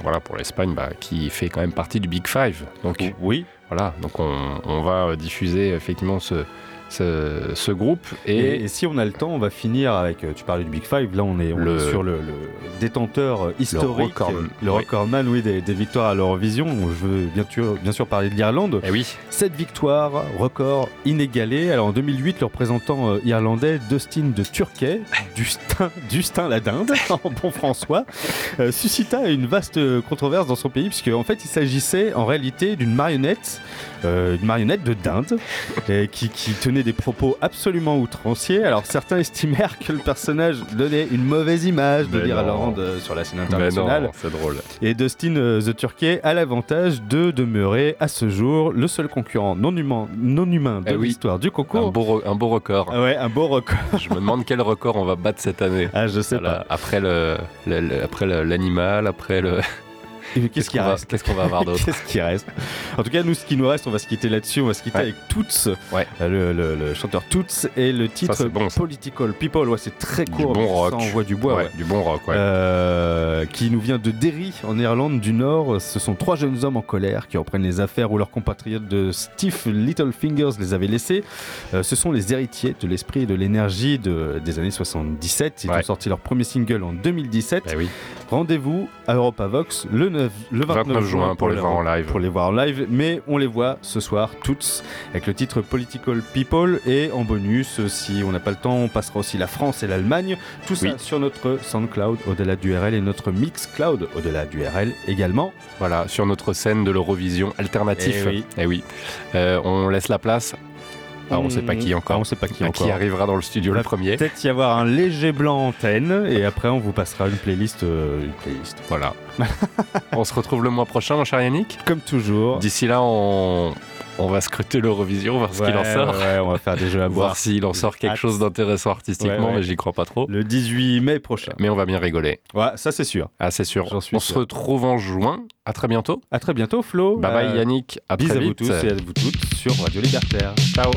Speaker 1: voilà pour l'Espagne, bah, qui fait quand même partie du Big Five. Donc
Speaker 2: Oui.
Speaker 1: voilà, donc on, on va diffuser effectivement ce, ce, ce groupe. Et,
Speaker 2: Et, et si on a le temps, on va finir avec. euh, Tu parlais du Big Five, là on est, on
Speaker 1: Le-
Speaker 2: est sur le, le détenteur euh, historique,
Speaker 1: record-
Speaker 2: euh, le
Speaker 1: oui.
Speaker 2: recordman oui, des, des victoires à l'Eurovision. Je veux bien sûr, bien sûr parler de l'Irlande.
Speaker 1: Eh oui,
Speaker 2: Cette victoire, record inégalé. Alors en 2008, le représentant euh, irlandais Dustin de Turquet, <laughs> Dustin, Dustin la dinde, <laughs> en bon François, euh, suscita une vaste controverse dans son pays, puisque en fait il s'agissait en réalité d'une marionnette, euh, une marionnette de dinde, euh, qui, qui tenait des propos absolument outranciers. Alors certains estimèrent que le personnage donnait une mauvaise image de
Speaker 1: Mais
Speaker 2: l'Irlande euh, sur la scène internationale.
Speaker 1: c'est drôle.
Speaker 2: Et Dustin euh, The Turkey a l'avantage de demeurer à ce jour le seul concurrent non humain, non humain de
Speaker 1: Eh oui.
Speaker 2: l'histoire du
Speaker 1: Un
Speaker 2: concours.
Speaker 1: beau, un beau record.
Speaker 2: Ouais, un beau record. <laughs>
Speaker 1: Je me demande quel record on va battre cette année.
Speaker 2: Ah, je sais
Speaker 1: Voilà, Après le, le- le- après le- l'animal, après le.
Speaker 2: Qu'est-ce qui
Speaker 1: qu'on va-
Speaker 2: reste
Speaker 1: Qu'est-ce qu'on va avoir <laughs> d'autre
Speaker 2: Qu'est-ce qui reste? En tout cas, nous, ce qui nous reste, on va se quitter là-dessus. On va se quitter
Speaker 1: Ouais.
Speaker 2: avec Toots,
Speaker 1: Ouais.
Speaker 2: euh, le, le- le chanteur Toots, et le titre
Speaker 1: bon.
Speaker 2: Political People. Ouais, c'est très
Speaker 1: Du
Speaker 2: court.
Speaker 1: bon
Speaker 2: mais
Speaker 1: rock.
Speaker 2: Ça envoie du bois.
Speaker 1: Ouais. Du bon rock, ouais.
Speaker 2: Euh, qui nous vient de Derry en Irlande du Nord. Ce sont trois jeunes hommes en colère qui reprennent les affaires où leurs compatriotes de Steve Littlefingers les avaient laissés. Euh, ce sont les héritiers de l'esprit et de l'énergie de- des années 77. Ils ont sorti leur premier single en 2017.
Speaker 1: Eh oui.
Speaker 2: Rendez-vous à Europa Vox le, 9, le 29,
Speaker 1: 29 juin pour les voir en live.
Speaker 2: Pour les voir en live, mais on les voit ce soir toutes avec le titre Political People et en bonus, si on n'a pas le temps, on passera aussi la France et l'Allemagne. Tout ça
Speaker 1: Oui.
Speaker 2: sur notre SoundCloud au-delà du RL et notre Mixcloud au-delà du RL également.
Speaker 1: Voilà, sur notre scène de l'Eurovision alternatif.
Speaker 2: Eh oui.
Speaker 1: Eh oui. Euh, on laisse la place. Ah, on sait pas qui encore.
Speaker 2: Ah, on sait pas qui encore.
Speaker 1: qui arrivera dans le studio le premier.
Speaker 2: Peut-être y avoir un léger blanc antenne et après on vous passera une playlist. euh, une playlist.
Speaker 1: Voilà. <laughs> on se retrouve le mois prochain, mon cher Yannick.
Speaker 2: Comme toujours.
Speaker 1: D'ici là, on, on va scruter l'Eurovision, voir ce qu'il en sort.
Speaker 2: ouais, on va faire des jeux à <laughs> boire.
Speaker 1: Voir s'il en sort quelque chose d'intéressant artistiquement,
Speaker 2: Ouais,
Speaker 1: mais j'y crois pas trop.
Speaker 2: Le 18 mai prochain.
Speaker 1: Mais on va bien rigoler.
Speaker 2: Ouais, ça c'est sûr.
Speaker 1: Ah, c'est sûr.
Speaker 2: Suis
Speaker 1: on
Speaker 2: sûr.
Speaker 1: se retrouve en juin. À très bientôt.
Speaker 2: À très bientôt, Flo.
Speaker 1: Bye bye
Speaker 2: Euh,
Speaker 1: Yannick. À
Speaker 2: Bis
Speaker 1: très
Speaker 2: à vous tous et à vous toutes sur Radio Libertaire.
Speaker 1: Ciao.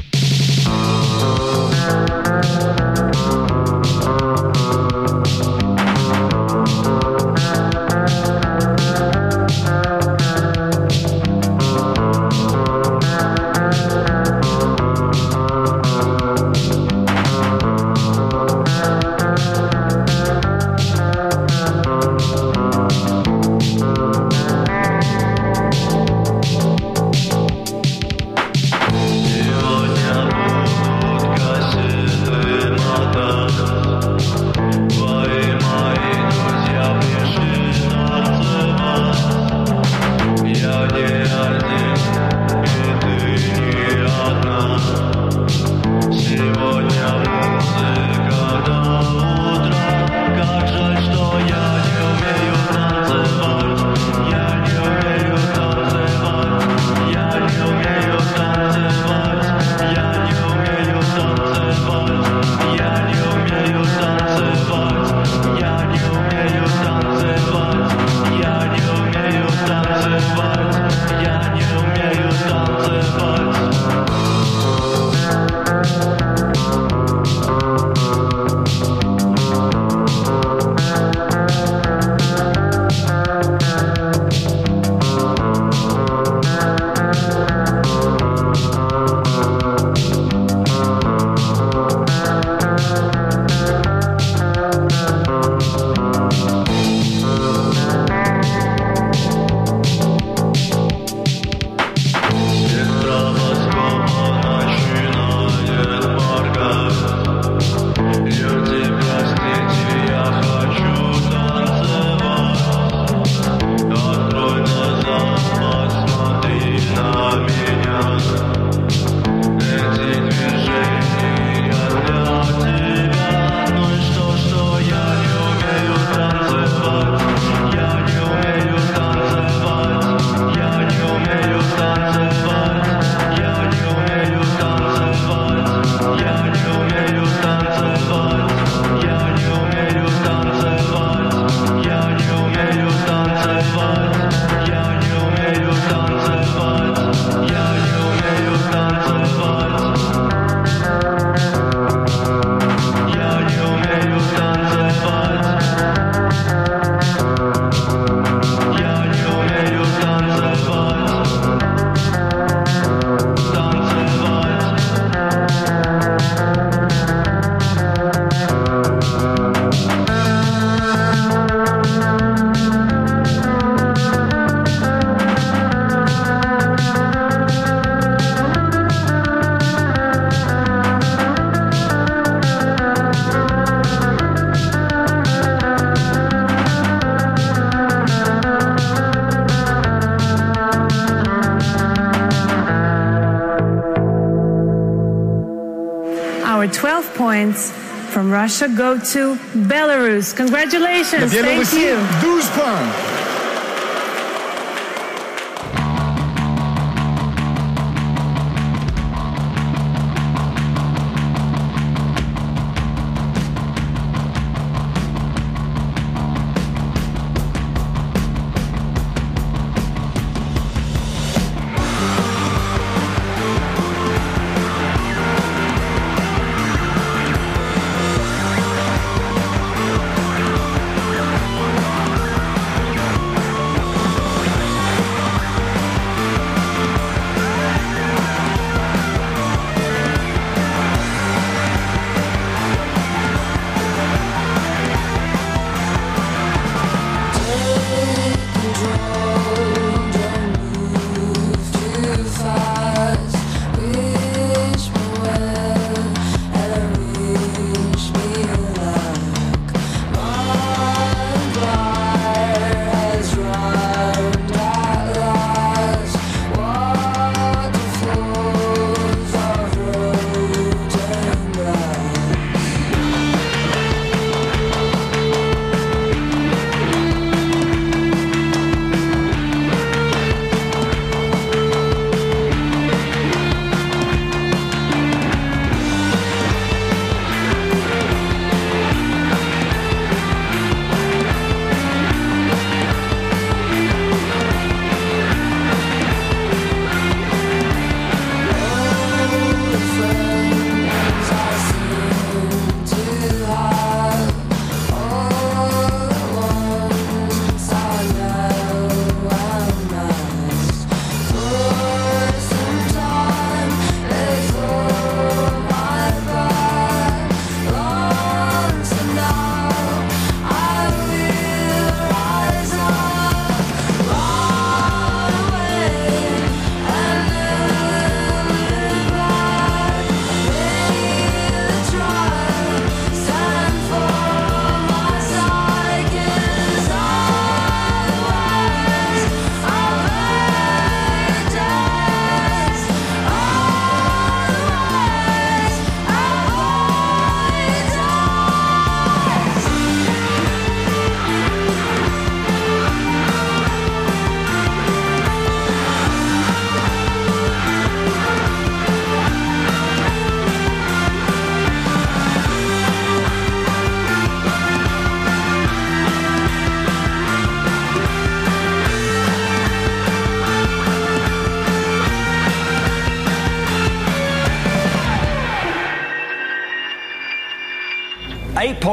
Speaker 9: Russia go to Belarus. Congratulations. Thank you.
Speaker 3: 12 points.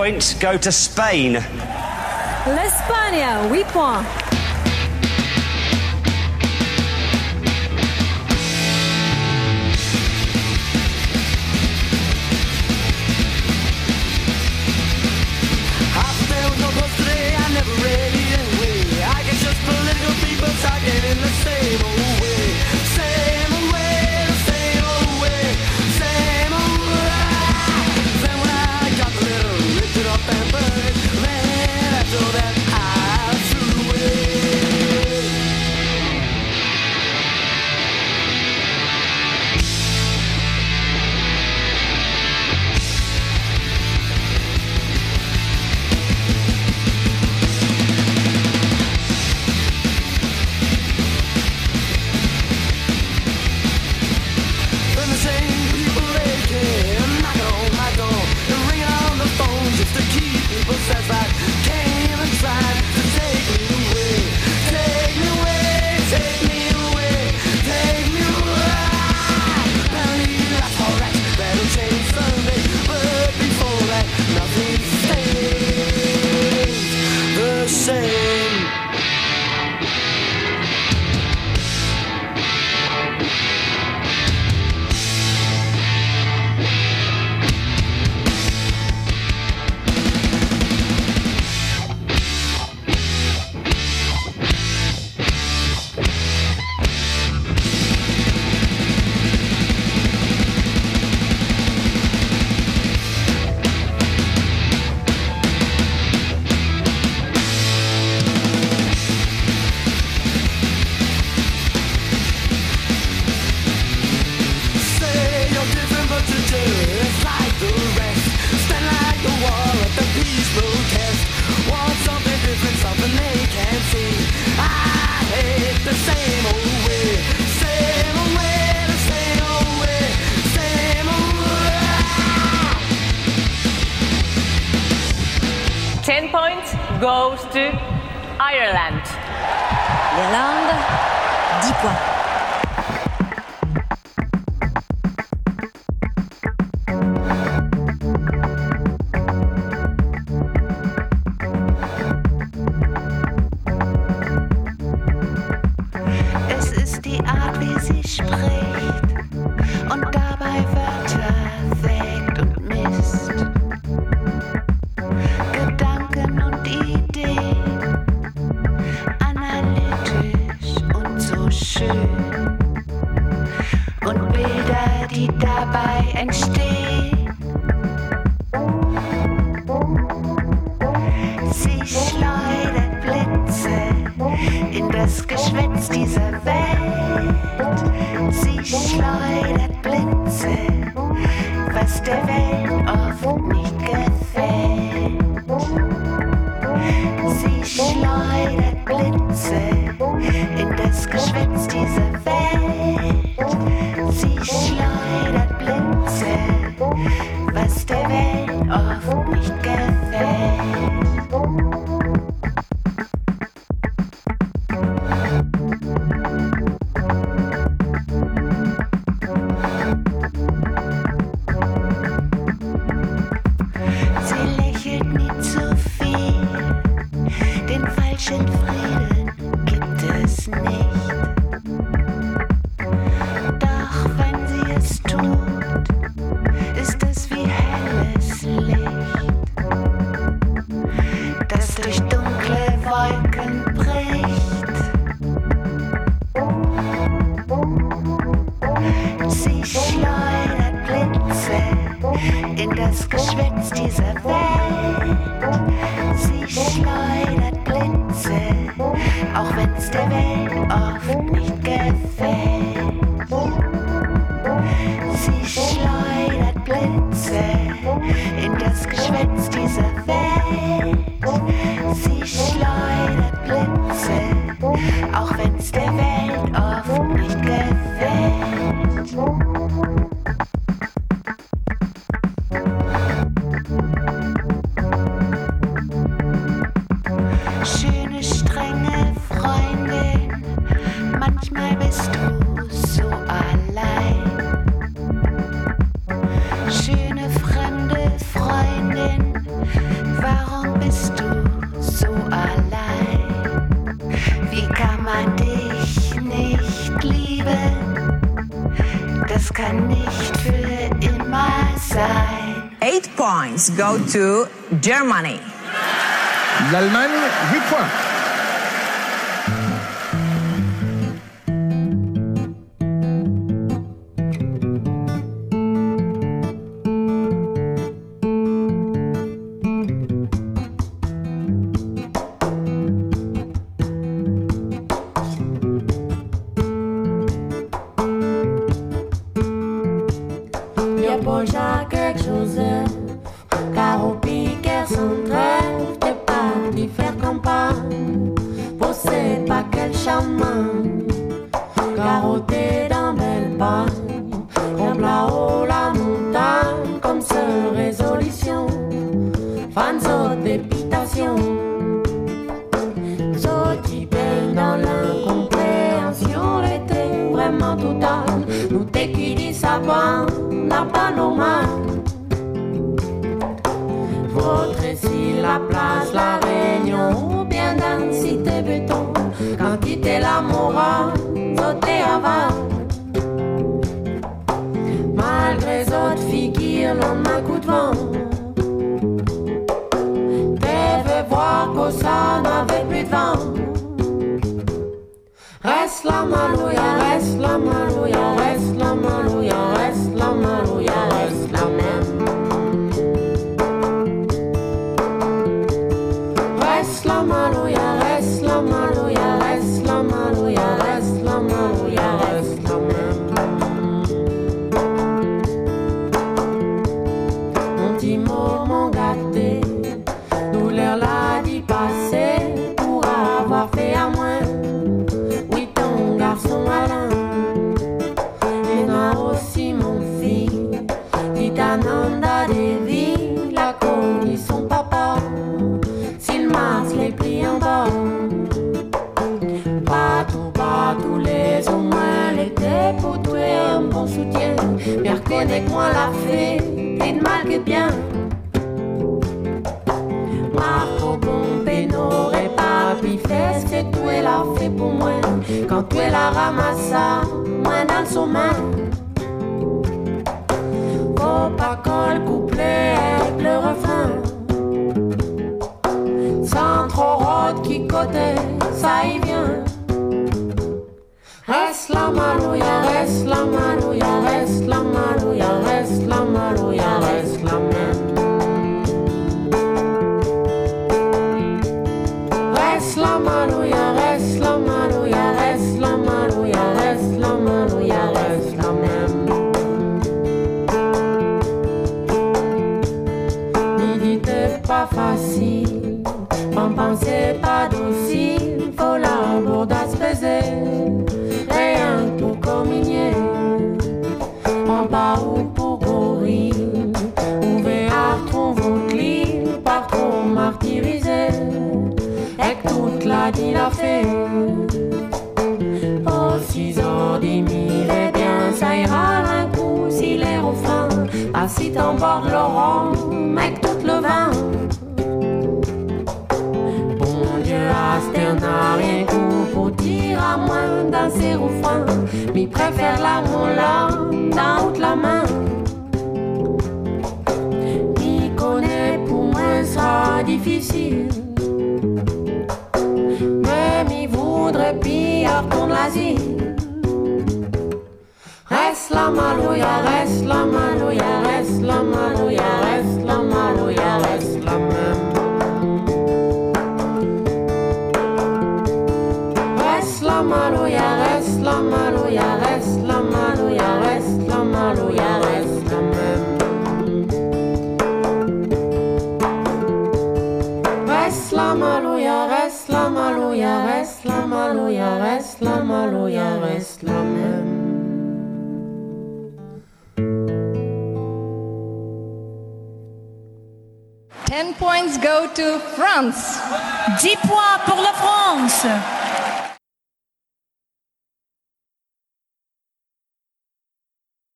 Speaker 18: points go to Spain.
Speaker 4: L'Espagne, 8 points.
Speaker 19: Sein.
Speaker 13: Eight points go to Germany.
Speaker 20: L'Allemagne, 8 points.